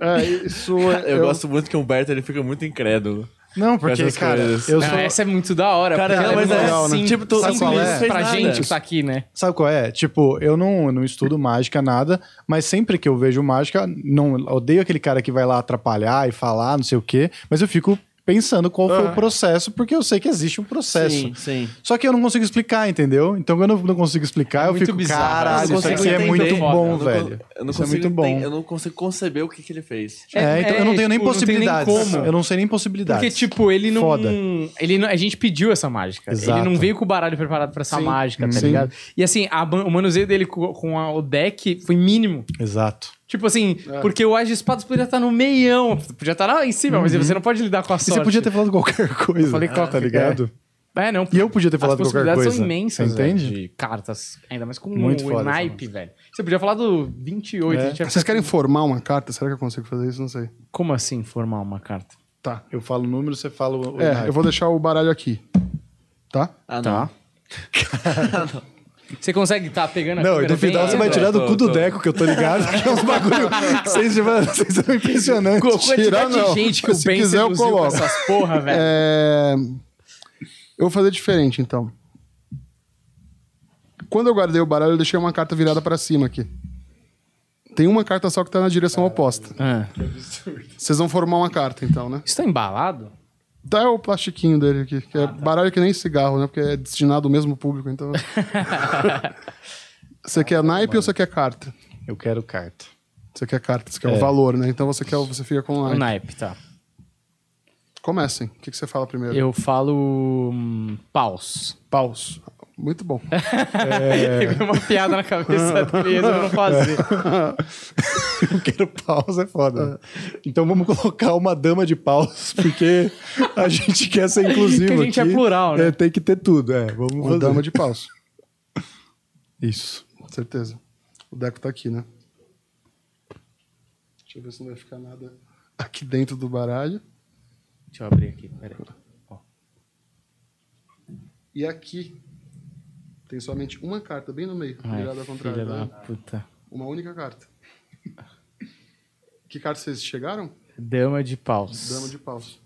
[SPEAKER 3] É, isso é.
[SPEAKER 4] Eu, gosto muito que o Humberto ele fica muito incrédulo.
[SPEAKER 2] Não, porque, cara,
[SPEAKER 4] coisas.
[SPEAKER 2] eu
[SPEAKER 1] Não,
[SPEAKER 2] sou...
[SPEAKER 1] essa é muito da hora.
[SPEAKER 4] Cara,
[SPEAKER 1] porque
[SPEAKER 4] não,
[SPEAKER 1] ela
[SPEAKER 4] mas
[SPEAKER 1] é
[SPEAKER 4] é legal, né?
[SPEAKER 1] simples,
[SPEAKER 4] Tipo, tu-
[SPEAKER 2] sabe qual é?
[SPEAKER 1] pra
[SPEAKER 4] nada.
[SPEAKER 1] gente que tá aqui, né?
[SPEAKER 2] Sabe qual é? Tipo, eu não, eu não estudo mágica, nada, mas sempre que eu vejo mágica, não odeio aquele cara que vai lá atrapalhar e falar, não sei o quê, mas eu fico pensando qual foi o processo, porque eu sei que existe um processo.
[SPEAKER 4] Sim, sim.
[SPEAKER 2] Só que eu não consigo explicar, entendeu? Então, quando eu não consigo explicar,
[SPEAKER 1] É
[SPEAKER 2] eu
[SPEAKER 1] muito
[SPEAKER 2] fico,
[SPEAKER 1] bizarro.
[SPEAKER 2] caralho,
[SPEAKER 1] Eu não
[SPEAKER 2] isso aqui
[SPEAKER 1] consigo
[SPEAKER 2] é muito bom, velho.
[SPEAKER 4] Eu não
[SPEAKER 2] Isso é
[SPEAKER 4] consigo
[SPEAKER 2] muito bom.
[SPEAKER 4] Eu não consigo conceber o que, que ele fez.
[SPEAKER 2] É, então eu não tenho nem
[SPEAKER 1] tipo, não tem nem
[SPEAKER 2] possibilidades.
[SPEAKER 1] como.
[SPEAKER 2] Eu não sei nem possibilidades.
[SPEAKER 1] Porque, tipo, ele não.
[SPEAKER 2] Foda.
[SPEAKER 1] Ele não, a gente pediu essa mágica.
[SPEAKER 2] Exato.
[SPEAKER 1] Ele não veio com o baralho preparado pra essa
[SPEAKER 3] Sim,
[SPEAKER 1] mágica, tá
[SPEAKER 3] sim.
[SPEAKER 1] ligado? E assim, a o manuseio dele com, com a- o deck foi mínimo.
[SPEAKER 2] Exato.
[SPEAKER 1] Tipo assim, porque o As de Espadas podia estar no meião. Podia estar lá em cima, mas você não pode lidar com a
[SPEAKER 2] E
[SPEAKER 1] sorte.
[SPEAKER 2] você podia ter falado qualquer coisa.
[SPEAKER 1] falei qual-
[SPEAKER 2] tá ligado?
[SPEAKER 1] É, não.
[SPEAKER 2] E eu podia ter falado
[SPEAKER 1] As
[SPEAKER 2] qualquer
[SPEAKER 1] possibilidades
[SPEAKER 2] coisa.
[SPEAKER 1] são imensas,
[SPEAKER 2] entende?
[SPEAKER 1] velho, de cartas. Ainda mais com
[SPEAKER 2] Muito
[SPEAKER 1] o naipe, velho. Você podia falar do 28.
[SPEAKER 2] É.
[SPEAKER 3] Vocês querem formar uma carta? Será que eu consigo fazer isso? Não sei.
[SPEAKER 1] Como assim formar uma carta?
[SPEAKER 3] Tá.
[SPEAKER 2] Eu falo o número, você fala o. o
[SPEAKER 3] É,
[SPEAKER 2] naipe.
[SPEAKER 3] eu vou deixar o baralho aqui. Tá?
[SPEAKER 4] Ah, não.
[SPEAKER 1] Tá. Você consegue estar pegando a
[SPEAKER 2] Não, e no final
[SPEAKER 1] bem
[SPEAKER 2] você vai tirar do cu do. Deco, que eu tô ligado, que é uns bagulho. Vocês, são impressionantes.
[SPEAKER 1] Com a quantidade
[SPEAKER 3] Tirar, não.
[SPEAKER 1] de gente que o
[SPEAKER 3] Se
[SPEAKER 1] Ben
[SPEAKER 3] quiser, eu coloco.
[SPEAKER 1] essas porra, velho.
[SPEAKER 3] É, Eu vou fazer diferente, então. Quando eu guardei o baralho, eu deixei uma carta virada pra cima aqui. Tem uma carta só que tá na direção oposta.
[SPEAKER 1] Ah.
[SPEAKER 3] Vocês vão formar uma carta, então, né?
[SPEAKER 1] Isso tá embalado?
[SPEAKER 3] Dá o plastiquinho dele aqui, que é baralho que nem cigarro, né? Porque é destinado ao mesmo público, então. você quer naipe ou você quer carta?
[SPEAKER 2] Eu quero carta.
[SPEAKER 3] Você quer carta, você quer o valor, né? Então você quer, o- você fica com
[SPEAKER 1] O
[SPEAKER 3] naipe.
[SPEAKER 1] naipe, tá.
[SPEAKER 3] Comecem. O que, que você fala primeiro?
[SPEAKER 1] Eu falo hum, paus.
[SPEAKER 3] Paus. Muito bom.
[SPEAKER 1] Teve uma piada na cabeça dele e resolveu não fazer.
[SPEAKER 2] Eu quero paus, é foda. Então vamos colocar uma dama de paus, porque a gente quer ser inclusivo
[SPEAKER 1] Que a gente
[SPEAKER 2] aqui.
[SPEAKER 1] é plural, né?
[SPEAKER 2] É, tem que ter tudo, é. Vamos
[SPEAKER 3] Uma
[SPEAKER 2] fazer.
[SPEAKER 3] dama de paus.
[SPEAKER 2] Isso.
[SPEAKER 3] Certeza. O Deco tá aqui, né? Deixa eu ver se não vai ficar nada aqui dentro do baralho.
[SPEAKER 1] Deixa eu abrir aqui, peraí.
[SPEAKER 3] E aqui tem somente uma carta bem no meio,
[SPEAKER 1] Ai,
[SPEAKER 3] virada ao contrário.
[SPEAKER 1] filha da
[SPEAKER 3] tá vendo?
[SPEAKER 1] puta.
[SPEAKER 3] Uma única carta. Que carta vocês chegaram?
[SPEAKER 1] Dama de paus.
[SPEAKER 3] Dama de paus.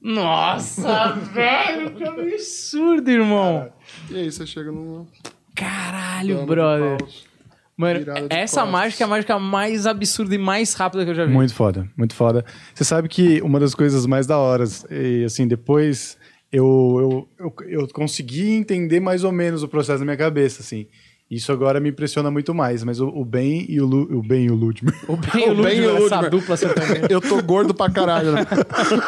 [SPEAKER 1] Nossa, velho, que absurdo, irmão.
[SPEAKER 3] E aí você chega numa
[SPEAKER 1] Caralho,
[SPEAKER 3] dama
[SPEAKER 1] brother. Mano,
[SPEAKER 3] Virada
[SPEAKER 1] essa
[SPEAKER 3] costas.
[SPEAKER 1] mágica é a mágica mais absurda e mais rápida que eu já vi.
[SPEAKER 2] Muito foda, muito foda. Você sabe que uma das coisas mais da horas, e assim, depois eu, eu, eu, eu consegui entender mais ou menos o processo na minha cabeça, assim. Isso agora me impressiona muito mais, mas o, o Ben e o, Lu, o Ben e o Ludmir,
[SPEAKER 1] O Ben e o
[SPEAKER 3] O e
[SPEAKER 1] Ludwig, essa dupla sertaneja.
[SPEAKER 3] Eu tô gordo pra caralho, né?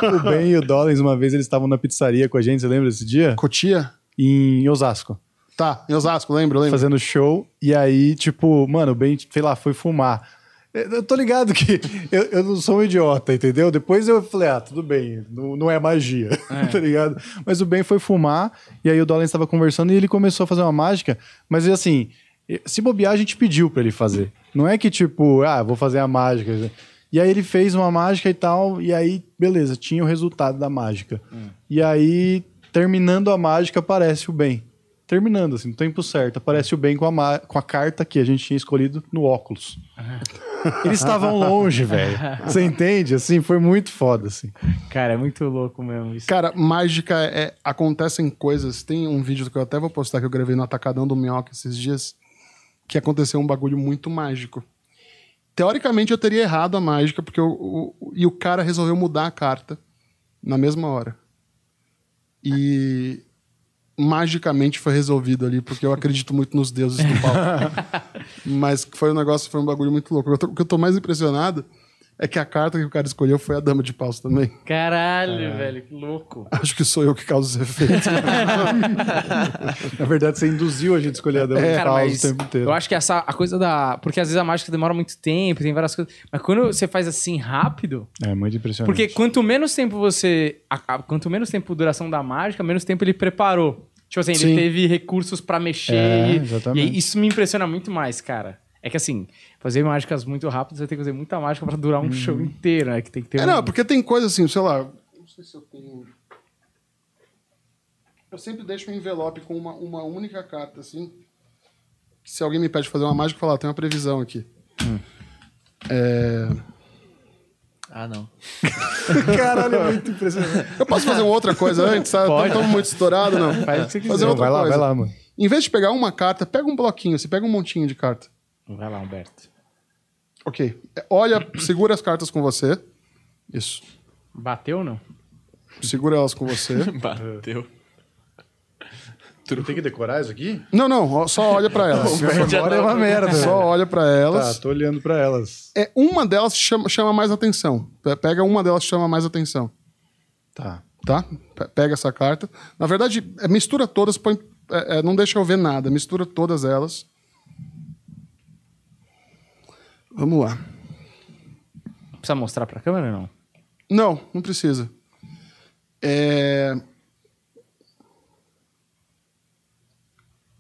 [SPEAKER 2] o Ben e o Dollins, uma vez eles estavam na pizzaria com a gente, você lembra desse dia?
[SPEAKER 3] Cotia?
[SPEAKER 2] Em Osasco.
[SPEAKER 3] Tá, em Osasco, lembro, lembro.
[SPEAKER 2] fazendo show, e aí, tipo, mano, o Ben, sei lá, foi fumar. Eu tô ligado que eu, eu não sou um idiota, entendeu? Depois eu falei, ah, tudo bem, não, não é magia, tá ligado? Mas o Ben foi fumar, e aí o Dolan estava conversando e ele começou a fazer uma mágica, mas assim, se bobear, a gente pediu pra ele fazer. Não é que tipo, ah, vou fazer a mágica. E aí ele fez uma mágica e tal, e aí, beleza, tinha o resultado da mágica. E aí, terminando a mágica, aparece o Ben. Terminando, assim, no tempo certo. Aparece o Ben com a, ma- com a carta que a gente tinha escolhido no óculos. Eles estavam longe, velho. Você entende? Assim, foi muito foda, assim.
[SPEAKER 1] Cara, é muito louco mesmo isso.
[SPEAKER 3] Cara, mágica é. Acontecem coisas. Tem um vídeo que eu até vou postar que eu gravei no Atacadão do Minhoca esses dias. Que aconteceu um bagulho muito mágico. Teoricamente eu teria errado a mágica, porque o, o- e o cara resolveu mudar a carta na mesma hora. E magicamente foi resolvido ali, porque eu acredito muito nos deuses do palco. Mas foi um negócio, foi um bagulho muito louco. O que eu tô mais impressionado é que a carta que o cara escolheu foi a dama de paus também.
[SPEAKER 1] Caralho, velho, que louco.
[SPEAKER 3] Acho que sou eu que causo os efeitos.
[SPEAKER 2] Na verdade, você induziu a gente a escolher a dama de
[SPEAKER 1] Cara,
[SPEAKER 2] paus
[SPEAKER 1] mas
[SPEAKER 2] o tempo inteiro.
[SPEAKER 1] eu acho que essa a coisa da. Porque às vezes a mágica demora muito tempo, tem várias coisas. Mas quando você faz assim rápido.
[SPEAKER 2] É muito impressionante.
[SPEAKER 1] Porque quanto menos tempo você. a- a- quanto menos tempo a duração da mágica, menos tempo ele preparou. Tipo assim,
[SPEAKER 3] Sim.
[SPEAKER 1] ele teve recursos pra mexer.
[SPEAKER 2] É,
[SPEAKER 1] e-
[SPEAKER 2] exatamente.
[SPEAKER 1] E, isso me impressiona muito mais, cara. É que assim, fazer mágicas muito rápidas, você tem que fazer muita mágica pra durar um show inteiro, né? Que tem que ter
[SPEAKER 3] é,
[SPEAKER 1] um...
[SPEAKER 3] não, porque tem coisa assim, sei lá. Não sei se eu tenho. Eu sempre deixo um envelope com uma, uma única carta, assim. que Se alguém me pede fazer uma mágica, eu falo, ah, tem uma previsão aqui. É,
[SPEAKER 4] Ah, não.
[SPEAKER 2] Caralho, é muito impressionante.
[SPEAKER 3] Eu posso fazer uma outra coisa antes, sabe?
[SPEAKER 1] Pode.
[SPEAKER 3] Estamos muito estourado, não.
[SPEAKER 1] Faz o que você quiser.
[SPEAKER 3] Fazer
[SPEAKER 2] Não,
[SPEAKER 3] outra
[SPEAKER 2] vai lá,
[SPEAKER 3] coisa.
[SPEAKER 2] vai lá, mano.
[SPEAKER 3] Em vez de pegar uma carta, pega um bloquinho, você pega um montinho de carta.
[SPEAKER 1] Vai lá, Humberto.
[SPEAKER 3] Ok. Olha, segura as cartas com você. Isso.
[SPEAKER 1] Bateu ou não?
[SPEAKER 3] Segura elas com você.
[SPEAKER 4] Bateu.
[SPEAKER 2] Tem que decorar isso aqui?
[SPEAKER 3] Não, não, só olha pra elas.
[SPEAKER 2] Agora é uma merda.
[SPEAKER 3] Só olha pra elas.
[SPEAKER 2] Tá, tô olhando pra elas.
[SPEAKER 3] É, uma delas chama, chama mais atenção. Pe- Pega uma delas que chama mais atenção.
[SPEAKER 2] Tá.
[SPEAKER 3] Tá? Pe- Pega essa carta. Na verdade, é, mistura todas, põe, é, é, não deixa eu ver nada. Mistura todas elas. Vamos lá.
[SPEAKER 1] Precisa mostrar pra câmera ou não?
[SPEAKER 3] Não, não precisa. É...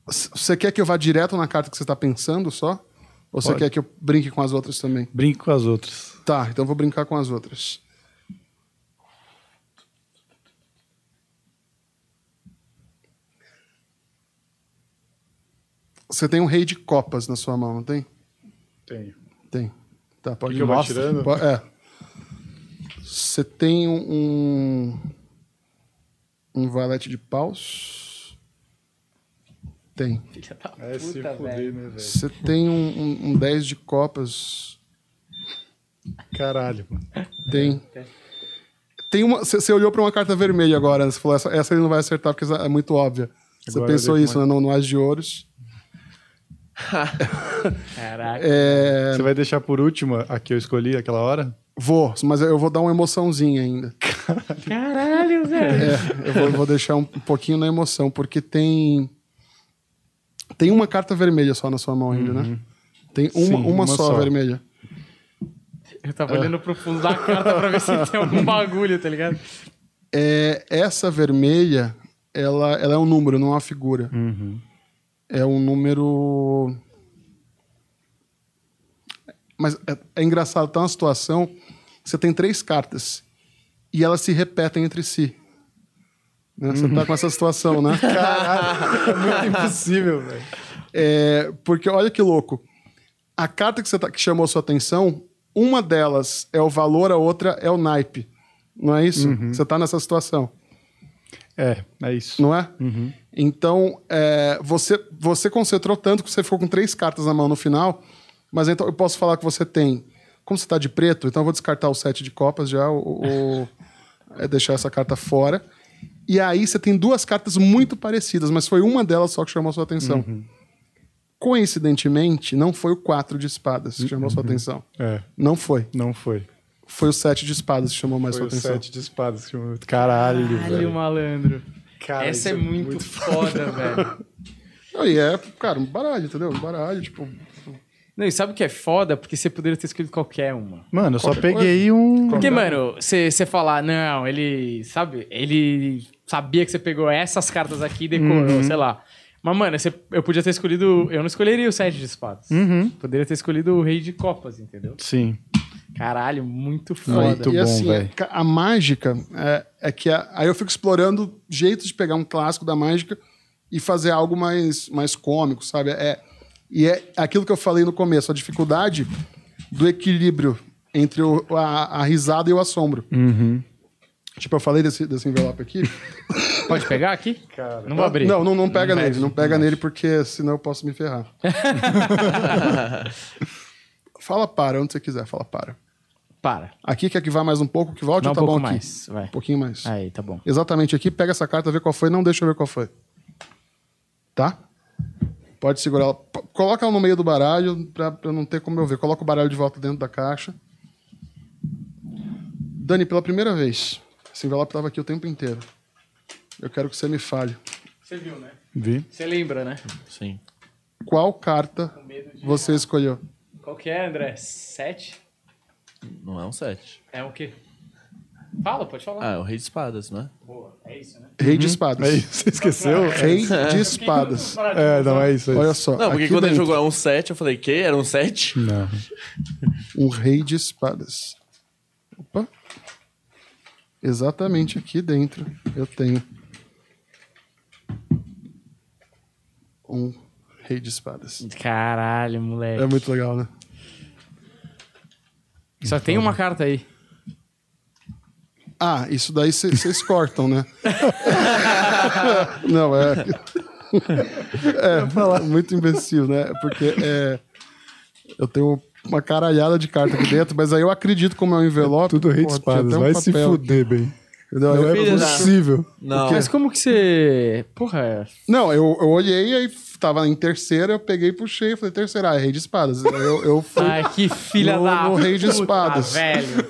[SPEAKER 3] Você quer que eu vá direto na carta que você está pensando só? Ou você
[SPEAKER 2] Pode.
[SPEAKER 3] quer que eu brinque com as outras também?
[SPEAKER 2] Brinco com as outras.
[SPEAKER 3] Tá, então vou brincar com as outras. Você tem um rei de copas na sua mão, não tem?
[SPEAKER 2] Tenho.
[SPEAKER 3] Tem. Tá, pode
[SPEAKER 2] Que eu vou tirando?
[SPEAKER 3] É. Você tem um. Um valete de paus? Tem.
[SPEAKER 1] Filha da
[SPEAKER 2] É se
[SPEAKER 1] puta,
[SPEAKER 2] fuder,
[SPEAKER 1] velho.
[SPEAKER 2] né, velho?
[SPEAKER 3] Você tem um, um, um 10 de copas?
[SPEAKER 2] Caralho, mano.
[SPEAKER 3] Tem. Tem uma. Você olhou pra uma carta vermelha agora, né? Você falou, essa, essa ele não vai acertar porque é muito óbvia. Você pensou
[SPEAKER 2] eu dei
[SPEAKER 3] isso, né? No, no As de Ouros.
[SPEAKER 1] Caraca.
[SPEAKER 3] É,
[SPEAKER 2] Você vai deixar por último a que eu escolhi aquela hora?
[SPEAKER 3] Vou, mas eu vou dar uma emoçãozinha ainda.
[SPEAKER 1] Caralho, velho.
[SPEAKER 3] É, eu vou, vou deixar um pouquinho na emoção, porque tem. Tem uma carta vermelha só na sua mão ainda, né? Tem uma,
[SPEAKER 2] Sim,
[SPEAKER 3] uma,
[SPEAKER 2] uma
[SPEAKER 3] só,
[SPEAKER 2] só.
[SPEAKER 3] vermelha.
[SPEAKER 1] Eu tava olhando pro fundo da carta pra ver se tem algum bagulho, tá ligado?
[SPEAKER 3] É, essa vermelha, ela, ela é um número, não é uma figura. É um número. Mas é, é engraçado, tá uma situação que você tem três cartas e elas se repetem entre si. Né? Você tá com essa situação, né?
[SPEAKER 2] É muito impossível, velho.
[SPEAKER 3] É, porque olha que louco. A carta que, você tá- que chamou sua atenção, uma delas é o valor, a outra é o naipe. Não é isso? Você tá nessa situação,
[SPEAKER 2] É, é isso.
[SPEAKER 3] não é? Então, é, você, você concentrou tanto que você ficou com três cartas na mão no final, mas então eu posso falar que você tem. Como você tá de preto, então eu vou descartar o sete de copas já, o, o- é deixar essa carta fora. E aí você tem duas cartas muito parecidas, mas foi uma delas só que chamou sua atenção. Coincidentemente, não foi o quatro de espadas que chamou sua atenção.
[SPEAKER 2] É,
[SPEAKER 3] Não foi.
[SPEAKER 2] não foi.
[SPEAKER 3] Foi o sete de espadas que chamou mais
[SPEAKER 2] Foi
[SPEAKER 3] sua
[SPEAKER 2] o
[SPEAKER 3] atenção.
[SPEAKER 2] sete de espadas. que chamou- Caralho,
[SPEAKER 1] Caralho,
[SPEAKER 2] velho.
[SPEAKER 1] malandro.
[SPEAKER 2] Cara,
[SPEAKER 1] Essa
[SPEAKER 2] isso
[SPEAKER 1] é muito, foda, velho.
[SPEAKER 3] Aí é, cara, um baralho, entendeu? Um baralho, tipo.
[SPEAKER 1] Não, e sabe o que é foda? Porque você poderia ter escolhido qualquer uma.
[SPEAKER 2] Mano, eu só
[SPEAKER 3] Qualquer
[SPEAKER 2] peguei um.
[SPEAKER 1] Porque, mano, você você falar, não, ele, sabe, ele sabia que você pegou essas cartas aqui e decorou, sei lá. Mas, mano, você- eu podia ter escolhido. Eu não escolheria o sete de espadas. Poderia ter escolhido o rei de copas, entendeu?
[SPEAKER 2] Sim.
[SPEAKER 1] Caralho, muito foda.
[SPEAKER 2] Muito
[SPEAKER 3] e
[SPEAKER 2] bom,
[SPEAKER 3] assim, a mágica é, é que a- aí eu fico explorando jeitos de pegar um clássico da mágica e fazer algo mais, mais cômico, sabe? É, e é aquilo que eu falei no começo, a dificuldade do equilíbrio entre o- a, a risada e o assombro.
[SPEAKER 2] Uhum.
[SPEAKER 3] Tipo, eu falei desse, desse envelope aqui.
[SPEAKER 1] Pode pegar aqui? Não vou abrir.
[SPEAKER 3] Não, não, não pega
[SPEAKER 1] Não
[SPEAKER 3] nele.
[SPEAKER 1] mexe,
[SPEAKER 3] Não pega nele porque senão eu posso me ferrar. fala para, onde você quiser, fala para.
[SPEAKER 1] Para.
[SPEAKER 3] Aqui quer que vá mais um pouco, que volte
[SPEAKER 1] Dá
[SPEAKER 3] ou
[SPEAKER 1] um
[SPEAKER 3] tá
[SPEAKER 1] pouco
[SPEAKER 3] bom aqui?
[SPEAKER 1] mais. Vai.
[SPEAKER 3] Um pouquinho mais.
[SPEAKER 1] Aí, tá bom.
[SPEAKER 3] Exatamente aqui, pega essa carta, vê qual foi, não deixa eu ver qual foi. Tá? Pode segurar ela. P- Coloca ela no meio do baralho pra, pra não ter como eu ver. Coloca o baralho de volta dentro da caixa. Dani, pela primeira vez, esse envelope estava aqui o tempo inteiro. Eu quero que você me fale.
[SPEAKER 1] Você viu, né?
[SPEAKER 2] Vi.
[SPEAKER 1] Você lembra, né?
[SPEAKER 4] Sim.
[SPEAKER 3] Qual carta você escolheu?
[SPEAKER 1] Qual que é, André? Sete?
[SPEAKER 4] Não é um 7.
[SPEAKER 1] É o quê? Fala, pode falar.
[SPEAKER 4] Ah, é o rei de espadas, não é?
[SPEAKER 1] Boa, é isso, né?
[SPEAKER 3] Rei de espadas.
[SPEAKER 2] É isso, você esqueceu?
[SPEAKER 3] Rei de espadas.
[SPEAKER 2] É, não é isso. É
[SPEAKER 3] Olha
[SPEAKER 2] isso.
[SPEAKER 3] só.
[SPEAKER 4] Não, porque
[SPEAKER 3] aqui
[SPEAKER 4] quando ele
[SPEAKER 3] dentro,
[SPEAKER 4] jogou é um 7, eu falei, que? Era um 7?
[SPEAKER 2] Não.
[SPEAKER 3] Um rei de espadas. Opa. Exatamente aqui dentro eu tenho um rei de espadas.
[SPEAKER 1] Caralho, moleque.
[SPEAKER 3] É muito legal, né?
[SPEAKER 1] Só tem uma carta aí.
[SPEAKER 3] Ah, isso daí vocês cortam, né? Não, é. É, muito imbecil, né? Porque é, eu tenho uma caralhada de carta aqui dentro, mas aí eu acredito como é um envelope.
[SPEAKER 2] Tudo rei de espadas.
[SPEAKER 3] um
[SPEAKER 2] Vai se
[SPEAKER 3] papel.
[SPEAKER 2] fuder, bem. Não
[SPEAKER 3] Eu-
[SPEAKER 2] é
[SPEAKER 4] Filho
[SPEAKER 2] possível.
[SPEAKER 4] Não.
[SPEAKER 1] Mas como que você. Porra.
[SPEAKER 3] Não, eu, eu olhei aí tava em terceira, eu peguei e puxei e falei, terceira, ah, é rei de espadas. Eu, eu fui.
[SPEAKER 1] Ai, que filha
[SPEAKER 3] No-
[SPEAKER 1] da.
[SPEAKER 3] no Rei de
[SPEAKER 1] puta,
[SPEAKER 3] Espadas.
[SPEAKER 1] velho.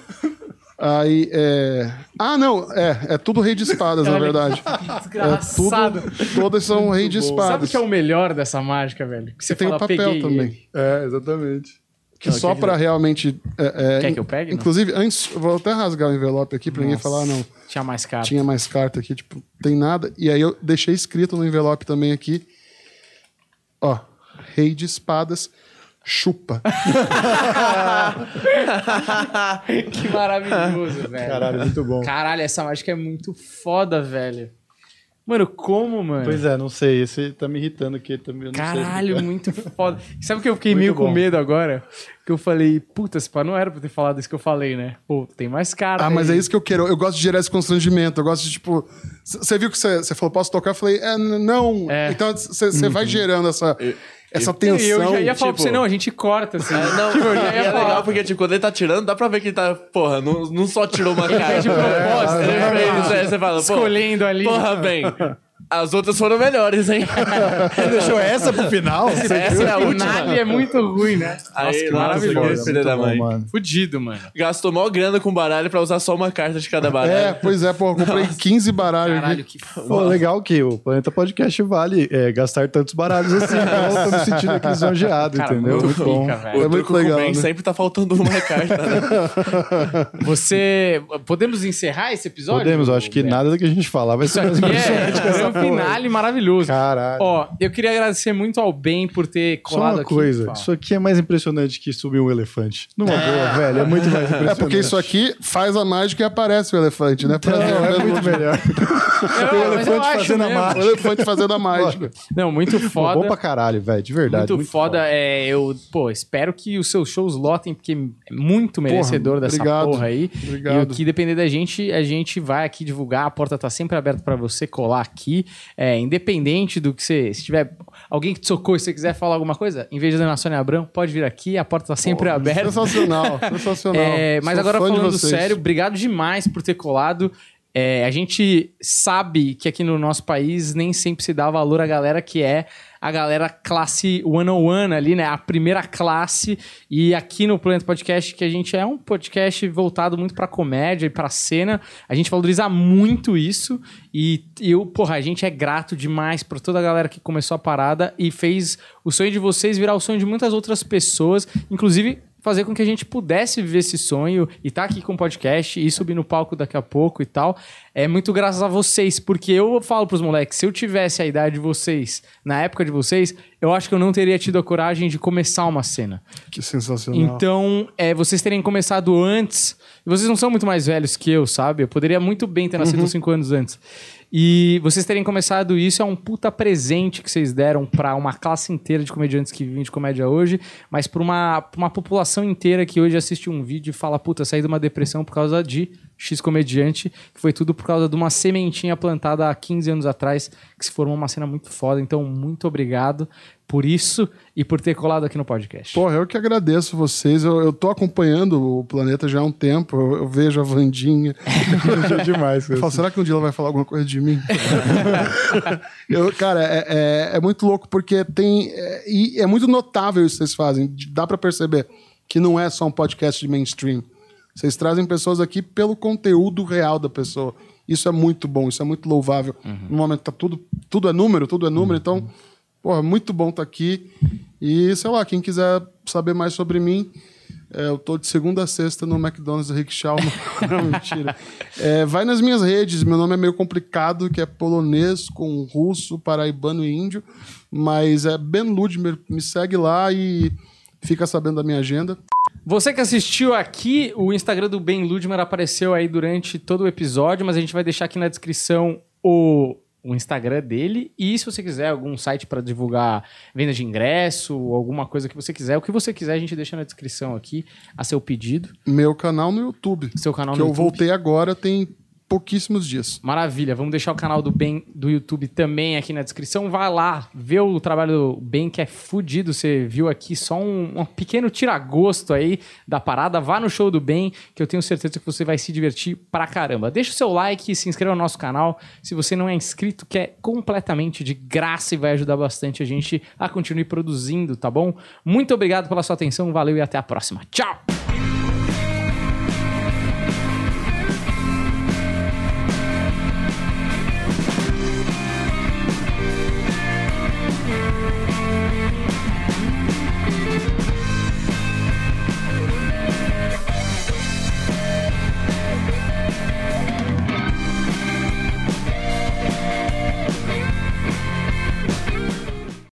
[SPEAKER 3] Aí, é. Ah, não, é, é tudo rei de espadas, na verdade.
[SPEAKER 1] que
[SPEAKER 3] É
[SPEAKER 1] Desgraçado.
[SPEAKER 3] tudo, todas são rei de
[SPEAKER 1] Sabe o
[SPEAKER 3] espadas.
[SPEAKER 1] que é o melhor dessa mágica, velho? Que você
[SPEAKER 3] Tem o
[SPEAKER 1] fala,
[SPEAKER 3] papel
[SPEAKER 1] peguei
[SPEAKER 3] também.
[SPEAKER 1] ele.
[SPEAKER 2] É, exatamente.
[SPEAKER 3] Que só pra realmente. é, é,
[SPEAKER 1] Quer que eu pegue, não?
[SPEAKER 3] Inclusive, antes, eu vou até rasgar o envelope aqui pra ninguém falar, não.
[SPEAKER 1] Tinha mais carta.
[SPEAKER 3] Tinha mais carta aqui, tipo, tem nada. E aí eu deixei escrito no envelope também aqui. Ó, rei de espadas, chupa.
[SPEAKER 1] que maravilhoso, velho.
[SPEAKER 2] Caralho, muito bom.
[SPEAKER 1] Caralho, essa mágica é muito foda, velho. Mano, como, mano?
[SPEAKER 2] Pois é, não sei. Esse tá me irritando aqui também. eu não sei
[SPEAKER 1] Caralho, muito foda. Sabe o que eu fiquei
[SPEAKER 2] Muito
[SPEAKER 1] meio com
[SPEAKER 2] bom.
[SPEAKER 1] medo agora? Que eu falei, puta, esse pá, não era pra ter falado isso que eu falei, né? Pô, tem mais cara.
[SPEAKER 3] Ah, mas
[SPEAKER 1] aí.
[SPEAKER 3] é isso que eu quero. Eu gosto de gerar esse constrangimento. Eu gosto de, tipo. Você viu que você falou, posso tocar? Eu falei, é, não.
[SPEAKER 1] É.
[SPEAKER 3] Então você vai gerando essa, essa
[SPEAKER 1] E
[SPEAKER 3] tensão.
[SPEAKER 1] eu já ia falar pra
[SPEAKER 4] tipo-
[SPEAKER 1] você, não, a gente corta, assim.
[SPEAKER 4] É, não,
[SPEAKER 1] Tipo, eu já
[SPEAKER 4] e
[SPEAKER 1] ia
[SPEAKER 4] é
[SPEAKER 1] falar.
[SPEAKER 4] legal porque, tipo, quando ele tá tirando, dá pra ver que ele tá, porra, não, não só tirou uma cara.
[SPEAKER 1] fez de propósito,
[SPEAKER 4] Ele
[SPEAKER 1] né?
[SPEAKER 4] fez, é, você fala, pô,
[SPEAKER 1] Escolhendo ali.
[SPEAKER 4] porra, bem, as outras foram melhores, hein?
[SPEAKER 2] Deixou essa pro final?
[SPEAKER 4] Essa é a
[SPEAKER 1] O
[SPEAKER 4] última.
[SPEAKER 1] finale é muito ruim, né?
[SPEAKER 4] Aí,
[SPEAKER 1] Nossa, que
[SPEAKER 4] nossa,
[SPEAKER 1] maravilhoso.
[SPEAKER 4] que filho da mãe.
[SPEAKER 2] mano.
[SPEAKER 1] Fudido, mano.
[SPEAKER 4] Gastou mó grana com baralho pra usar só uma carta de cada baralho.
[SPEAKER 3] É, pois é, pô, eu comprei 15 baralhos.
[SPEAKER 1] Caralho, que
[SPEAKER 2] Pô, legal que o Planeta Podcast vale é, gastar tantos baralhos assim. Então eu tô me sentindo aqui lisonjeado,
[SPEAKER 1] Cara,
[SPEAKER 2] entendeu?
[SPEAKER 1] muito
[SPEAKER 2] Muito bom.
[SPEAKER 1] pica,
[SPEAKER 4] O
[SPEAKER 1] velho.
[SPEAKER 3] É muito
[SPEAKER 4] truco
[SPEAKER 3] legal, né?
[SPEAKER 4] sempre tá faltando uma carta, né?
[SPEAKER 1] Você. Podemos encerrar esse episódio?
[SPEAKER 2] Podemos, eu acho que nada do que a gente falar vai ser mais
[SPEAKER 1] aqui
[SPEAKER 2] que
[SPEAKER 1] é, é um
[SPEAKER 2] porra.
[SPEAKER 1] finale maravilhoso.
[SPEAKER 2] Caralho.
[SPEAKER 1] Ó, eu queria agradecer muito ao Ben por ter
[SPEAKER 2] Só
[SPEAKER 1] colado
[SPEAKER 2] uma
[SPEAKER 1] aqui.
[SPEAKER 2] coisa,
[SPEAKER 1] Fala.
[SPEAKER 2] isso aqui é mais impressionante que subir um elefante. Numa boa, velho, é muito mais impressionante.
[SPEAKER 3] É porque isso aqui faz a mágica e aparece o elefante, né? Pra
[SPEAKER 2] Não,
[SPEAKER 3] ver
[SPEAKER 2] é muito melhor.
[SPEAKER 1] Não,
[SPEAKER 2] o elefante fazendo a
[SPEAKER 1] mesmo.
[SPEAKER 2] mágica.
[SPEAKER 3] O elefante fazendo a mágica.
[SPEAKER 1] Não, muito
[SPEAKER 2] Pô,
[SPEAKER 1] foda.
[SPEAKER 2] bom pra caralho, velho, de verdade.
[SPEAKER 1] muito, foda. É, eu, pô, espero que os seus shows lotem, porque é muito merecedor dessa
[SPEAKER 3] obrigado.
[SPEAKER 1] porra aí.
[SPEAKER 3] Obrigado.
[SPEAKER 1] E o que depender da gente, a gente vai aqui divulgar. A porta tá sempre aberta pra você colar aqui. É, independente do que você. Se tiver alguém que te socorre, se você quiser falar alguma coisa, em vez de Ana Sônia Abrão, pode vir aqui. A porta tá sempre aberta.
[SPEAKER 3] Sensacional, sensacional.
[SPEAKER 1] É, mas
[SPEAKER 3] Sou
[SPEAKER 1] agora falando sério, obrigado demais por ter colado. É, a gente sabe que aqui no nosso país nem sempre se dá valor à galera que é a galera classe 101 ali, né? A primeira classe. E aqui no Planeta Podcast, que a gente é um podcast voltado muito pra comédia e pra cena, a gente valoriza muito isso. E eu, porra, a gente é grato demais por toda a galera que começou a parada e fez o sonho de vocês virar o sonho de muitas outras pessoas, inclusive fazer com que a gente pudesse viver esse sonho e estar aqui com o podcast e subir no palco daqui a pouco e tal. É muito graças a vocês, porque eu falo pros moleques, se eu tivesse a idade de vocês, na época de vocês, eu acho que eu não teria tido a coragem de começar uma cena.
[SPEAKER 3] Que sensacional.
[SPEAKER 1] Então, é, vocês terem começado antes, e vocês não são muito mais velhos que eu, sabe? Eu poderia muito bem ter nascido uns cinco anos antes. E vocês terem começado isso é um puta presente que vocês deram pra uma classe inteira de comediantes que vivem de comédia hoje, mas pra uma, uma população inteira que hoje assiste um vídeo e fala, puta, saí de uma depressão por causa de X comediante, que foi tudo por causa de uma sementinha plantada há 15 anos atrás, que se formou uma cena muito foda. Então, muito obrigado por isso e por ter colado aqui no podcast.
[SPEAKER 3] Porra, eu que agradeço vocês. Eu, eu tô acompanhando o Planeta já há um tempo. Eu, eu vejo a Vandinha.
[SPEAKER 2] demais.
[SPEAKER 3] Eu falo, será que um dia ela vai falar alguma coisa de mim? eu, cara, é, é, é muito louco porque tem. É, e é muito notável isso que vocês fazem. Dá pra perceber que não é só um podcast de mainstream. Vocês trazem pessoas aqui pelo conteúdo real da pessoa. Isso é muito bom, isso é muito louvável. No momento que tá tudo, tudo é número, tudo é número, então, porra, muito bom estar aqui. E, sei lá, quem quiser saber mais sobre mim, é, eu tô de segunda a sexta no McDonald's do Rickshaw. Não, mentira. É, vai nas minhas redes, meu nome é meio complicado, que é polonês com russo, paraibano e índio. Mas é Ben Ludmer, me segue lá e fica sabendo da minha agenda.
[SPEAKER 1] Você que assistiu aqui, o Instagram do Ben Ludmer apareceu aí durante todo o episódio, mas a gente vai deixar aqui na descrição o, o Instagram dele. E se você quiser algum site para divulgar venda de ingresso, alguma coisa que você quiser, o que você quiser, a gente deixa na descrição aqui a seu pedido.
[SPEAKER 3] Meu canal no YouTube.
[SPEAKER 1] Seu canal
[SPEAKER 3] que
[SPEAKER 1] no
[SPEAKER 3] eu
[SPEAKER 1] YouTube.
[SPEAKER 3] voltei agora tem pouquíssimos dias.
[SPEAKER 1] Maravilha, vamos deixar o canal do Ben do YouTube também aqui na descrição. Vai lá, vê o trabalho do Ben que é fudido. Você viu aqui só um, um pequeno tiragosto aí da parada. Vá no show do Ben, que eu tenho certeza que você vai se divertir pra caramba. Deixa o seu like, se inscreva no nosso canal. Se você não é inscrito, que é completamente de graça e vai ajudar bastante a gente a continuar produzindo, tá bom? Muito obrigado pela sua atenção, valeu e até a próxima. Tchau!